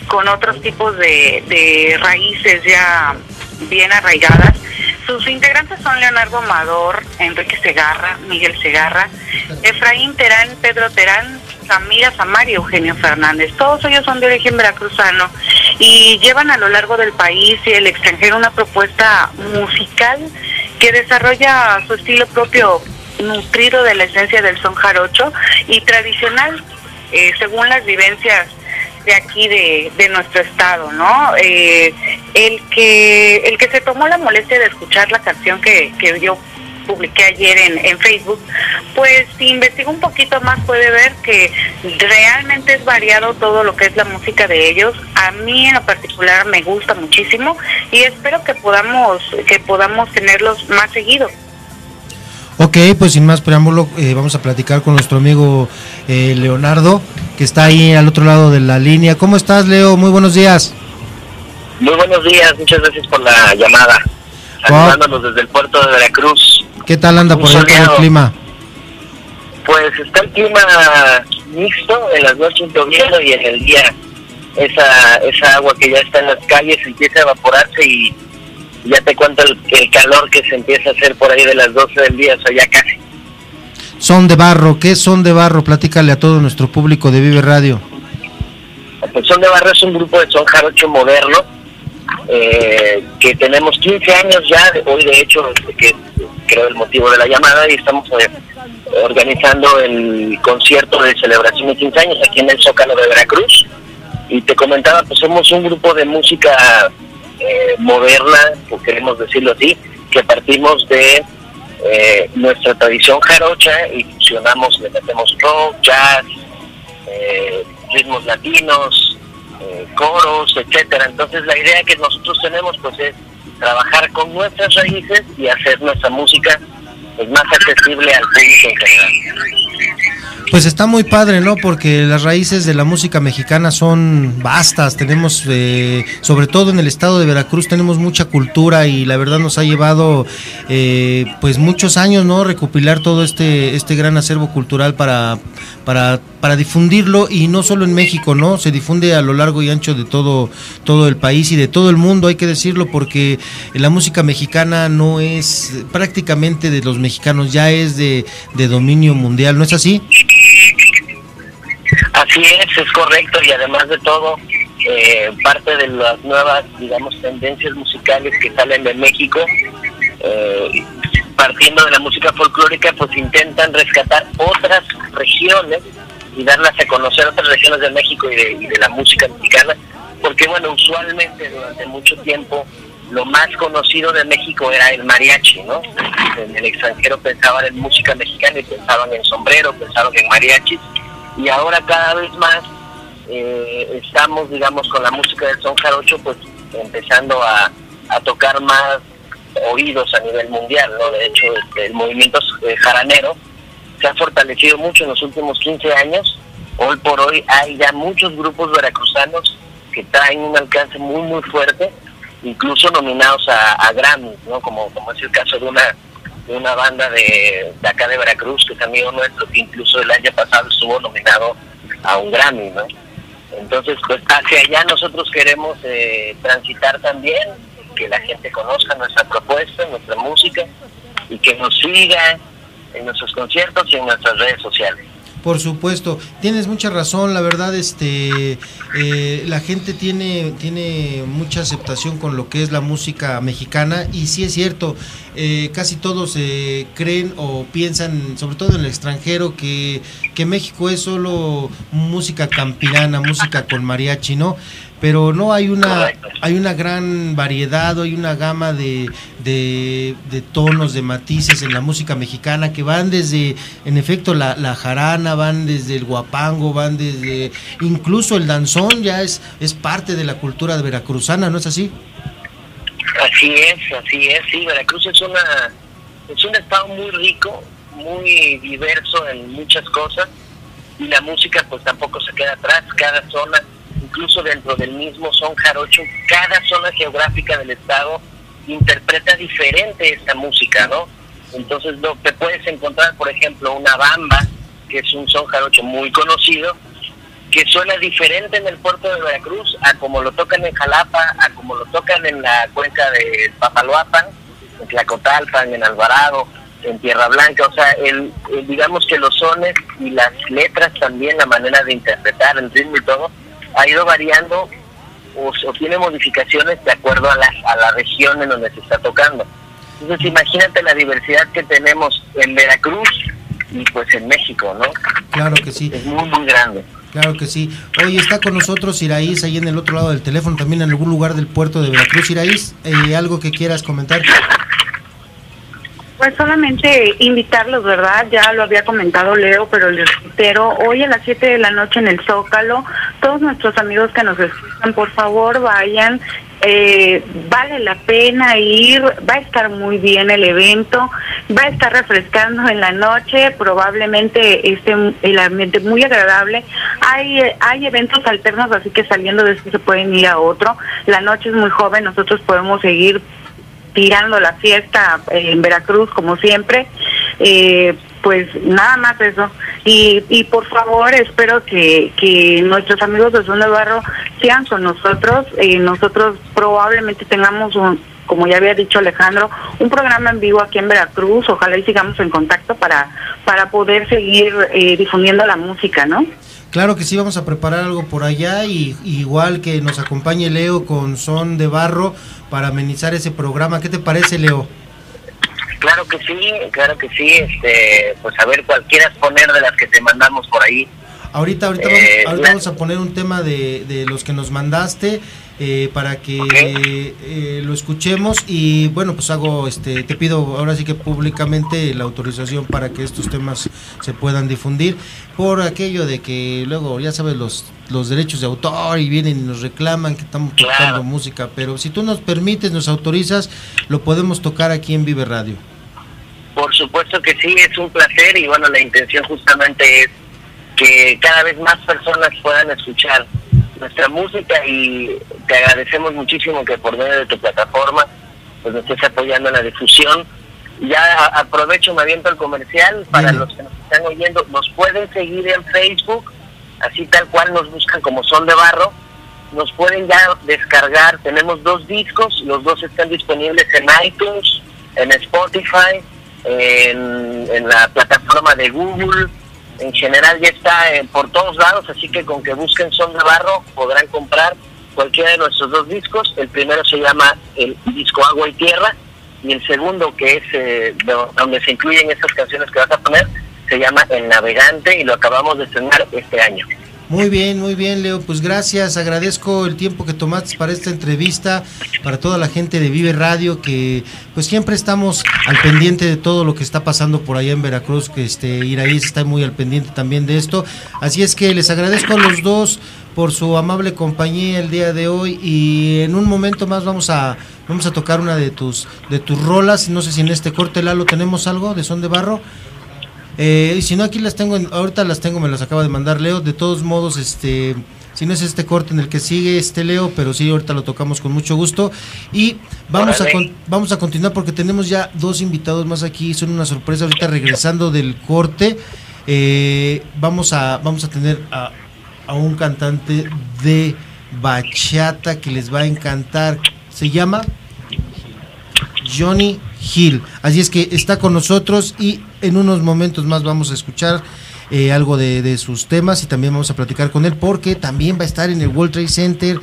con otros tipos de, de raíces ya bien arraigadas. Sus integrantes son Leonardo Amador, Enrique Segarra, Miguel Segarra, Efraín Terán, Pedro Terán, Samira Samar y Eugenio Fernández. Todos ellos son de origen veracruzano y llevan a lo largo del país y el extranjero una propuesta musical que desarrolla su estilo propio nutrido de la esencia del son jarocho y tradicional eh, según las vivencias de aquí de, de nuestro estado, ¿no? Eh, el que el que se tomó la molestia de escuchar la canción que, que yo publiqué ayer en, en Facebook, pues si investiga un poquito más puede ver que realmente es variado todo lo que es la música de ellos. A mí en lo particular me gusta muchísimo y espero que podamos que podamos tenerlos más seguido. Ok, pues sin más preámbulo, eh, vamos a platicar con nuestro amigo eh, Leonardo, que está ahí al otro lado de la línea. ¿Cómo estás, Leo? Muy buenos días. Muy buenos días, muchas gracias por la llamada. Saludándonos desde el puerto de Veracruz. ¿Qué tal anda por Un todo el clima? Pues está el clima mixto, en las noches lloviendo y en el día esa, esa agua que ya está en las calles empieza a evaporarse y ya te cuento el, el calor que se empieza a hacer por ahí de las 12 del día, o sea, ya casi. Son de barro, ¿qué son de barro? Platícale a todo nuestro público de Vive Radio. Pues Son de Barro es un grupo de son jarocho moderno eh, que tenemos 15 años ya, hoy de hecho, que creo el motivo de la llamada, y estamos eh, organizando el concierto de celebración de 15 años aquí en el Zócalo de Veracruz. Y te comentaba, pues somos un grupo de música eh, moderna, o queremos decirlo así, que partimos de eh, nuestra tradición jarocha y fusionamos, le metemos rock, jazz, eh, ritmos latinos, eh, coros, etcétera. Entonces la idea que nosotros tenemos pues es trabajar con nuestras raíces y hacer nuestra música pues, más accesible al público en general. Pues está muy padre, ¿no? Porque las raíces de la música mexicana son vastas. Tenemos, eh, sobre todo en el estado de Veracruz, tenemos mucha cultura y la verdad nos ha llevado, eh, pues muchos años, ¿no? Recopilar todo este este gran acervo cultural para para para difundirlo y no solo en México, ¿no? Se difunde a lo largo y ancho de todo todo el país y de todo el mundo, hay que decirlo, porque la música mexicana no es prácticamente de los mexicanos, ya es de, de dominio mundial, ¿no es así? Así es, es correcto y además de todo, eh, parte de las nuevas, digamos, tendencias musicales que salen de México, eh, partiendo de la música folclórica, pues intentan rescatar y darlas a conocer otras regiones de México y de, y de la música mexicana, porque bueno, usualmente durante mucho tiempo lo más conocido de México era el mariachi, ¿no? En el extranjero pensaban en música mexicana y pensaban en sombrero, pensaban en mariachis, y ahora cada vez más eh, estamos, digamos, con la música del son jarocho, pues empezando a, a tocar más oídos a nivel mundial, ¿no? De hecho, este, el movimiento eh, jaranero se ha fortalecido mucho en los últimos 15 años. Hoy por hoy hay ya muchos grupos veracruzanos que traen un alcance muy, muy fuerte, incluso nominados a, Grammy, ¿no? Como, como es el caso de una una banda de, de acá de Veracruz, que es amigo nuestro, que incluso el año pasado estuvo nominado a un Grammy, ¿no? Entonces, pues hacia allá nosotros queremos eh, transitar también, que la gente conozca nuestra propuesta, nuestra música, y que nos siga en nuestros conciertos y en nuestras redes sociales. Por supuesto, tienes mucha razón, la verdad, este, eh, la gente tiene, tiene mucha aceptación con lo que es la música mexicana y sí es cierto, eh, casi todos eh, creen o piensan, sobre todo en el extranjero, que, que México es solo música campirana, música con mariachi, ¿no? Pero no hay una hay una gran variedad hay una gama de, de, de tonos de matices en la música mexicana que van desde en efecto la, la jarana van desde el guapango van desde incluso el danzón ya es es parte de la cultura veracruzana no es así Así es, así es, sí, Veracruz es una es un estado muy rico, muy diverso en muchas cosas y la música pues tampoco se queda atrás, cada zona, incluso dentro del mismo son jarocho, cada zona geográfica del estado interpreta diferente esta música, ¿no? Entonces no te puedes encontrar, por ejemplo, una bamba, que es un son jarocho muy conocido, que suena diferente en el puerto de Veracruz a como lo tocan en Jalapa, a como lo tocan en la cuenca de Papaloapan, en Tlacotalpan, en Alvarado, en Tierra Blanca, o sea, el, digamos que los sones y las letras también, la manera de interpretar, el ritmo y todo, ha ido variando o, o tiene modificaciones de acuerdo a la, a la región en donde se está tocando. Entonces imagínate la diversidad que tenemos en Veracruz y pues en México, ¿no? claro que sí Es muy, muy grande. Claro que sí. Hoy está con nosotros Iraíz, ahí en el otro lado del teléfono, también en algún lugar del puerto de Veracruz. Iraíz, eh, ¿algo que quieras comentar? Pues solamente invitarlos, ¿verdad? Ya lo había comentado Leo, pero les reitero, hoy a las 7 de la noche en el Zócalo, todos nuestros amigos que nos escuchan, por favor vayan, eh, vale la pena ir, va a estar muy bien el evento, va a estar refrescando en la noche, probablemente esté el ambiente muy agradable. Hay, hay eventos alternos, así que saliendo de este se pueden ir a otro. La noche es muy joven, nosotros podemos seguir tirando la fiesta eh, en Veracruz como siempre. Eh, pues nada más eso. Y, y por favor, espero que, que nuestros amigos de de Barro sean con nosotros. Eh, nosotros probablemente tengamos un, como ya había dicho Alejandro, un programa en vivo aquí en Veracruz. Ojalá y sigamos en contacto para, para poder seguir eh, difundiendo la música, ¿no? Claro que sí, vamos a preparar algo por allá y y igual que nos acompañe Leo con Son de Barro para amenizar ese programa. ¿Qué te parece, Leo? Claro que sí, claro que sí, este, pues a ver cuál quieras poner de las que te mandamos por ahí. Ahorita, ahorita, Eh, vamos, ahorita la- vamos a poner un tema de, de los que nos mandaste eh, para que eh, lo escuchemos y bueno, pues hago, este, te pido ahora sí que públicamente la autorización para que estos temas se puedan difundir por aquello de que luego, ya sabes, los, los derechos de autor y vienen y nos reclaman que estamos tocando música, pero si tú nos permites, nos autorizas, lo podemos tocar aquí en Vive Radio. Por supuesto que sí, es un placer y bueno, la intención justamente es que cada vez más personas puedan escuchar nuestra música y te agradecemos muchísimo que por medio de tu plataforma pues nos estés apoyando en la difusión. Ya aprovecho, me aviento el comercial para los que nos están oyendo, nos pueden seguir en Facebook, así tal cual nos buscan como Son de Barro, nos pueden ya descargar, tenemos dos discos, los dos están disponibles en iTunes, en Spotify, en, en la plataforma de Google, en general ya está eh, por todos lados, así que con que busquen Son de Barro podrán comprar cualquiera de nuestros dos discos. El primero se llama el disco Agua y Tierra y el segundo, que es eh, do- donde se incluyen estas canciones que vas a poner, se llama El Navegante y lo acabamos de estrenar este año. Muy bien, muy bien, Leo. Pues gracias, agradezco el tiempo que tomaste para esta entrevista, para toda la gente de Vive Radio, que pues siempre estamos al pendiente de todo lo que está pasando por allá en Veracruz, que este Iraí está muy al pendiente también de esto. Así es que les agradezco a los dos por su amable compañía el día de hoy y en un momento más vamos a vamos a tocar una de tus de tus rolas, no sé si en este corte Lalo tenemos algo de son de barro. Eh, y si no, aquí las tengo, en- ahorita las tengo, me las acaba de mandar Leo. De todos modos, este, si no es este corte en el que sigue este Leo, pero sí, ahorita lo tocamos con mucho gusto. Y vamos a, con- vamos a continuar porque tenemos ya dos invitados más aquí, son una sorpresa. Ahorita regresando del corte, eh, vamos, a, vamos a tener a, a un cantante de bachata que les va a encantar. Se llama Johnny Hill. Así es que está con nosotros y en unos momentos más vamos a escuchar eh, algo de, sus temas y también vamos a platicar con él porque también va a estar en el World Trade Center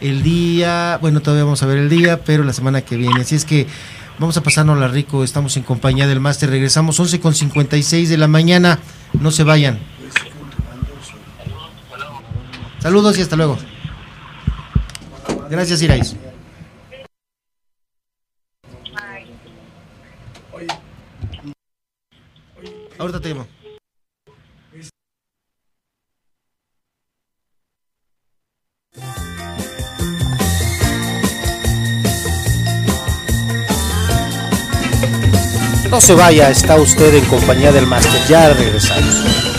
el día, bueno, todavía vamos a ver el día, pero la semana que viene. Así es que vamos a pasárnosla rico, estamos en compañía del máster, regresamos 11 con 56 de la mañana, no se vayan. Saludos y hasta luego. Gracias, Irais. Ahorita te llamo. No se vaya, está usted en compañía del máster. Ya regresamos.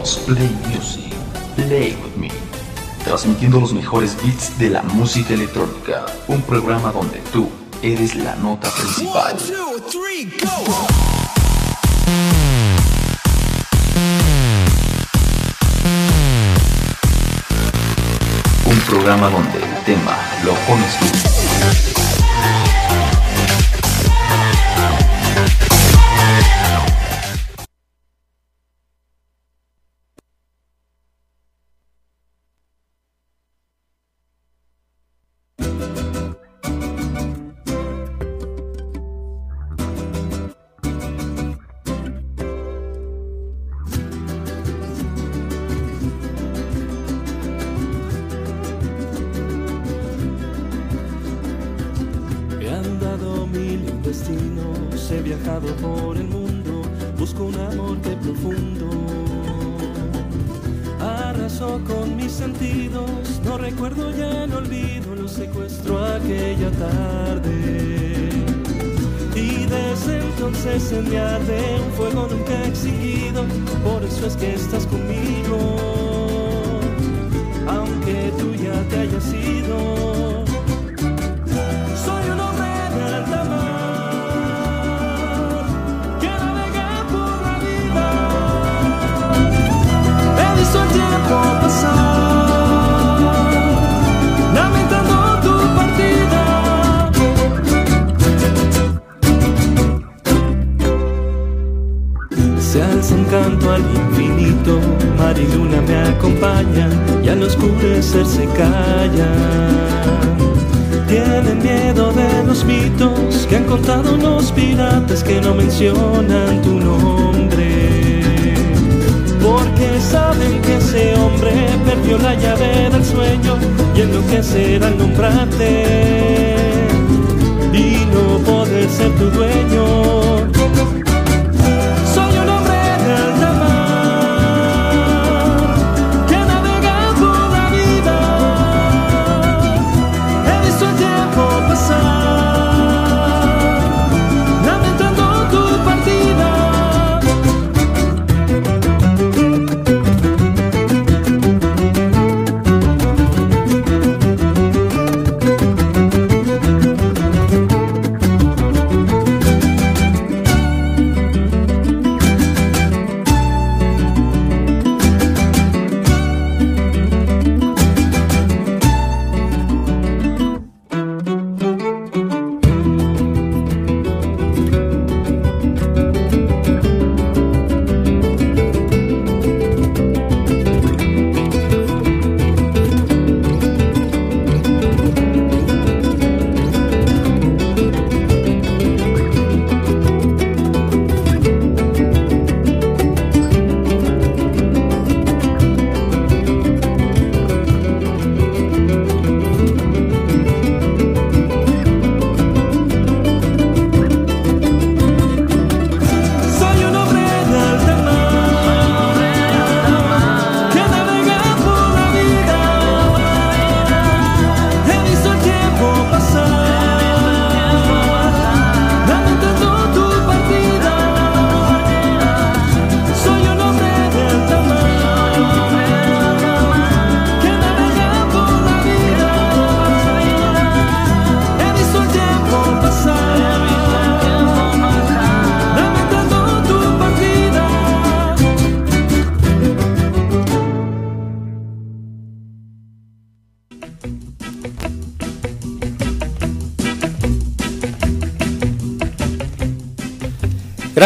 Play Music, Play with me. Transmitiendo los mejores beats de la música electrónica. Un programa donde tú eres la nota principal. Un programa donde el tema lo pones tú.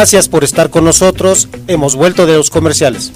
Gracias por estar con nosotros. Hemos vuelto de los comerciales.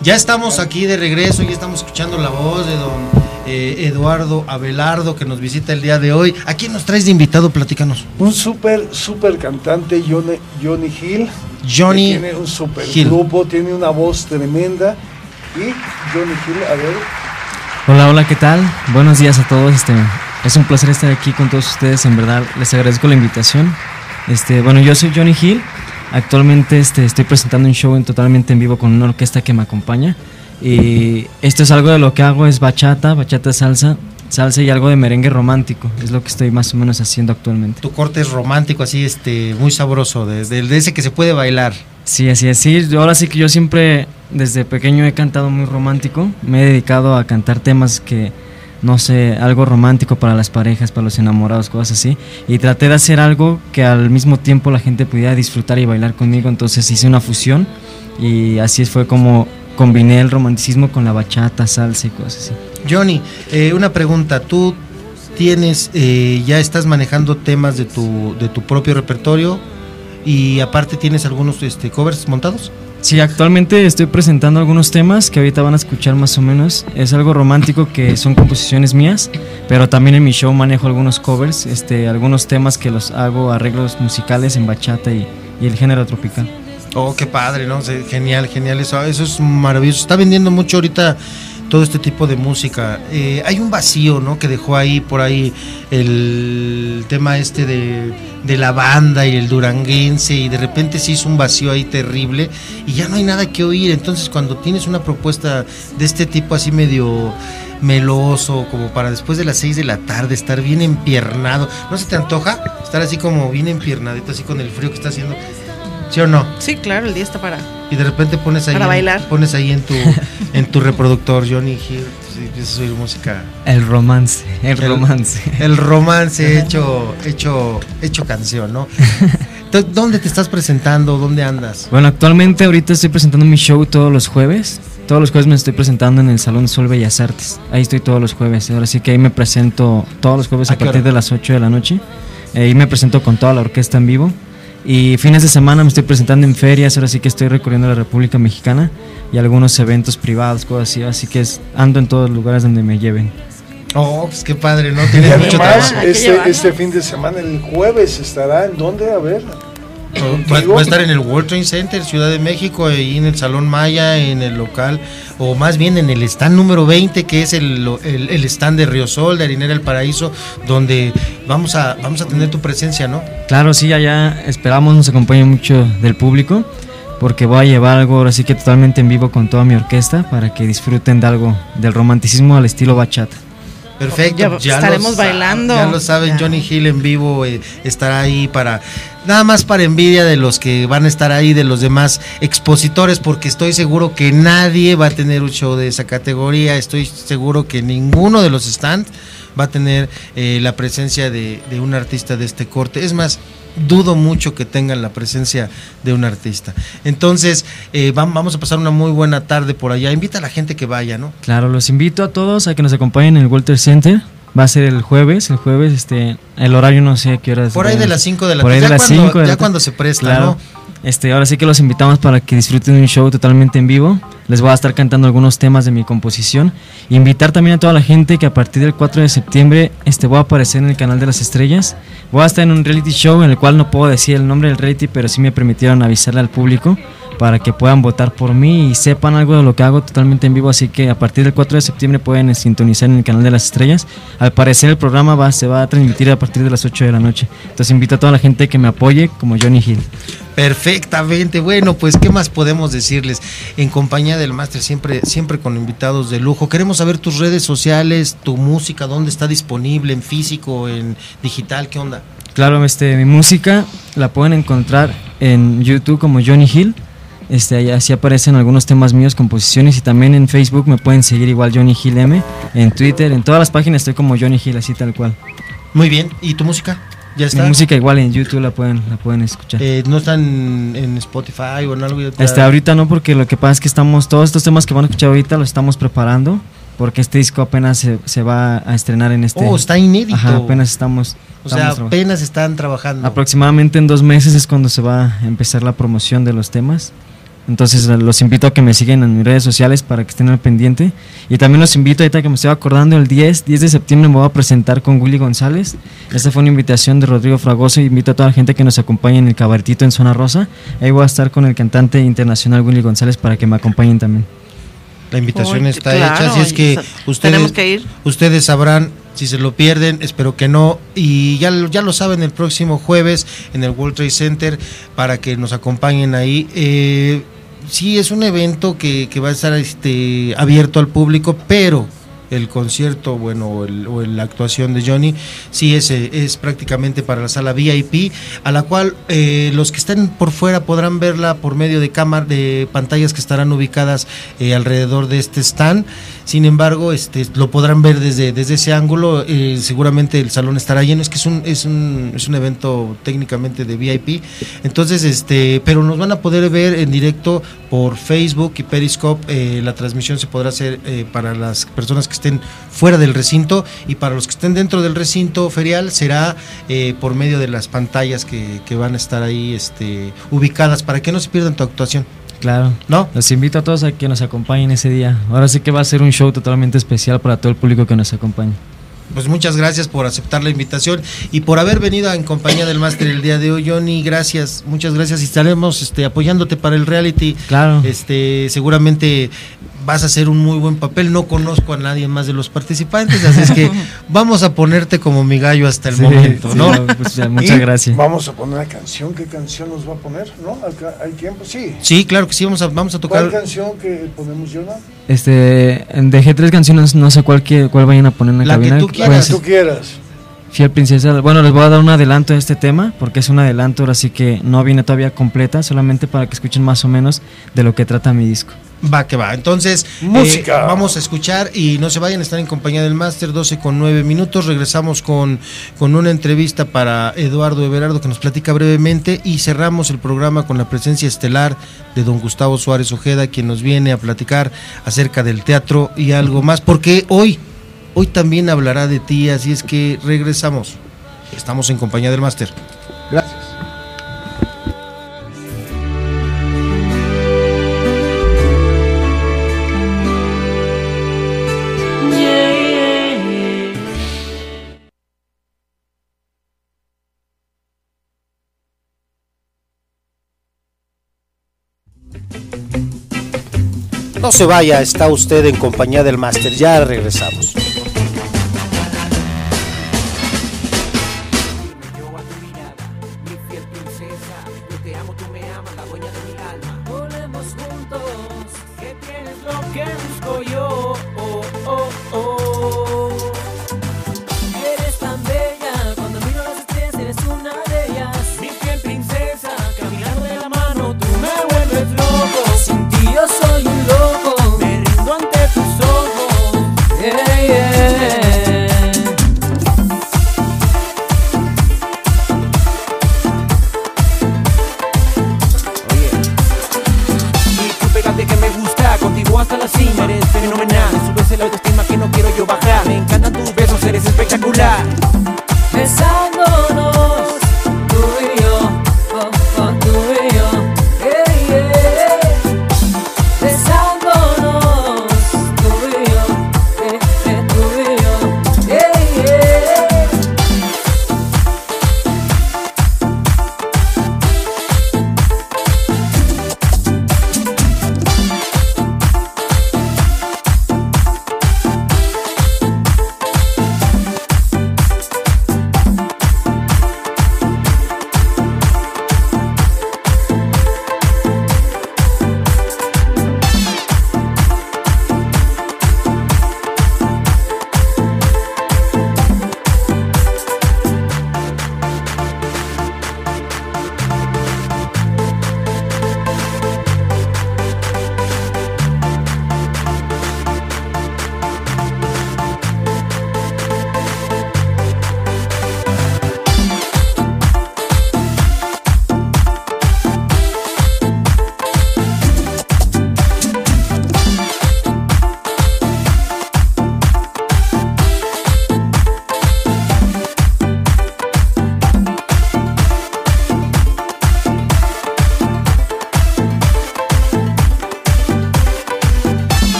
Ya estamos aquí de regreso, ya estamos escuchando la voz de don eh, Eduardo Abelardo que nos visita el día de hoy. ¿A quién nos traes de invitado? Platícanos. Un súper, súper cantante, Johnny, Johnny Hill. Johnny Tiene un súper Hill. grupo, tiene una voz tremenda. Y Johnny Hill, a ver, Hola, hola, ¿qué tal? Buenos días a todos. Este, es un placer estar aquí con todos ustedes. En verdad, les agradezco la invitación. Este, bueno, yo soy Johnny Hill. Actualmente este, estoy presentando un show en, totalmente en vivo con una orquesta que me acompaña. Y esto es algo de lo que hago, es bachata, bachata salsa, salsa y algo de merengue romántico. Es lo que estoy más o menos haciendo actualmente. Tu corte es romántico, así, este, muy sabroso, de, de- de ese que se puede bailar. Sí, así es. Sí, yo ahora sí que yo siempre desde pequeño he cantado muy romántico. Me he dedicado a cantar temas que, no sé, algo romántico para las parejas, para los enamorados, cosas así. Y traté de hacer algo que al mismo tiempo la gente pudiera disfrutar y bailar conmigo. Entonces hice una fusión y así fue como combiné el romanticismo con la bachata, salsa y cosas así. Johnny, eh, una pregunta. ¿Tú tienes, eh, ya estás manejando temas de tu, de tu propio repertorio y aparte tienes algunos este, covers montados? Sí, actualmente estoy presentando algunos temas que ahorita van a escuchar más o menos. Es algo romántico que son composiciones mías, pero también en mi show manejo algunos covers, este, algunos temas que los hago arreglos musicales en bachata y, y el género tropical. Oh, qué padre, ¿no? Genial, genial, eso, eso es maravilloso. Está vendiendo mucho ahorita todo este tipo de música. Eh, hay un vacío, ¿no? Que dejó ahí, por ahí, el tema este de, de la banda y el duranguense, y de repente se hizo un vacío ahí terrible, y ya no hay nada que oír. Entonces, cuando tienes una propuesta de este tipo así medio meloso, como para después de las 6 de la tarde, estar bien empiernado, ¿no se te antoja? Estar así como bien empiernadito, así con el frío que está haciendo. ¿Sí o no? Sí, claro, el día está para. Y de repente pones ahí, Para en, bailar. pones ahí en tu en tu reproductor Johnny Hill y empiezas a oír música. El romance, el romance. El romance hecho hecho hecho canción, ¿no? Entonces, ¿Dónde te estás presentando? ¿Dónde andas? Bueno, actualmente ahorita estoy presentando mi show todos los jueves. Todos los jueves me estoy presentando en el Salón Sol Bellas Artes. Ahí estoy todos los jueves. Ahora sí que ahí me presento todos los jueves ¿A partir hora? de las 8 de la noche. Ahí me presento con toda la orquesta en vivo. Y fines de semana me estoy presentando en ferias. Ahora sí que estoy recorriendo la República Mexicana y algunos eventos privados, cosas así. Así que es- ando en todos los lugares donde me lleven. Oh, pues qué padre, ¿no? y Tienes mucho además, trabajo. este, este fin de semana, el jueves, estará en dónde? A ver. Va, va a estar en el World Trade Center, Ciudad de México, ahí en el Salón Maya, en el local, o más bien en el stand número 20, que es el, el, el stand de Río Sol, de Harinera El Paraíso, donde vamos a, vamos a tener tu presencia, ¿no? Claro, sí, allá esperamos nos acompañe mucho del público, porque voy a llevar algo ahora sí que totalmente en vivo con toda mi orquesta para que disfruten de algo del romanticismo al estilo bachata. Perfecto. Ya estaremos bailando. Ya lo saben, Ya. Johnny Hill en vivo eh, estará ahí para. Nada más para envidia de los que van a estar ahí, de los demás expositores, porque estoy seguro que nadie va a tener un show de esa categoría. Estoy seguro que ninguno de los stands va a tener eh, la presencia de, de un artista de este corte. Es más, dudo mucho que tengan la presencia de un artista. Entonces, eh, vam- vamos a pasar una muy buena tarde por allá. Invita a la gente que vaya, ¿no? Claro, los invito a todos a que nos acompañen en el Walter Center. Va a ser el jueves, el jueves, este, el horario no sé a qué horas. Por ahí de las 5 de la Por ahí tarde. de Ya las cuando- 5 de ya la cuando tarde. se presta, Claro. ¿no? Este, ahora sí que los invitamos para que disfruten un show totalmente en vivo. Les voy a estar cantando algunos temas de mi composición. Invitar también a toda la gente que a partir del 4 de septiembre este, voy a aparecer en el canal de las estrellas. Voy a estar en un reality show en el cual no puedo decir el nombre del reality, pero sí me permitieron avisarle al público para que puedan votar por mí y sepan algo de lo que hago totalmente en vivo. Así que a partir del 4 de septiembre pueden sintonizar en el canal de las estrellas. Al parecer el programa va, se va a transmitir a partir de las 8 de la noche. Entonces invito a toda la gente que me apoye como Johnny Hill. Perfectamente, bueno, pues qué más podemos decirles en compañía del máster, siempre, siempre con invitados de lujo. Queremos saber tus redes sociales, tu música, dónde está disponible, en físico, en digital, ¿qué onda? Claro, este, mi música la pueden encontrar en YouTube como Johnny Hill. Este, así aparecen algunos temas míos, composiciones y también en Facebook me pueden seguir igual Johnny Hill M, en Twitter, en todas las páginas estoy como Johnny Hill, así tal cual. Muy bien, ¿y tu música? Ya está. Mi música igual en YouTube la pueden, la pueden escuchar. Eh, no están en Spotify o en algo. ya- Este, ahorita no, porque lo que pasa es que estamos, todos estos temas que van a escuchar ahorita los estamos preparando, porque este disco apenas se, se va a estrenar en este... Oh, está inédito. Ajá, apenas estamos... O sea, estamos trabajando. apenas están trabajando. Aproximadamente en dos meses es cuando se va a empezar la promoción de los temas. Entonces eh, los invito a que me sigan en mis redes sociales para que estén al pendiente. Y también los invito ahorita que me estoy acordando, el 10, 10 de septiembre me voy a presentar con Willy González. Esta fue una invitación de Rodrigo Fragoso. Invito a toda la gente que nos acompañe en el cabaretito en Zona Rosa. Ahí voy a estar con el cantante internacional Willy González para que me acompañen también. La invitación Uy, está claro, hecha, así es y que ustedes, tenemos que ir. ustedes sabrán si se lo pierden, espero que no, y ya, ya lo saben el próximo jueves en el World Trade Center para que nos acompañen ahí. Eh, sí, es un evento que, que va a estar este, abierto al público, pero el concierto, bueno, o, el- o la actuación de Johnny, sí es, eh, es prácticamente para la sala VIP, a la cual eh, los que estén por fuera podrán verla por medio de cámara, de pantallas que estarán ubicadas eh, alrededor de este stand. Sin embargo, este, lo podrán ver desde, desde ese ángulo. eh, seguramente el salón estará lleno. Es que es un, es un, es un evento técnicamente de VIP. Entonces, este, pero nos van a poder ver en directo por Facebook y Periscope. eh, la transmisión se podrá hacer eh, para las personas que estén fuera del recinto y para los que estén dentro del recinto ferial será por medio de las pantallas que, que van a estar ahí este, ubicadas para que no se pierdan tu actuación. Claro. ¿No? Los invito a todos a que nos acompañen ese día. Ahora sí que va a ser un show totalmente especial para todo el público que nos acompañe. Pues muchas gracias por aceptar la invitación y por haber venido en compañía del máster el día de hoy, Johnny. Gracias, muchas gracias. Y estaremos este, apoyándote para el reality. Claro. Este, seguramente vas a hacer un muy buen papel. No conozco a nadie más de los participantes, así es que vamos a ponerte como mi gallo hasta el Sí, momento, sí, ¿no? pues ya, muchas Y gracias. Vamos a poner una canción. ¿Qué canción nos va a poner? ¿No? ¿Hay tiempo? Sí. Sí, claro que sí, vamos a, vamos a ¿Cuál tocar. canción que ponemos, Jonah? Este, dejé tres canciones, no sé cuál, que, cuál vayan a poner en la, La que tú quieras. ser Tú quieras. Fiel Princesa. Bueno, les voy a dar un adelanto de este tema, porque es un adelanto, así que no viene todavía completa, solamente para que escuchen más o menos de lo que trata mi disco. Va que va. Entonces, Música. eh, vamos a escuchar y no se vayan, están en compañía del máster, 12 con 9 minutos. Regresamos con, con una entrevista para Eduardo Everardo que nos platica brevemente y cerramos el programa con la presencia estelar de don Gustavo Suárez Ojeda, quien nos viene a platicar acerca del teatro y algo más, porque hoy, hoy también hablará de ti, así es que regresamos. Estamos en compañía del máster. Gracias. Se vaya, está usted en compañía del máster. Ya regresamos.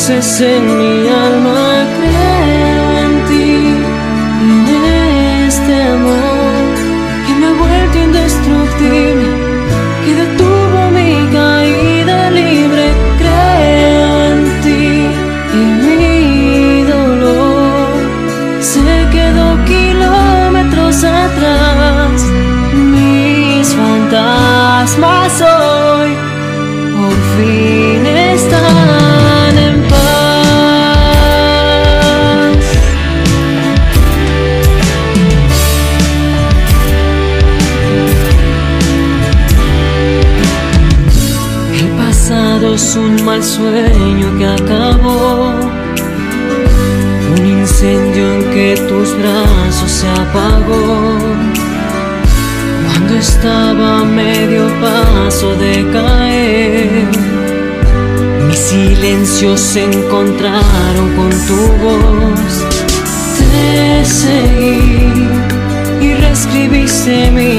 Luces en mi silencios se encontraron con tu voz. Te seguí y reescribiste mi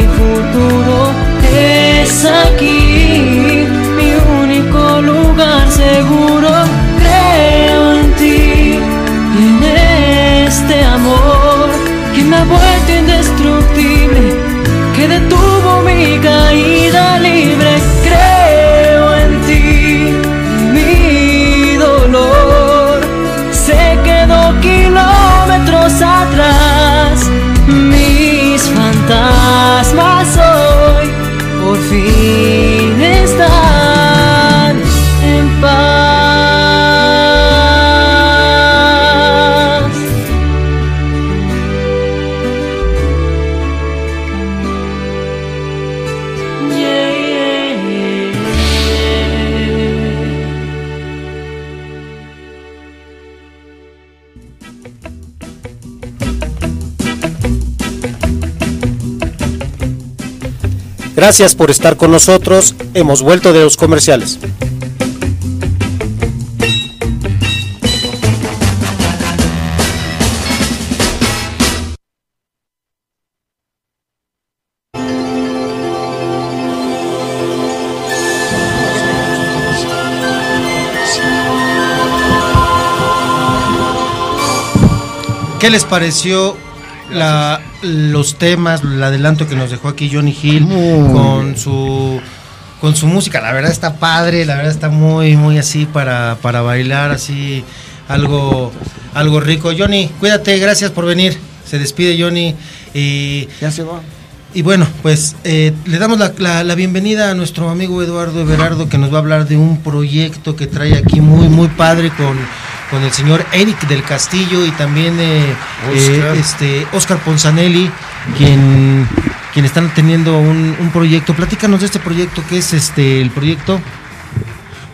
Gracias por estar con nosotros. Hemos vuelto de los comerciales. ¿Qué les pareció la- los temas, el adelanto que nos dejó aquí Johnny Hill Muy con bien. su con su música? La verdad está padre, la verdad está muy muy así para, para bailar así algo algo rico. Johnny, cuídate, gracias por venir. Se despide Johnny y ya se va. Y bueno, pues eh, le damos la, la- la bienvenida a nuestro amigo Eduardo Everardo que nos va a hablar de un proyecto que trae aquí muy muy padre con, con el señor Eric del Castillo y también eh, Oscar. eh, este Oscar Ponzanelli, quien, quien están teniendo un, un proyecto. Platícanos de este proyecto, ¿qué es este el proyecto?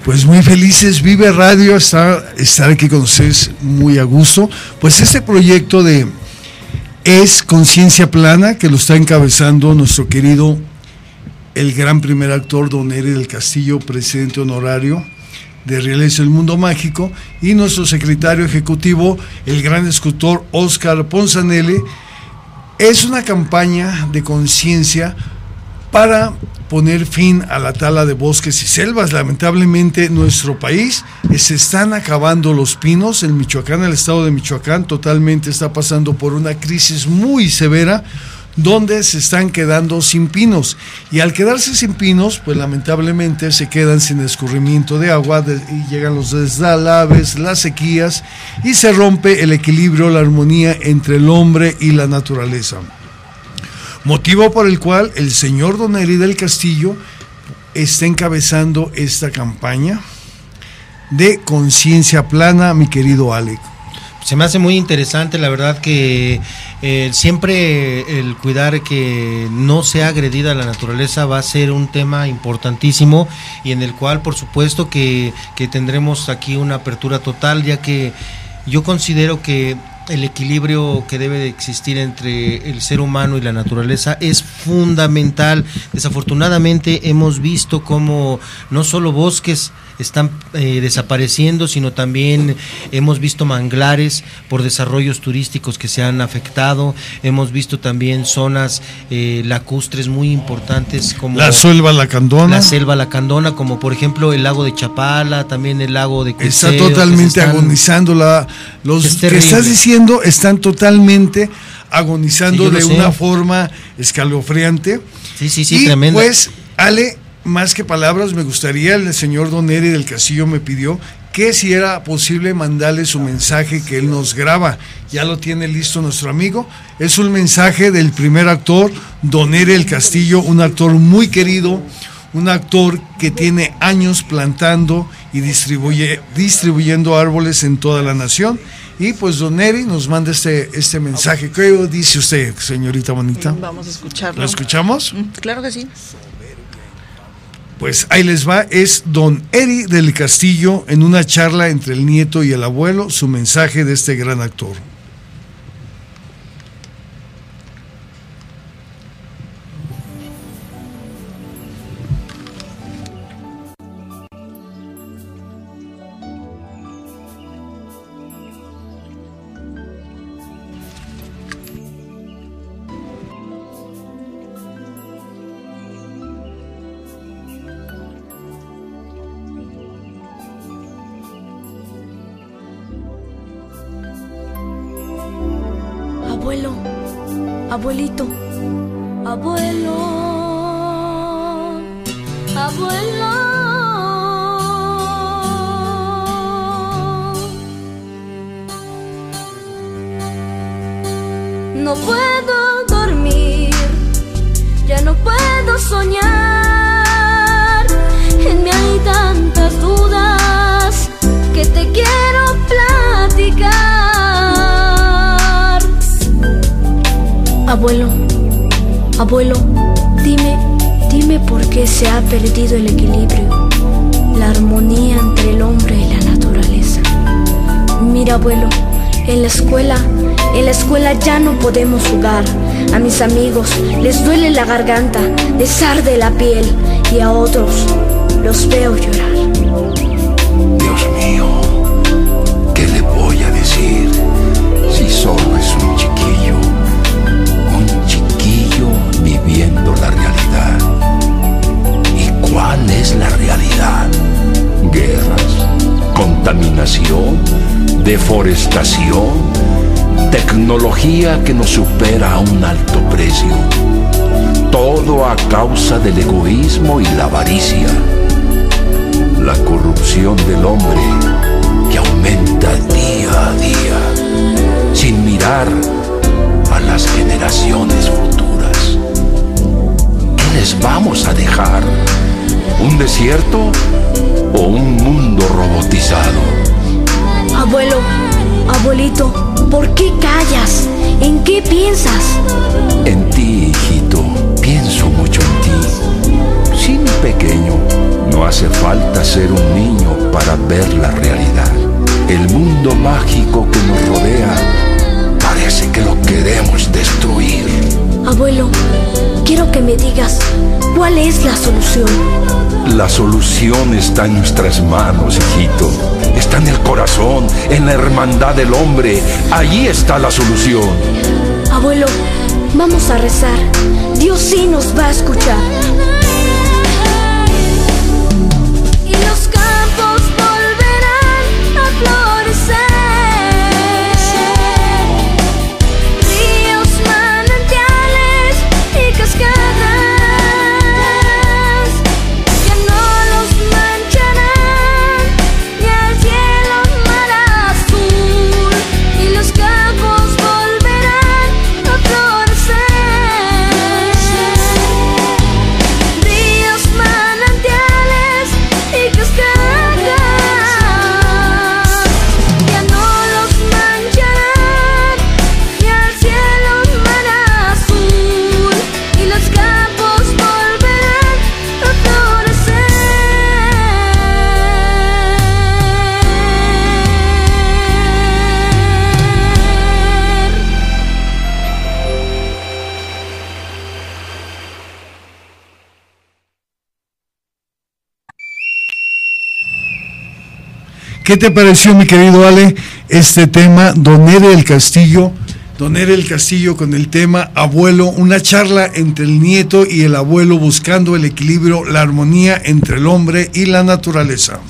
Pues muy felices, Vive Radio, estar, estar aquí con ustedes muy a gusto. Pues este proyecto de Es Conciencia Plana, que lo está encabezando nuestro querido, el gran primer actor, don Eri del Castillo, presidente honorario de Realiza el Mundo Mágico, y nuestro secretario ejecutivo, el gran escultor Oscar Ponzanelli. Es una campaña de conciencia para poner fin a la tala de bosques y selvas. Lamentablemente, en nuestro país eh, se están acabando los pinos. En Michoacán, el estado de Michoacán, totalmente está pasando por una crisis muy severa, donde se están quedando sin pinos. Y al quedarse sin pinos, pues lamentablemente se quedan sin escurrimiento de agua y llegan los deslaves, las sequías y se rompe el equilibrio, la armonía entre el hombre y la naturaleza. Motivo por el cual el señor Don Eri del Castillo está encabezando esta campaña de conciencia plana, mi querido Alec. Se me hace muy interesante, la verdad que eh, siempre el cuidar que no sea agredida la naturaleza va a ser un tema importantísimo y en el cual por supuesto que, que tendremos aquí una apertura total, ya que yo considero que el equilibrio que debe de existir entre el ser humano y la naturaleza es fundamental. Desafortunadamente hemos visto cómo no solo bosques están eh, desapareciendo, sino también hemos visto manglares por desarrollos turísticos que se han afectado, hemos visto también zonas eh, lacustres muy importantes como La selva lacandona. la selva lacandona, como por ejemplo el lago de Chapala, también el lago de Está que se totalmente están- agonizando. La, los Es que estás diciendo están totalmente agonizando Sí, de sé. una forma escalofriante. Sí, sí, sí, y tremenda. Pues, Ale, más que palabras, me gustaría, el señor Don Eri del Castillo me pidió que si era posible mandarle su mensaje que él nos graba. Ya lo tiene listo nuestro amigo. Es un mensaje del primer actor, Don Eri del Castillo, un actor muy querido, un actor que tiene años plantando y distribuye, distribuyendo árboles en toda la nación. Y pues Don Eri nos manda este, este mensaje. ¿Qué dice usted, señorita bonita? Vamos a escucharlo. ¿Lo escuchamos? Mm, Claro que sí. Pues ahí les va, es don Eri del Castillo en una charla entre el nieto y el abuelo, su mensaje de este gran actor. Garganta, les arde la piel y a otros los veo llorar. Dios mío, ¿qué le voy a decir si solo es un chiquillo? Un chiquillo viviendo la realidad. ¿Y cuál es la realidad? Guerras, contaminación, deforestación, tecnología que nos supera a un alto precio. Todo a causa del egoísmo y la avaricia la corrupción del hombre que aumenta día a día, sin mirar a las generaciones futuras. ¿Qué les vamos a dejar? ¿Un desierto o un mundo robotizado? Abuelo, abuelito, ¿por qué callas? ¿En qué piensas? En ti, hijito, Mi pequeño, no hace falta ser un niño para ver la realidad. El mundo mágico que nos rodea parece que lo queremos destruir. Abuelo, quiero que me digas cuál es la solución. La solución está en nuestras manos, hijito. Está en el corazón, en la hermandad del hombre. Allí está la solución. Abuelo, vamos a rezar. Dios sí nos va a escuchar. ¿Qué te pareció, mi querido Ale, este tema, Don Ere del Castillo? Don Ere del Castillo con el tema Abuelo, una charla entre el nieto y el abuelo buscando el equilibrio, la armonía entre el hombre y la naturaleza.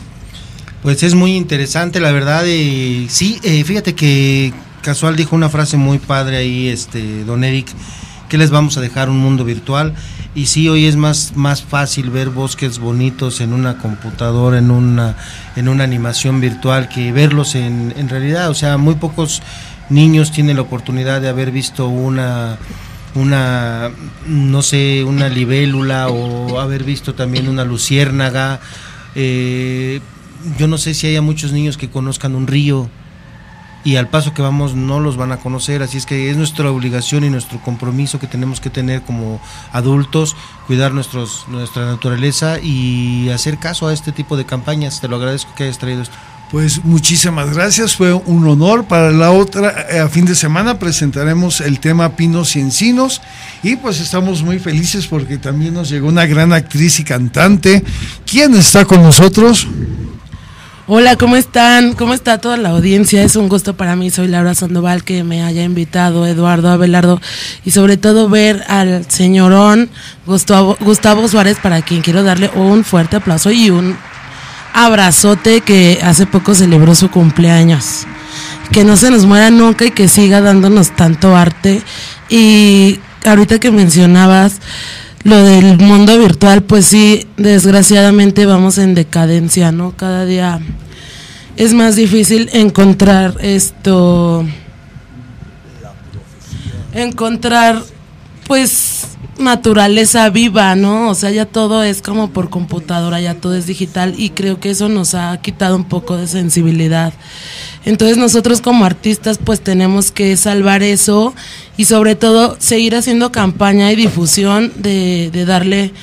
Pues es muy interesante, la verdad. Y sí, eh, fíjate que Casual dijo una frase muy padre ahí, este, don Eric, que les vamos a dejar un mundo virtual. Y sí, hoy es más, más fácil ver bosques bonitos en una computadora, en una, en una animación virtual, que verlos en, en realidad. O sea, muy pocos niños tienen la oportunidad de haber visto una una no sé una libélula o haber visto también una luciérnaga eh, yo no sé si haya muchos niños que conozcan un río y al paso que vamos no los van a conocer, así es que es nuestra obligación y nuestro compromiso que tenemos que tener como adultos, cuidar nuestros, nuestra naturaleza y hacer caso a este tipo de campañas. Te lo agradezco que hayas traído esto. Pues muchísimas gracias, fue un honor. Para la otra, eh, a fin de semana presentaremos el tema Pinos y Encinos y pues estamos muy felices porque también nos llegó una gran actriz y cantante. ¿Quién está con nosotros? Hola, ¿cómo están? ¿Cómo está toda la audiencia? Es un gusto para mí. Soy Laura Sandoval que me haya invitado Eduardo Abelardo y sobre todo ver al señorón Gustavo, Gustavo Suárez para quien quiero darle un fuerte aplauso y un abrazote que hace poco celebró su cumpleaños. Que no se nos muera nunca y que siga dándonos tanto arte. Y ahorita que mencionabas lo del mundo virtual, pues sí, desgraciadamente vamos en decadencia, ¿no? Cada día es más difícil encontrar esto, encontrar pues naturaleza viva, ¿no? O sea, ya todo es como por computadora, ya todo es digital y creo que eso nos ha quitado un poco de sensibilidad. Entonces nosotros como artistas pues tenemos que salvar eso y sobre todo seguir haciendo campaña y difusión de, de darle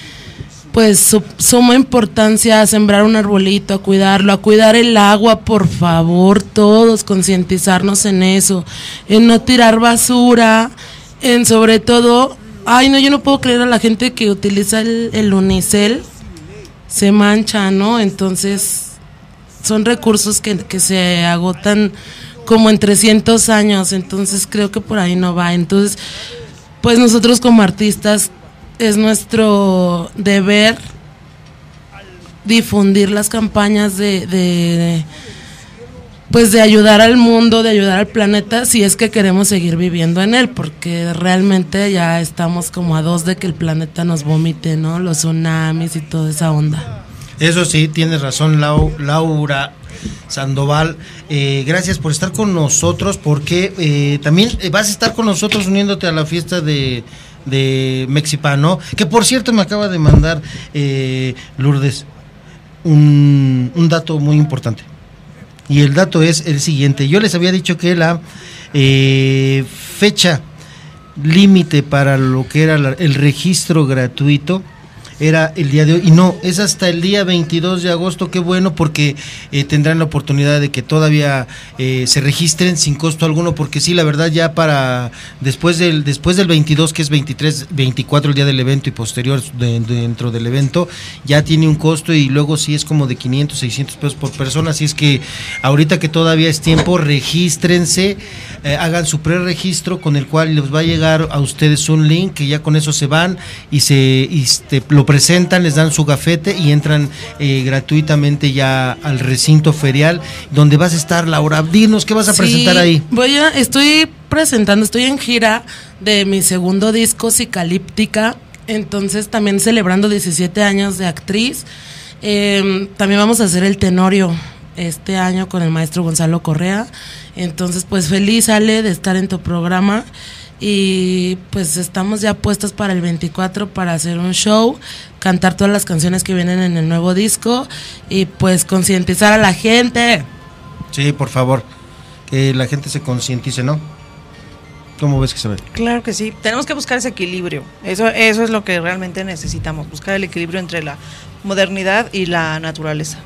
pues su, suma importancia a sembrar un arbolito, a cuidarlo, a cuidar el agua, por favor, todos concientizarnos en eso, en no tirar basura, en sobre todo Ay, no, yo no puedo creer a la gente que utiliza el, unicel, se mancha, ¿no? Entonces, son recursos que, que se agotan como en 300 años, entonces creo que por ahí no va. Entonces, pues nosotros como artistas es nuestro deber difundir las campañas de, de pues de ayudar al mundo, de ayudar al planeta, si es que queremos seguir viviendo en él, porque realmente ya estamos como a dos de que el planeta nos vomite, ¿no? Los tsunamis y toda esa onda. Eso sí, tienes razón, Laura Sandoval. Eh, gracias por estar con nosotros, porque eh, también vas a estar con nosotros uniéndote a la fiesta de, Mexipano, que por cierto me acaba de mandar eh, Lourdes un dato muy importante. Y el dato es el siguiente. Yo les había dicho que la eh, fecha límite para lo que era el registro gratuito era el día de hoy. Y no, es hasta el día 22 de agosto. Qué bueno porque eh, tendrán la oportunidad de que todavía eh, se registren sin costo alguno. Porque sí, la verdad, ya para después del, después del 22, que es 23, 24 el día del evento y posterior dentro del evento, ya tiene un costo y luego sí es como de 500, 600 pesos por persona. Así es que ahorita que todavía es tiempo, regístrense, eh, hagan su preregistro con el cual les va a llegar a ustedes un link que ya con eso se van y se lo presentan, les dan su gafete y entran eh, gratuitamente ya al recinto ferial donde vas a estar, Laura. Dinos, ¿qué vas a presentar ahí? Voy a, estoy presentando, estoy en gira de mi segundo disco, Cicalíptica, entonces también celebrando 17 años de actriz. Em, también vamos a hacer el Tenorio este año con el maestro Gonzalo Correa. Entonces, pues feliz, Ale, de estar en tu programa y pues estamos ya puestos para el 24 para hacer un show, cantar todas las canciones que vienen en el nuevo disco y pues concientizar a la gente. Sí, por favor, que la gente se concientice, ¿no? ¿Cómo ves que se ve? Claro que sí, tenemos que buscar ese equilibrio, eso, eso es lo que realmente necesitamos, buscar el equilibrio entre la modernidad y la naturaleza.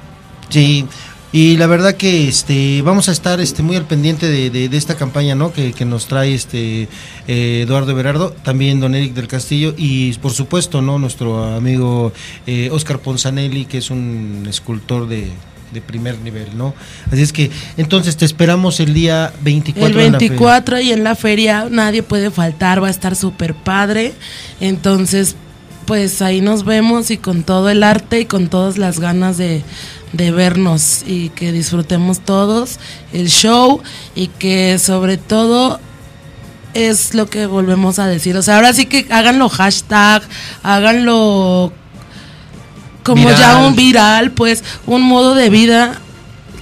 Sí, y la verdad que este vamos a estar este muy al pendiente de, de, esta campaña ¿no? que, que, nos trae este eh, Eduardo Berardo, también don Eric del Castillo y por supuesto no nuestro amigo eh, Oscar Ponzanelli, que es un escultor de de primer nivel, ¿no? Así es que, entonces te esperamos el día 24. El en la feria. 24 y en la feria nadie puede faltar, va a estar súper padre. Entonces, pues ahí nos vemos y con todo el arte y con todas las ganas de, de vernos y que disfrutemos todos el show y que sobre todo es lo que volvemos a decir. O sea, ahora sí que háganlo hashtag, háganlo como ya un viral, pues un modo de vida,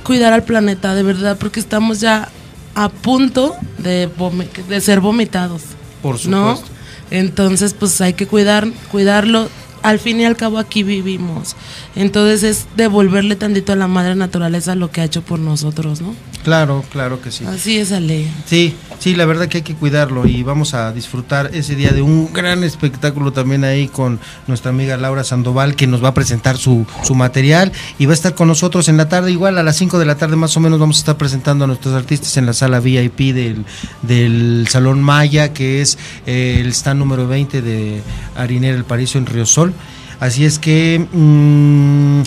cuidar al planeta, de verdad, porque estamos ya a punto de, de ser vomitados. Por ¿no? supuesto. Entonces, pues hay que cuidar, cuidarlo. Al fin y al cabo aquí vivimos. Entonces es devolverle tantito a la madre naturaleza lo que ha hecho por nosotros, ¿no? Claro, claro que sí. Así es, Ale. Sí, sí, la verdad que hay que cuidarlo y vamos a disfrutar ese día de un gran espectáculo también ahí con nuestra amiga Laura Sandoval que nos va a presentar su, su material y va a estar con nosotros en la tarde, igual a las 5 de la tarde más o menos vamos a estar presentando a nuestros artistas en la sala VIP del, del Salón Maya, que es eh, el stand número 20 de Harinera El Paricio en Río Sol. Así es que... mm,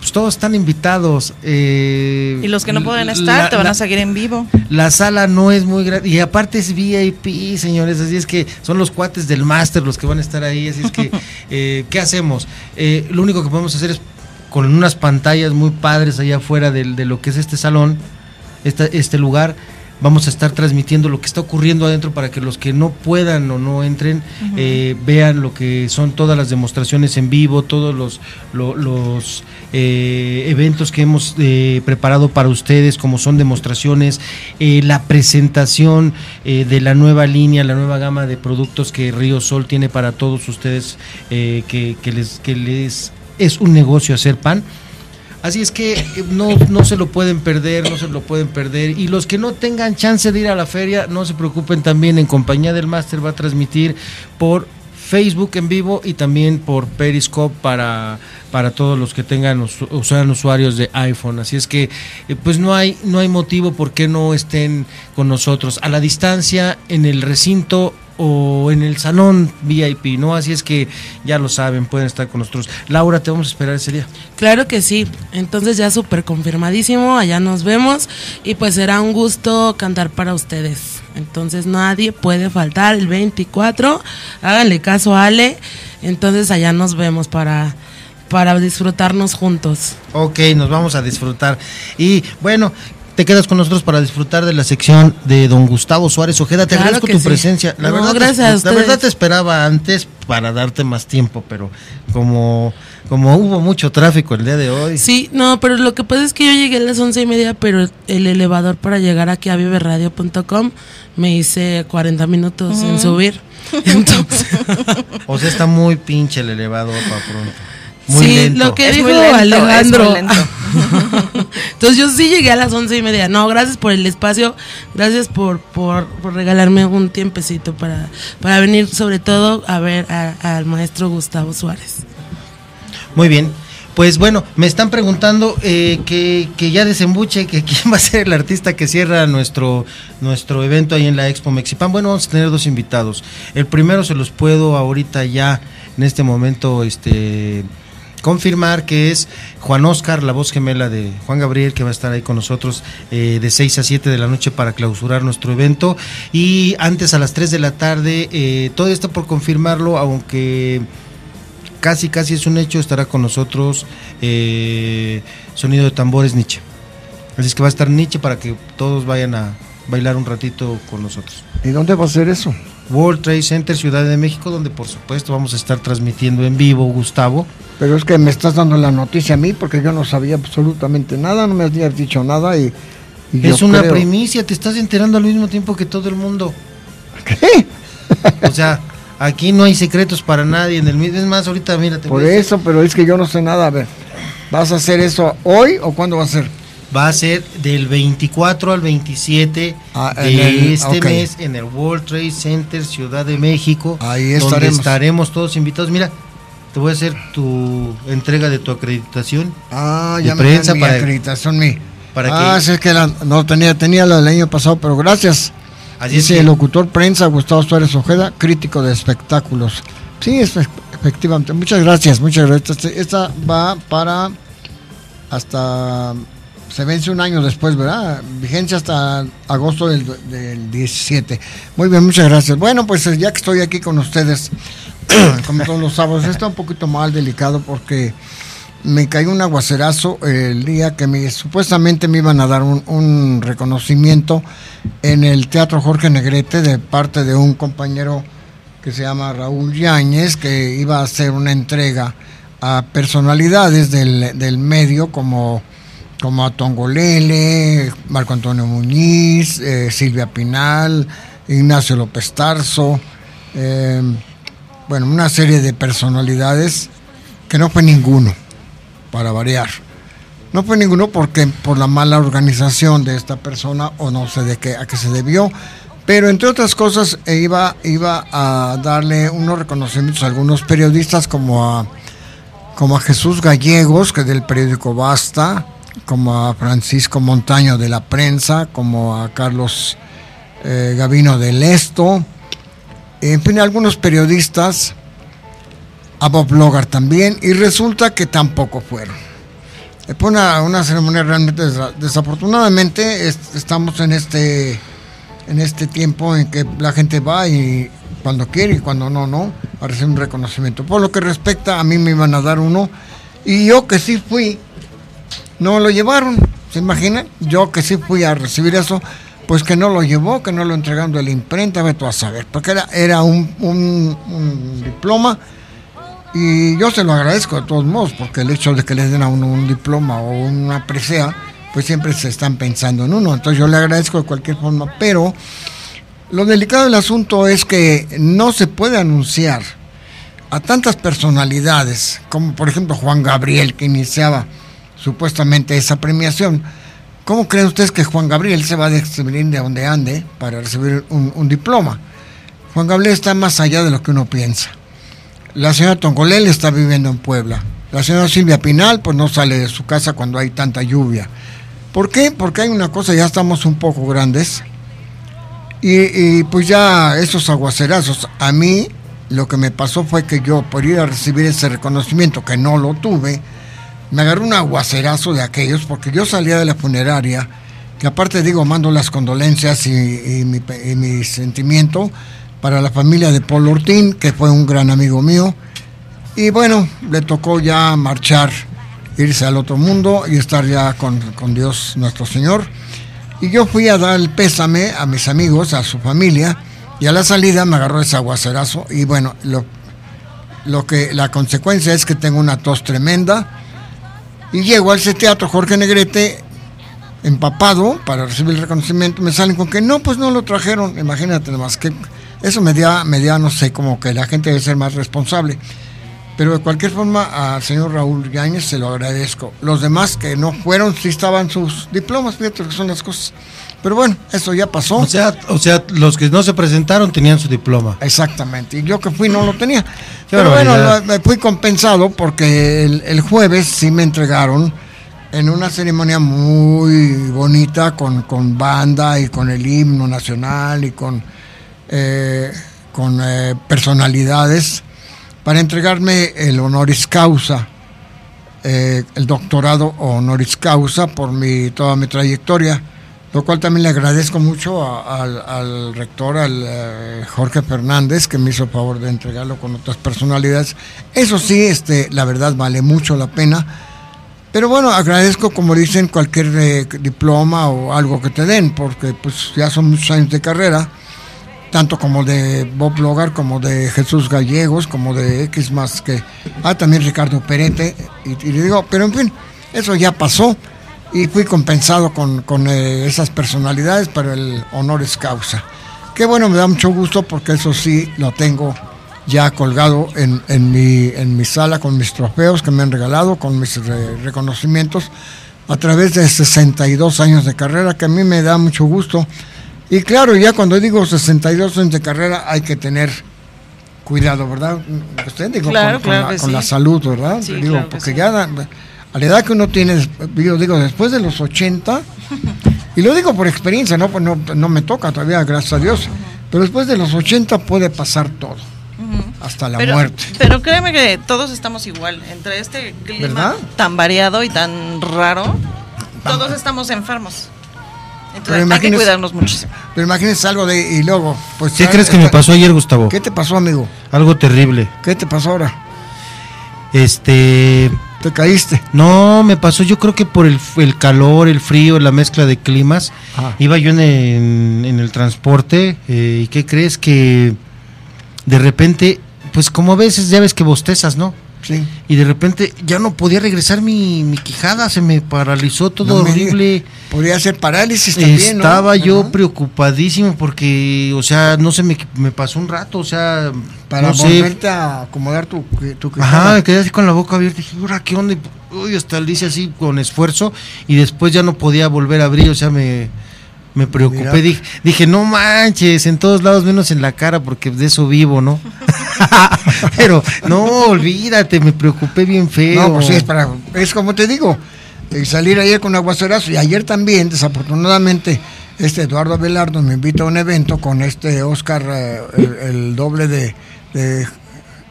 pues todos están invitados. eh, Y los que no pueden estar la- te van la- a seguir en vivo. la sala no es muy grande y aparte es VIP, señores, así es que son los cuates del máster los que van a estar ahí, así es que, eh, ¿qué hacemos? Eh, lo único que podemos hacer es con unas pantallas muy padres allá afuera del- de, lo que es este salón, esta- este lugar, vamos a estar transmitiendo lo que está ocurriendo adentro para que los que no puedan o no entren eh, vean lo que son todas las demostraciones en vivo, todos los, lo- los eh, eventos que hemos eh, preparado para ustedes, como son demostraciones, la presentación de la nueva línea, la nueva gama de productos que Río Sol tiene para todos ustedes, que, que les, que les es un negocio hacer pan. Así es que eh, no, no se lo pueden perder, no se lo pueden perder. Y los que no tengan chance de ir a la feria, no se preocupen también, en compañía del máster va a transmitir por Facebook en vivo y también por Periscope para, para todos los que tengan o sean usuarios de iPhone. Así es que eh, pues no hay, no hay motivo por qué no estén con nosotros a la distancia, en el recinto o en el salón VIP, ¿no? Así es que ya lo saben, pueden estar con nosotros. Laura, te vamos a esperar ese día. Claro que sí. Entonces ya súper confirmadísimo, allá nos vemos y pues será un gusto cantar para ustedes. Entonces nadie puede faltar el 24. Háganle caso a Ale. Entonces allá nos vemos para, para disfrutarnos juntos. Ok, nos vamos a disfrutar. Y bueno, te quedas con nosotros para disfrutar de la sección de don Gustavo Suárez Ojeda. Te Claro agradezco tu sí. presencia. La, No, verdad, te- gracias la verdad te esperaba antes para darte más tiempo, pero como, como hubo mucho tráfico el día de hoy. Sí, no, pero lo que pasa es que yo llegué a las once y media, pero el elevador para llegar aquí a viveradio.com me hice 40 minutos en Ujú. subir. Entonces, O sea, está muy pinche el elevador para pronto. Muy sí, lento. lo que Es dijo lento, Alejandro. Entonces yo sí llegué a las once y media. No, gracias por el espacio, gracias por, por, por regalarme un tiempecito para, para venir sobre todo a ver a- al maestro Gustavo Suárez. Muy bien. Pues bueno, me están preguntando eh, que, que ya desembuche, que quién va a ser el artista que cierra nuestro, nuestro evento ahí en la Expo Mexipan. Bueno, vamos a tener dos invitados. El primero se los puedo ahorita ya, en este momento, este confirmar que es Juan Oscar, la voz gemela de Juan Gabriel, que va a estar ahí con nosotros eh, de 6 a 7 de la noche para clausurar nuestro evento. Y antes a las 3 de la tarde, eh, todo esto por confirmarlo, aunque casi casi es un hecho, estará con nosotros eh, Sonido de Tambores Nietzsche. Así es que va a estar Nietzsche para que todos vayan a bailar un ratito con nosotros. ¿Y dónde va a ser eso? World Trade Center, Ciudad de México, donde por supuesto vamos a estar transmitiendo en vivo, Gustavo. Pero es que me estás dando la noticia a mí porque yo no sabía absolutamente nada, no me habías dicho nada y, es una creo- primicia, te estás enterando al mismo tiempo que todo el mundo. o sea, aquí no hay secretos para nadie. En el mismo, es más, ahorita mira, te Por eso, pero es que yo no sé nada. A ver, ¿vas a hacer eso hoy o cuándo va a ser? Va a ser del 24 al 27 Ah, de el- este mes en el World Trade Center Ciudad de México. Ahí donde estaremos. estaremos todos invitados. Mira, te voy a hacer tu entrega de tu acreditación. Ah, de ya me prensa mi para, acreditación, mi. para ah, que sí, es que la- no tenía, tenía la del año pasado, pero gracias. Así es Dice que- el locutor prensa Gustavo Suárez Ojeda, crítico de espectáculos. Sí, es- efectivamente. Muchas gracias, muchas gracias. Este- Esta va para hasta se vence un año después, ¿verdad? Vigencia hasta agosto del, del 17. Muy bien, muchas gracias. Bueno, pues ya que estoy aquí con ustedes, como todos los sábados, está un poquito mal delicado porque me cayó un aguacerazo el día que me, supuestamente me iban a dar un, un reconocimiento en el Teatro Jorge Negrete de parte de un compañero que se llama Raúl Yáñez, que iba a hacer una entrega a personalidades del, del medio como, como a Tongolele, Marco Antonio Muñiz, eh, Silvia Pinal, Ignacio López Tarso, eh, bueno, una serie de personalidades que no fue ninguno, para variar. No fue ninguno porque por la mala organización de esta persona o no sé de qué a qué se debió, pero entre otras cosas eh, iba, iba a darle unos reconocimientos a algunos periodistas como a, como a Jesús Gallegos, que es del periódico Basta, como a Francisco Montaño de la Prensa, como a Carlos eh, Gavino del Esto, en fin, algunos periodistas, a Bob Logar también, y resulta que tampoco fueron. Eh, Fue una, una ceremonia realmente desa- desafortunadamente es- estamos en este en este tiempo en que la gente va y cuando quiere y cuando no, no, a recibir un reconocimiento. Por lo que respecta, a mí me iban a dar uno y yo que sí fui, no lo llevaron, ¿se imaginan? Yo que sí fui a recibir eso, pues que no lo llevó, que no lo entregaron de la imprenta, ve tú a saber, porque era, era un, un- un diploma y yo se lo agradezco de todos modos, porque el hecho de que le den a uno un diploma o una presea, pues siempre se están pensando en uno. Entonces yo le agradezco de cualquier forma, pero lo delicado del asunto es que no se puede anunciar a tantas personalidades, como por ejemplo Juan Gabriel, que iniciaba supuestamente esa premiación. ¿Cómo creen ustedes que Juan Gabriel se va a distribuir de donde ande para recibir un, un diploma? Juan Gabriel está más allá de lo que uno piensa. La señora Tongolel está viviendo en Puebla. La señora Silvia Pinal, pues no sale de su casa cuando hay tanta lluvia. ¿Por qué? Porque hay una cosa, ya estamos un poco grandes. Y, y, pues ya esos aguacerazos, a mí lo que me pasó fue que yo por ir a recibir ese reconocimiento, que no lo tuve, me agarró un aguacerazo de aquellos, porque yo salía de la funeraria, que aparte digo, mando las condolencias y, y mi, y mi sentimiento para la familia de Paul Ortín, que fue un gran amigo mío. Y bueno, le tocó ya marchar, irse al otro mundo y estar ya con, con Dios nuestro Señor. Y yo fui a dar el pésame a mis amigos, a su familia, y a la salida me agarró ese aguacerazo. Y bueno, lo, lo que, la consecuencia es que tengo una tos tremenda. Y llego a ese teatro Jorge Negrete empapado para recibir el reconocimiento. Me salen con que no, pues no lo trajeron. Imagínate nomás que eso me da, me da, no sé, como que la gente debe ser más responsable. Pero de cualquier forma, al señor Raúl Yáñez se lo agradezco. Los demás que no fueron, sí estaban sus diplomas, fíjate que son las cosas. Pero bueno, eso ya pasó. O sea, o sea, los que no se presentaron tenían su diploma. Exactamente, y yo que fui no lo tenía. Pero bueno, barbaridad. me fui compensado porque el, el jueves sí me entregaron en una ceremonia muy bonita con, con banda y con el himno nacional y con, eh, con eh, personalidades para entregarme el honoris causa, eh, el doctorado honoris causa por mi, toda mi trayectoria, lo cual también le agradezco mucho al rector, al eh, Jorge Fernández, que me hizo el favor de entregarlo con otras personalidades. Eso sí, este, la verdad vale mucho la pena. Pero bueno, agradezco, como dicen, cualquier eh, diploma o algo que te den, porque pues ya son muchos años de carrera, tanto como de Bob Logar, como de Jesús Gallegos, como de X más que... Ah, también Ricardo Perete, y, y le digo, pero en fin, eso ya pasó y fui compensado con, con eh, esas personalidades para el honoris causa. Qué bueno, me da mucho gusto porque eso sí lo tengo ya colgado en, en, mi, en mi sala con mis trofeos que me han regalado, con mis re- reconocimientos a través de 62 años de carrera, que a mí me da mucho gusto. Y claro, ya cuando digo 62 años de carrera hay que tener cuidado, ¿verdad? Usted digo, Claro, con, con claro la, que con sí. la salud, ¿verdad? Sí, digo, claro que porque sí. ya a la edad que uno tiene, yo digo, después de los 80, y lo digo por experiencia, ¿no? Pues no, no me toca todavía, gracias a Dios, pero después de los 80 puede pasar todo. hasta la pero, muerte. Pero créeme que todos estamos igual. Entre este clima ¿Verdad? tan variado y tan raro, todos estamos enfermos. Pero Entonces hay que cuidarnos muchísimo. Pero imagínense algo de y luego, pues ¿Qué crees que me pasó ayer, Gustavo? ¿Qué te pasó, amigo? Algo terrible. ¿Qué te pasó ahora? Este. ¿Te caíste? No, me pasó, yo creo que por el, el calor, el frío, la mezcla de climas. Ah. Iba yo en, en- en el transporte eh, y ¿qué crees? Que de repente, pues como a veces ya ves que bostezas, ¿no? Sí. Y de repente ya no podía regresar mi, mi quijada, se me paralizó todo No me digas. horrible. Podría ser parálisis también, ¿no? Estaba yo preocupadísimo porque, o sea, no se me, me pasó un rato, o sea, Para no sé. volverte a acomodar tu, tu quijada. Ajá, me quedé así con la boca abierta. Dije, ¿ahora qué onda? Y, Uy, hasta le hice así con esfuerzo y después ya no podía volver a abrir, o sea, me, me preocupé. Mira. Dije, dije, no manches, en todos lados menos en la cara porque de eso vivo, ¿no? Pero no, olvídate, me preocupé bien feo. No, pues sí, es para. Es como te digo, salir ayer con aguacerazo y ayer también, desafortunadamente, este Eduardo Abelardo me invita a un evento con este Oscar, eh, el, el doble de, de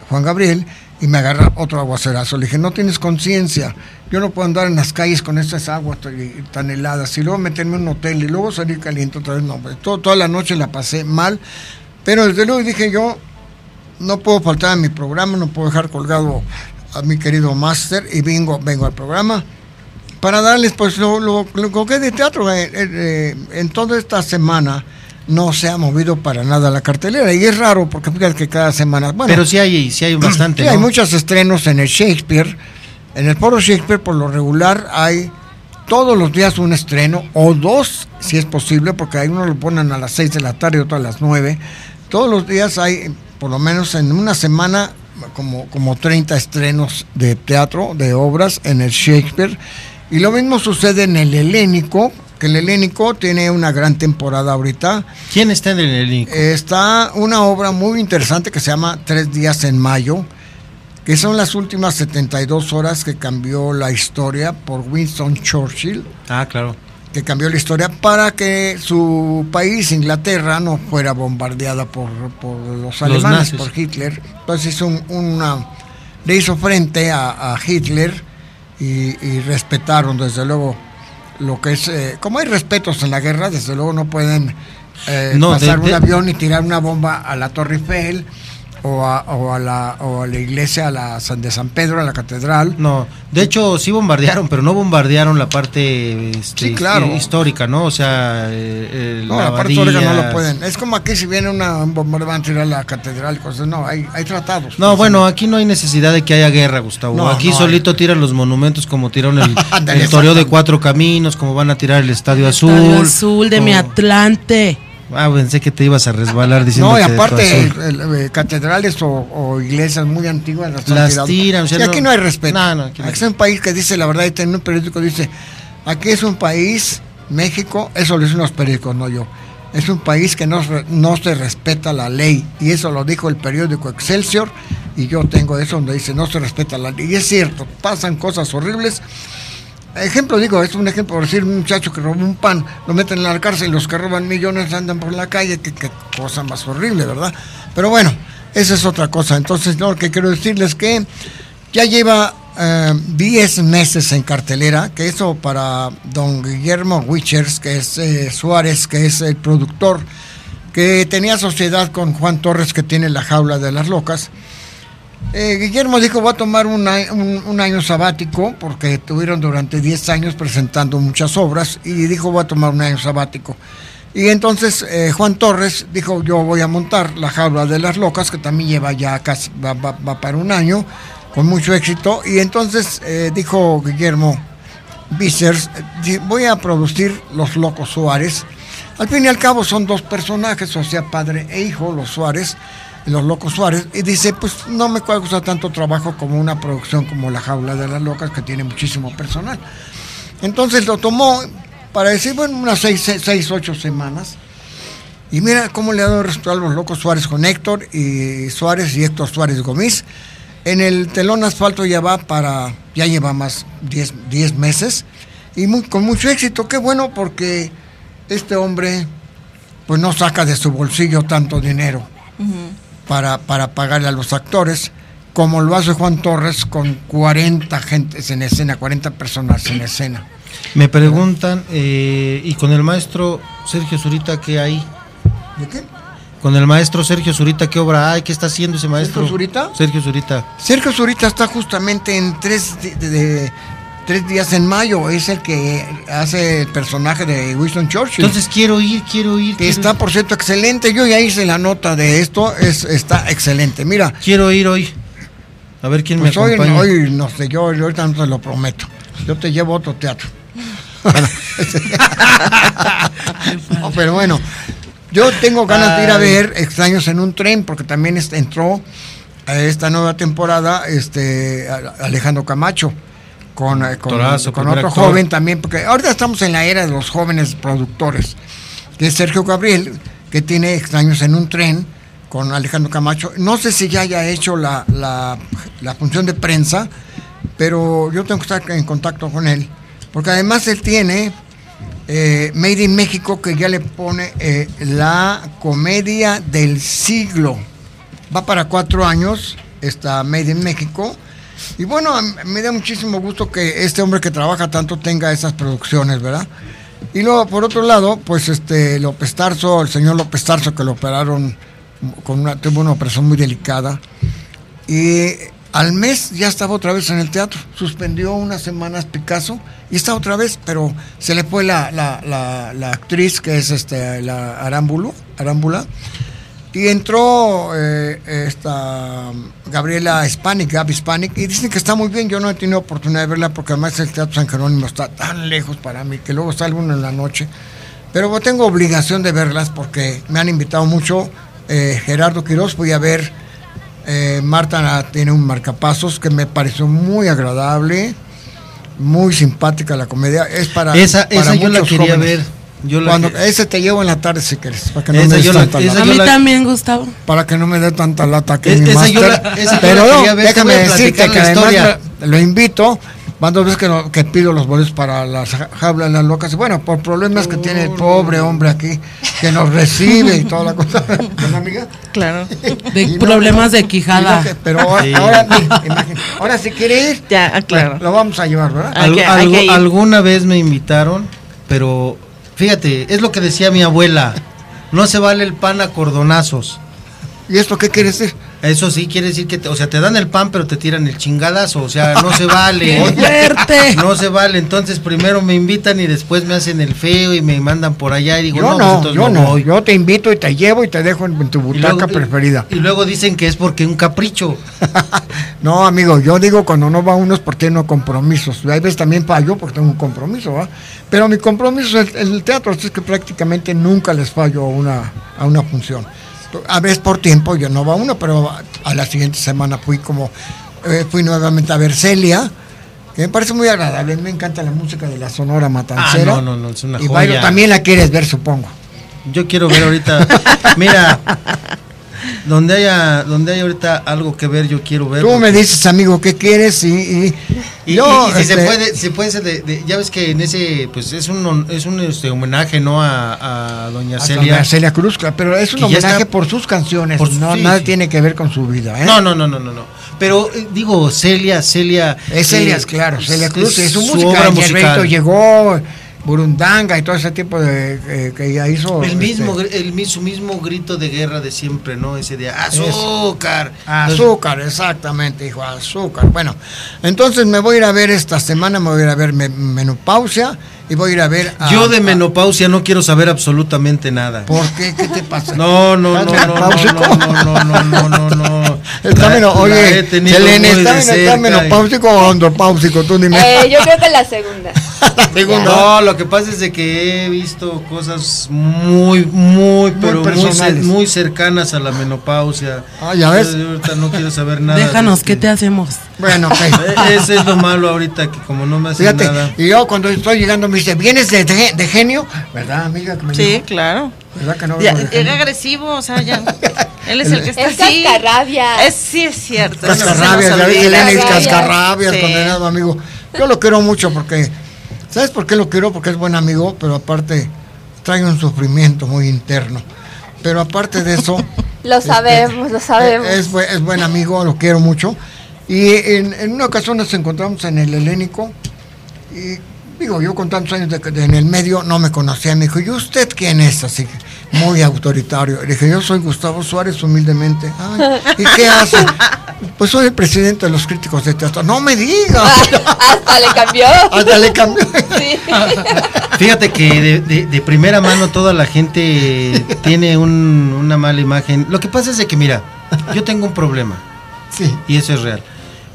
Juan Gabriel, y me agarra otro aguacerazo. Le dije, no tienes conciencia, yo no puedo andar en las calles con estas aguas tan- heladas, y luego meterme en un hotel y luego salir caliente otra vez. No, pues, todo- toda la noche la pasé mal, pero desde luego dije yo, no puedo faltar a mi programa, no puedo dejar colgado a mi querido máster y vengo, vengo al programa para darles pues lo, lo, lo que de teatro. Eh, eh, eh, en toda esta semana no se ha movido para nada la cartelera y es raro porque fíjate que cada semana... Bueno, Pero sí hay, sí hay bastante, Sí, hay muchos estrenos en el Shakespeare. En el Foro Shakespeare, por lo regular, hay todos los días un estreno, o dos, si es posible, porque hay uno lo ponen a las 6 de la tarde y otro a las 9. Todos los días hay, por lo menos en una semana, como, como 30 estrenos de teatro, de obras en el Shakespeare. Y lo mismo sucede en el Helénico, que el Helénico tiene una gran temporada ahorita. ¿Quién está en el Helénico? Está una obra muy interesante que se llama Tres días en mayo, que son las últimas 72 horas que cambió la historia por Winston Churchill, Ah, claro. que cambió la historia para que su país, Inglaterra, no fuera bombardeada por, por los alemanes, por Hitler. Entonces hizo un- una, le hizo frente a, a Hitler y, y respetaron desde luego lo que es, eh, como hay respetos en la guerra, desde luego no pueden eh, No, de- pasar un de- avión y tirar una bomba a la Torre Eiffel o a, o a la, o a la iglesia a la San de San Pedro, a la catedral. No, de hecho sí bombardearon, pero no bombardearon la parte este, Sí, claro. hi- histórica, ¿no? O sea, eh, eh, No, la parte histórica no lo pueden. Es como aquí si viene una, un bombardeo van a tirar a la catedral y cosas. No, hay, hay tratados. No, bueno, aquí no hay necesidad de que haya guerra, Gustavo. No, aquí no solito tiran los monumentos como tiraron el, el toreo de cuatro caminos, como van a tirar el Estadio Azul. Estadio Azul de mi Atlante. Ah, pensé que te ibas a resbalar diciendo No, y aparte, azul. el- el- eh, catedrales o, o iglesias muy antiguas las, Las tiran, o sea, Y aquí no- hay respeto. No, no, aquí no. Aquí es un país que dice la verdad, y en un periódico dice, aquí es un país, México, eso lo dicen los periódicos, no yo. Es un país que no, no se respeta la ley. Y eso lo dijo el periódico Excelsior. Y yo tengo eso donde dice no se respeta la ley. Y es cierto, pasan cosas horribles. Ejemplo, digo, es un ejemplo, decir, un muchacho que robó un pan, lo meten en la cárcel, los que roban millones andan por la calle, qué, cosa más horrible, ¿verdad? Pero bueno, esa es otra cosa. Entonces, lo que quiero decirles que ya lleva eh, 10 meses en cartelera, que eso para don Guillermo Wichers, que es eh, Suárez, que es el productor, que tenía sociedad con Juan Torres, que tiene la jaula de las locas. Eh, Guillermo dijo, voy a tomar un, año sabático, porque tuvieron durante 10 años presentando muchas obras, y dijo, voy a tomar un año sabático. Y entonces eh, Juan Torres dijo, yo voy a montar la jaula de las locas, que también lleva ya casi, va, va- va para un año, con mucho éxito. Y entonces eh, dijo Guillermo eh, voy a producir Los Locos Suárez. Al fin y al cabo son dos personajes, o sea, padre e hijo, los Suárez, los Locos Suárez. Y dice, pues no me cuesta tanto trabajo como una producción como La Jaula de las Locas, que tiene muchísimo personal. Entonces lo tomó para decir, bueno, unas seis, seis, ocho semanas. Y mira cómo le ha dado resultado a los Locos Suárez con Héctor y Suárez y Héctor Suárez Gómez. En el telón asfalto ya va para, ya lleva más 10 10 meses y con mucho éxito. Qué bueno porque este hombre pues no saca de su bolsillo tanto dinero. Para, para pagarle a los actores, como lo hace Juan Torres con 40 gentes en escena, 40 personas en escena. Me preguntan, eh, ¿y con el maestro Sergio Zurita qué hay? ¿De qué? Con el maestro Sergio Zurita, ¿qué obra hay? ¿Qué está haciendo ese maestro? ¿Sergio Zurita? Sergio Zurita. Sergio Zurita está justamente en tres, de- de- de- tres días en mayo, es el que hace el personaje de Winston Churchill. Entonces quiero ir, quiero ir. Está, por cierto, excelente. Yo ya hice la nota de esto, es, está excelente. Mira. Quiero ir hoy. A ver quién Pues me hoy, acompaña. hoy no sé, yo yo ahorita no te lo prometo. Yo te llevo a otro teatro. No, pero bueno, yo tengo ganas de ir a ver Extraños en un tren, porque también entró a esta nueva temporada este Alejandro Camacho con, eh, con, con otro actor. joven también, porque ahorita estamos en la era de los jóvenes productores, que es Sergio Gabriel, que tiene Extraños en un tren con Alejandro Camacho. No sé si ya haya hecho la, la, la función de prensa, pero yo tengo que estar en contacto con él, porque además él tiene eh, Made in México que ya le pone eh, la comedia del siglo. Va para cuatro años, está Made in México. Y bueno, me da muchísimo gusto que este hombre que trabaja tanto tenga esas producciones, ¿verdad? Y luego, por otro lado, pues este López Tarso, el señor López Tarso, que lo operaron con una, tuvo una operación muy delicada. Y al mes ya estaba otra vez en el teatro. Suspendió unas semanas Picasso y está otra vez, pero se le fue la, la, la, la actriz que es este, la Arámbulo, Arámbula. Y entró eh, esta Gabriela Hispanic, Gaby Hispanic, y dicen que está muy bien. Yo no he tenido oportunidad de verla porque además el Teatro San Jerónimo está tan lejos para mí que luego sale uno en la noche. Pero tengo obligación de verlas porque me han invitado mucho. eh, Gerardo Quiroz, voy a ver. eh, Marta tiene un marcapasos que me pareció muy agradable, muy simpática la comedia. Es para. Esa- para esa yo la quería jóvenes. ver. Yo la Cuando, que- ese te llevo en la tarde si quieres, para que no Esa me des yo la- tanta esa lata. A mí también, Gustavo. Para que no me dé tanta lata que Es- mi esa yo máster. la- esa yo Pero no, déjame decirte que la además historia. lo, invito. Van dos veces que, no- que pido los boletos para las ja- jaula de las locas. Y bueno, por problemas que tiene el pobre hombre aquí, que nos recibe y toda la cosa. ¿Verdad, amiga? Claro. De Y problemas no, de quijada. que- pero ahora, Sí. ahora, ahora si quiere ir, Ya, ah, claro. bueno, lo vamos a llevar, ¿verdad? Algo- alguna vez me invitaron, pero fíjate, es lo que decía mi abuela. No se vale el pan a cordonazos. ¿Y esto qué quiere decir? Eso sí quiere decir que, te- o sea, te dan el pan, pero te tiran el chingadazo. O sea, no se vale. ¡Qué fuerte! No se vale. Entonces, primero me invitan y después me hacen el feo y me mandan por allá y digo, Yo no, pues no, yo no voy. Yo te invito y te llevo y te dejo en, en tu Y butaca luego- preferida. Y luego dicen que es porque un capricho. No, amigo, yo digo cuando no va uno es porque no compromisos. Hay veces también fallo porque tengo un compromiso, ¿va? Pero mi compromiso es el, el teatro, así es que prácticamente nunca les fallo a una, a una función. A veces por tiempo yo no va uno, pero a, la siguiente semana fui como, eh, fui nuevamente a ver Celia, que me parece muy agradable. Me encanta la música de la Sonora Matancera. Ah, no, no, no, es una y joya. bailo, también la quieres ver, supongo. Yo quiero ver ahorita. Mira, donde haya, donde haya ahorita algo que ver, yo quiero ver. Tú me dices, amigo, qué quieres y, y, Y, yo, y- y si se este, puede, se puede ser de, de- ya ves que en ese, pues es un, es un este, homenaje, ¿no? A, a doña a Celia. doña Celia Cruz, pero es un homenaje está- por sus canciones, por su- no, sí, nada sí. tiene que ver con su vida, ¿eh? No, no, no, no, no, no. Pero eh, digo, Celia, Celia. Es Celia, eh, claro, Celia Cruz, es su, su música, obra musical. Llegó, Burundanga y todo ese tipo de eh, que ella hizo. El mismo, este, el, su mismo grito de guerra de siempre, ¿no? Ese de azúcar. Azúcar, exactamente, hijo, azúcar. Bueno, entonces me voy a ir a ver esta semana, me voy a ir a ver me- menopausia y voy a ir a ver a, Yo de menopausia no quiero saber absolutamente nada. ¿Por qué? ¿Qué te pasa? No, no, no, ¿Estás no, no, no, no, no, no, no, no. Está La- meno- la oye, Selene, ¿está, menopáusico o andropáusico? Tú dime. Eh, yo creo que la segunda. No, lo que pasa es de que he visto cosas muy, muy, pero muy, personales. muy cercanas a la menopausia. Ah, ya ves. Yo ahorita no quiero saber nada. Déjanos, este- ¿qué te hacemos? Bueno, ok. Ese es lo malo ahorita, que como no me hacen Fíjate, nada. y yo cuando estoy llegando me dice, ¿vienes de, de- de genio? ¿Verdad, amiga? Que me Sí, dijo? claro. ¿Verdad que no Ya, era agresivo, o sea, ya. Él es el que está Es así. cascarrabia. Es, sí, es cierto. Cascarrabias, ya ves, olvida. Elena es Cascarrabias. cascarrabias, Sí. condenado amigo. Yo lo quiero mucho porque, ¿sabes por qué lo quiero? Porque es buen amigo, pero aparte trae un sufrimiento muy interno. Pero aparte de eso, Lo sabemos, lo sabemos. Es, es buen amigo, lo quiero mucho. Y en, en una ocasión nos encontramos en el Helénico y digo, yo con tantos años de, de- en el medio no me conocía. Me dijo, ¿y usted quién es? Así que muy autoritario. Le dije, yo soy Gustavo Suárez, humildemente. "Ay, ¿Y qué hace? Pues soy el presidente de los críticos de teatro. No me diga. Hasta le cambió. Hasta le cambió. Sí. Fíjate que de, de- de primera mano toda la gente tiene un- una mala imagen. Lo que pasa es de que, mira, yo tengo un problema. Sí. Y eso es real.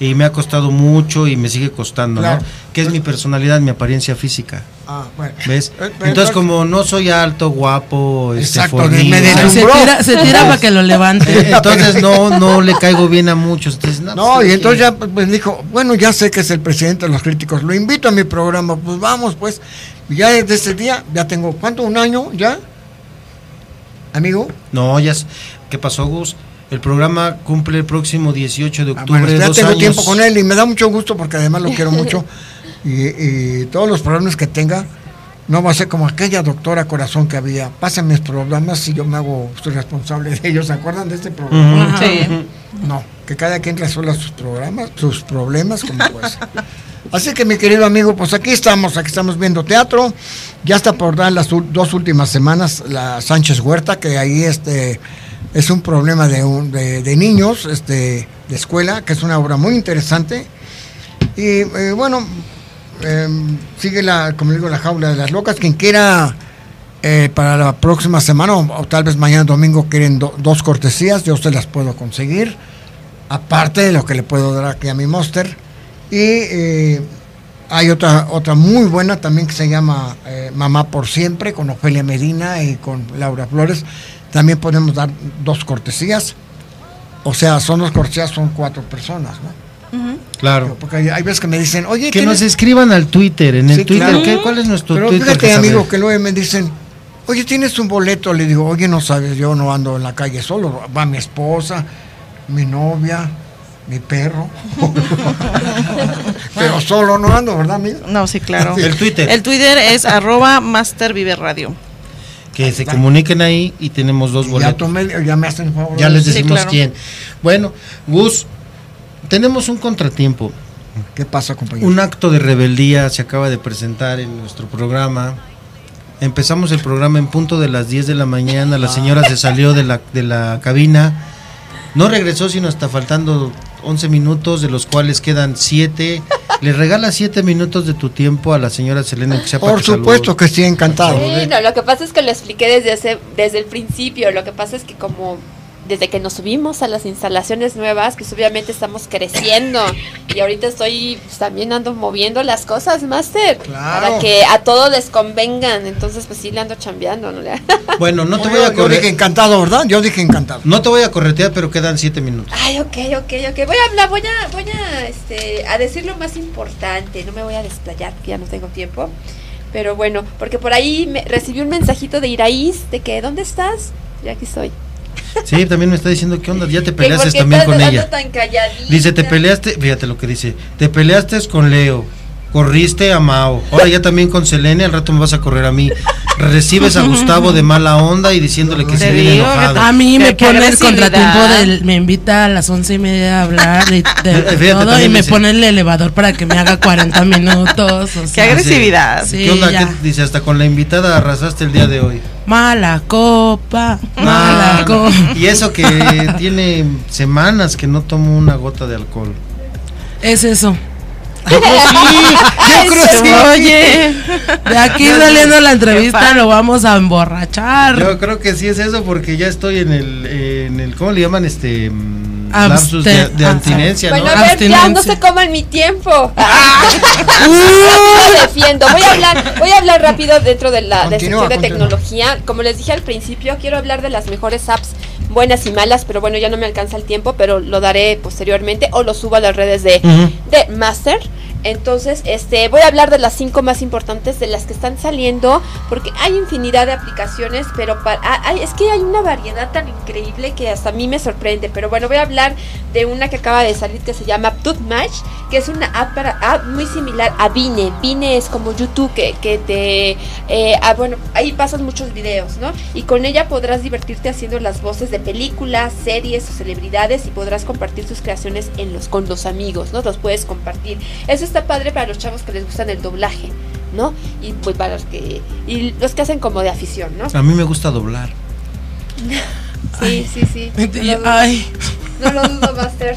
Y me ha costado mucho y me sigue costando, Claro. ¿no? Que es mi personalidad, mi apariencia física. Ah, bueno. ¿Ves? Eh, Entonces, como no soy alto, guapo, este, Exacto, fornido, me Se tira, se tira para que lo levante. Entonces no, no le caigo bien a muchos. Entonces, no, No, pues, y entonces ya pues, me dijo, bueno, ya sé que es el presidente de los críticos, lo invito a mi programa, pues vamos, pues. Ya desde ese día, ya tengo, ¿cuánto? ¿Un año ya? Amigo. No, ya. ¿Qué pasó, Gus? El programa cumple el próximo 18 de Ah, octubre. bueno, ya dos tengo años. tiempo con él y me da mucho gusto porque además lo quiero mucho. Y, y todos los problemas que tenga, no va a ser como aquella doctora corazón que había. Pasen mis problemas y yo me hago, soy responsable de ellos. ¿Se acuerdan de este programa? Sí. No, que cada quien resuelva sus programas, sus problemas como puede ser. Así que mi querido amigo, pues aquí estamos, aquí estamos viendo teatro. Ya está por dar las dos últimas semanas la Sánchez Huerta, que ahí este es un problema de, un- de, de niños, este, de escuela, que es una obra muy interesante. Y eh, bueno, em, sigue la, como digo, la jaula de las locas. Quien quiera eh, para la próxima semana o, tal vez mañana domingo quieren do- dos cortesías, yo se las puedo conseguir. Aparte de lo que le puedo dar aquí a mi Monster. Y eh, hay otra, otra muy buena también que se llama Mamá por Siempre, con Ofelia Medina y con Laura Flores. También podemos dar dos cortesías. O sea, son dos cortesías, son cuatro personas, ¿no? Claro. Porque hay, hay veces que me dicen, oye, Que ¿tienes- nos escriban al Twitter. En el Sí, Twitter, claro. ¿qué? ¿cuál es nuestro Pero Twitter? fíjate, Jezabel? amigo, que luego me dicen, oye, ¿tienes un boleto? Le digo, oye, no sabes, yo no ando en la calle solo. Va mi esposa, mi novia, mi perro. Pero solo no ando, ¿verdad, amigo? No, sí, claro. El Twitter. El Twitter es arroba Master Vive Radio. Que se comuniquen ahí y tenemos dos Ya, boletos. tomé, ya me hacen favor. Ya les Sí, decimos claro. quién. Bueno, Gus, tenemos un contratiempo. ¿Qué pasa, compañero? Un acto de rebeldía se acaba de presentar en nuestro programa. Empezamos el programa en punto de las 10 de la mañana. La señora se salió de la, de la cabina. No regresó sino hasta faltando 11 minutos, de los cuales quedan 7. Le regala 7 minutos de tu tiempo a la señora Selena. Que Por que supuesto que sí, encantado. Sí, no, lo que pasa es que lo expliqué desde ese, desde el principio. Lo que pasa es que como desde que nos subimos a las instalaciones nuevas, pues obviamente estamos creciendo. Y ahorita estoy pues, también ando moviendo las cosas, Master. Claro. Para que a todos les convengan. Entonces, pues sí le ando chambeando, ¿no? Bueno, no te voy a yo dije encantado, ¿verdad? Yo dije encantado. No te voy a corretear, pero quedan 7 minutos. Ay, ok, ok, ok. Voy a hablar, voy a, voy a, este, a decir lo más importante. No me voy a desplayar, que ya no tengo tiempo. Pero bueno, porque por ahí me, recibí un mensajito de Iraíz de que, ¿dónde estás? Y aquí estoy. Sí, también me está diciendo qué onda. Ya te peleaste también con ella. tan. Dice, te peleaste, fíjate lo que dice, te peleaste con Leo, corriste a Mao, ahora ya también con Selene, al rato me vas a correr a mí. Recibes a Gustavo de mala onda y diciéndole que se viene enojado. A mí me pone el contratiempo del, me invita a las once y media a hablar de, de Fíjate, todo y me dice- pone el elevador para que me haga 40 minutos. o Qué agresividad. Sí, ¿Qué onda? ya. ¿Qué- dice, hasta con la invitada arrasaste el día de hoy. Mala copa, mala Ah, copa. Y eso que tiene semanas que no tomo una gota de alcohol. Es eso. Yo creo sí, yo creo sí. Oye, de aquí saliendo la entrevista lo vamos a emborrachar. Yo creo que sí es eso porque ya estoy en el, en el ¿cómo le llaman? Este... mm, lapsus de, de ah, abstinencia, Bueno, ¿no? a ver, ya no se coman mi tiempo. Lo defiendo. Voy a hablar, voy a hablar rápido dentro de la de sección de tecnología. Como les dije al principio, quiero hablar de las mejores apps buenas y malas, pero bueno, ya no me alcanza el tiempo, pero lo daré posteriormente o lo subo a las redes de, de Master. Entonces, este, voy a hablar de las cinco más importantes de las que están saliendo, porque hay infinidad de aplicaciones, pero para, ah, es que hay una variedad tan increíble que hasta a mí me sorprende. Pero bueno, voy a hablar de una que acaba de salir que se llama Toothmatch, que es una app, para, app muy similar a Vine. Vine es como YouTube que, que te, eh, ah, bueno, ahí pasan muchos videos, ¿no? Y con ella podrás divertirte haciendo las voces de películas, series o celebridades y podrás compartir tus creaciones en los con los amigos, ¿no? Los puedes compartir. Eso está padre para los chavos que les gustan el doblaje, ¿no? Y pues para los que y los que hacen como de afición, ¿no? A mí me gusta doblar. Sí, sí, sí. No ay. No lo dudo, Master.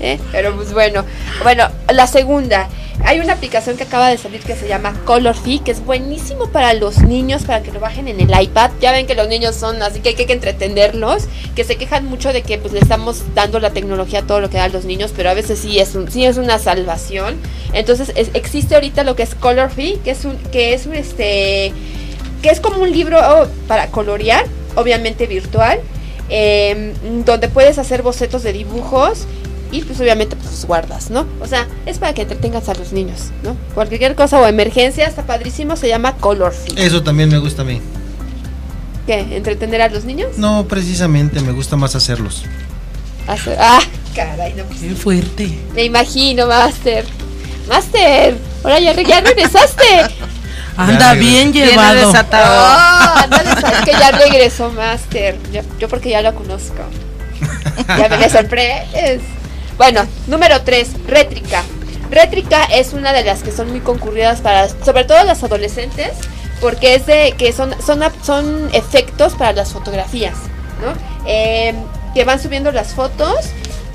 ¿Eh? Pero pues bueno. Bueno, la segunda. Hay una aplicación que acaba de salir que se llama Colorfy, que es buenísimo para los niños, para que lo bajen en el iPad. Ya ven que los niños son así que hay que entretenerlos, que se quejan mucho de que pues le estamos dando la tecnología a todo lo que dan los niños, pero a veces sí es un, sí es una salvación. Entonces es- existe ahorita lo que es Colorfy, que es un que es un este que es como un libro oh, para colorear, obviamente virtual, eh, donde puedes hacer bocetos de dibujos y pues obviamente pues los guardas, ¿no? O sea, es para que entretengas a los niños, ¿no? Cualquier cosa o emergencia, está padrísimo, se llama Colorfy. Eso también me gusta a mí. ¿Qué? ¿Entretener a los niños? No, precisamente, me gusta más hacerlos. Hacer- ah, caray, no pues, Qué fuerte. Me imagino, Master. Master, ahora ya, re- ya regresaste. Anda bien llevado. desatado. Ah, anda que ya regresó Master. Yo, yo porque ya lo conozco. Ya me, me sorprendes. Bueno, número 3, rétrica. Rétrica es una de las que son muy concurridas para, sobre todo las adolescentes, porque es de que son, son, son efectos para las fotografías, ¿no? Eh, que van subiendo las fotos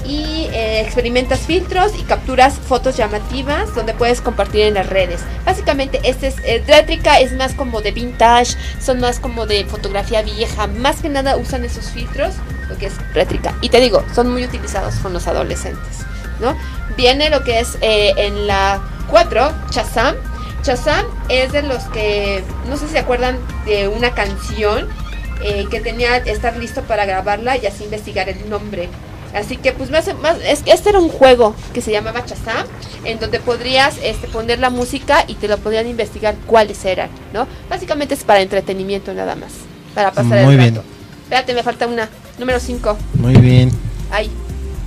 y eh, experimentas filtros y capturas fotos llamativas donde puedes compartir en las redes. Básicamente, este es eh, es más como de vintage, son más como de fotografía vieja, más que nada usan esos filtros, lo que es Rétrica. Y te digo, son muy utilizados con los adolescentes, ¿no? Viene lo que es eh, en la 4, Chazam. Chazam es de los que, no sé si se acuerdan de una canción eh, que tenía estar listo para grabarla y así investigar el nombre. Así que pues más, más es que este era un juego que se llamaba Chazam, en donde podrías este, poner la música y te lo podrían investigar cuáles eran, ¿no? Básicamente es para entretenimiento nada más, para pasar Muy el bien. rato. Espérate, me falta una, número 5. Muy bien. Ay,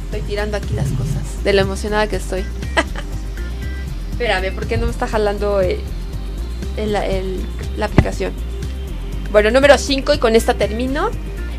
estoy tirando aquí las cosas, de lo emocionada que estoy. Espérame, ¿por qué no me está jalando eh, el- el- la aplicación? Bueno, número 5 y con esta termino.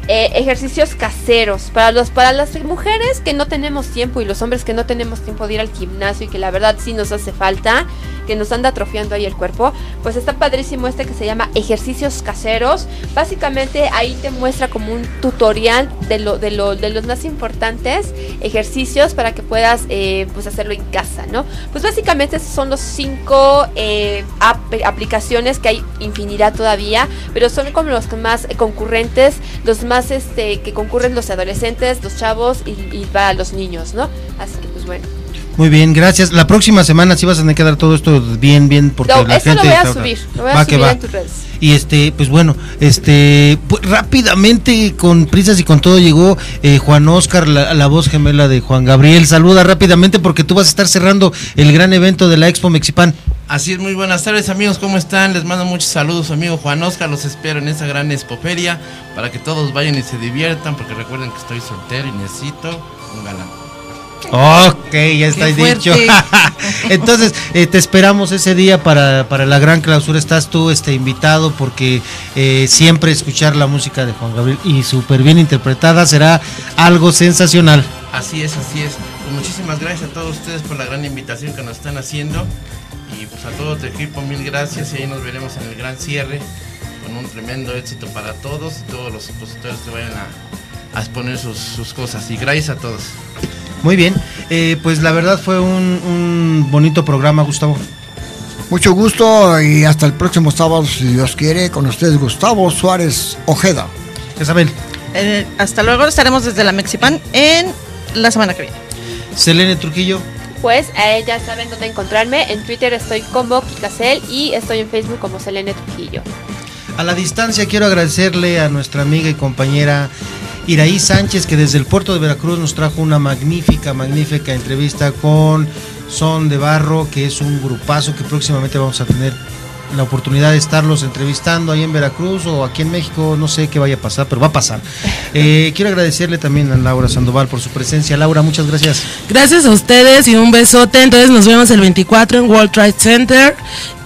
Eh, ejercicios caseros para los para las mujeres que no tenemos tiempo y los hombres que no tenemos tiempo de ir al gimnasio y que la verdad sí nos hace falta que nos anda atrofiando ahí el cuerpo pues está padrísimo este que se llama ejercicios caseros. Básicamente ahí te muestra como un tutorial de lo de lo de los más importantes ejercicios para que puedas eh, pues hacerlo en casa no pues básicamente esos son los cinco eh, ap- aplicaciones que hay infinidad todavía pero son como los más concurrentes los más este que concurren los adolescentes los chavos y, y para los niños no así que pues bueno Muy bien, gracias. La próxima semana sí vas a tener que dar todo esto bien, bien, porque No, la eso gente... lo voy a subir lo voy a Va que subir va. en tus redes Y este, pues bueno, este, pues rápidamente, con prisas y con todo, llegó eh, Juan Oscar, la, la voz gemela de Juan Gabriel. Saluda rápidamente porque tú vas a estar cerrando el gran evento de la Expo Mexipan. Así es, muy buenas tardes amigos, ¿cómo están? Les mando muchos saludos, amigo Juan Oscar, los espero en esta gran expoferia para que todos vayan y se diviertan, porque recuerden que estoy soltero y necesito un galán. Ok, ya está dicho. Entonces, eh, te esperamos ese día para, para la gran clausura. Estás tú este, invitado porque eh, siempre escuchar la música de Juan Gabriel y súper bien interpretada será algo sensacional. Así es, así es. Pues muchísimas gracias a todos ustedes por la gran invitación que nos están haciendo y pues a todo tu equipo mil gracias y ahí nos veremos en el gran cierre con un tremendo éxito para todos y todos los expositores que vayan a, a exponer sus, sus cosas y gracias a todos. Muy bien, eh, pues la verdad fue un, un bonito programa, Gustavo. Mucho gusto y hasta el próximo sábado, si Dios quiere, con ustedes Gustavo Suárez Ojeda. Isabel. Eh, hasta luego, estaremos desde la Mexipan en la semana que viene. Selene Trujillo. Pues eh, ya saben dónde encontrarme. En Twitter estoy como Kikacel y estoy en Facebook como Selene Trujillo. A la distancia quiero agradecerle a nuestra amiga y compañera Iraí Sánchez que desde el puerto de Veracruz nos trajo una magnífica, magnífica entrevista con Son de Barro, que es un grupazo que próximamente vamos a tener la oportunidad de estarlos entrevistando ahí en Veracruz o aquí en México, no sé qué vaya a pasar, pero va a pasar. Eh, quiero agradecerle también a Laura Sandoval por su presencia. Laura, muchas gracias. Gracias a ustedes y un besote. Entonces nos vemos el 24 en World Trade Center.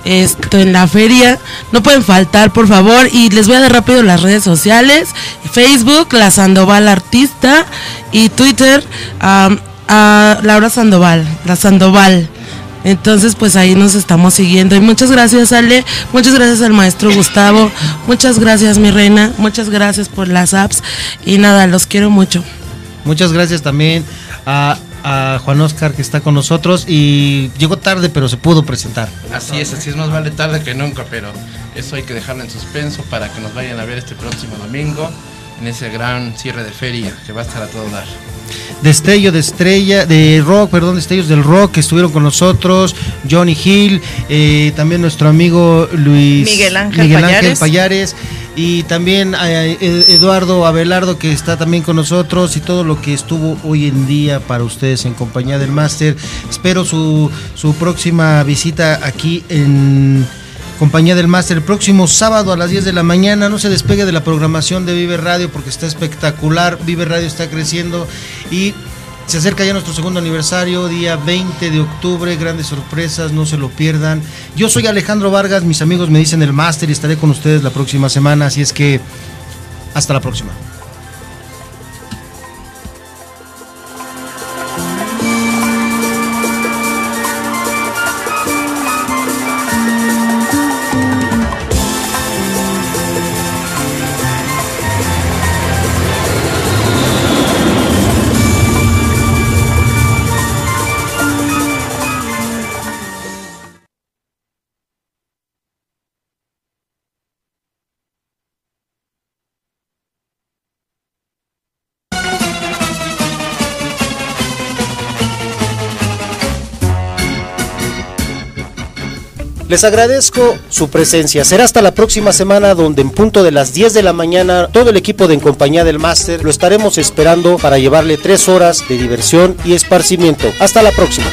Esto en la feria. No pueden faltar, por favor. Y les voy a dar rápido las redes sociales. Facebook, La Sandoval Artista. Y Twitter, a Laura Sandoval. La Sandoval. Entonces, pues ahí nos estamos siguiendo. Y muchas gracias, Ale. Muchas gracias al maestro Gustavo. Muchas gracias, mi reina. Muchas gracias por las apps. Y nada, los quiero mucho. Muchas gracias también a, a Juan Oscar que está con nosotros y llegó tarde, pero se pudo presentar. Así es, así es, más vale tarde que nunca, pero eso hay que dejarlo en suspenso para que nos vayan a ver este próximo domingo en ese gran cierre de feria que va a estar a todo dar. Destello de estrella, de rock, perdón, destellos del rock que estuvieron con nosotros, Johnny Hill, eh, también nuestro amigo Luis Miguel Ángel Payares. Payares, y también eh, Ed- Eduardo Abelardo que está también con nosotros y todo lo que estuvo hoy en día para ustedes en compañía del máster. Espero su, su próxima visita aquí en compañía del máster el próximo sábado a las 10 de la mañana. No se despegue de la programación de Vive Radio porque está espectacular. Vive Radio está creciendo y se acerca ya nuestro segundo aniversario, día 20 de octubre. Grandes sorpresas, no se lo pierdan. Yo soy Alejandro Vargas, mis amigos me dicen el máster y estaré con ustedes la próxima semana. Así es que hasta la próxima. Les agradezco su presencia. Será hasta la próxima semana donde en punto de las 10 de la mañana todo el equipo de En Compañía del Máster lo estaremos esperando para llevarle tres horas de diversión y esparcimiento. Hasta la próxima.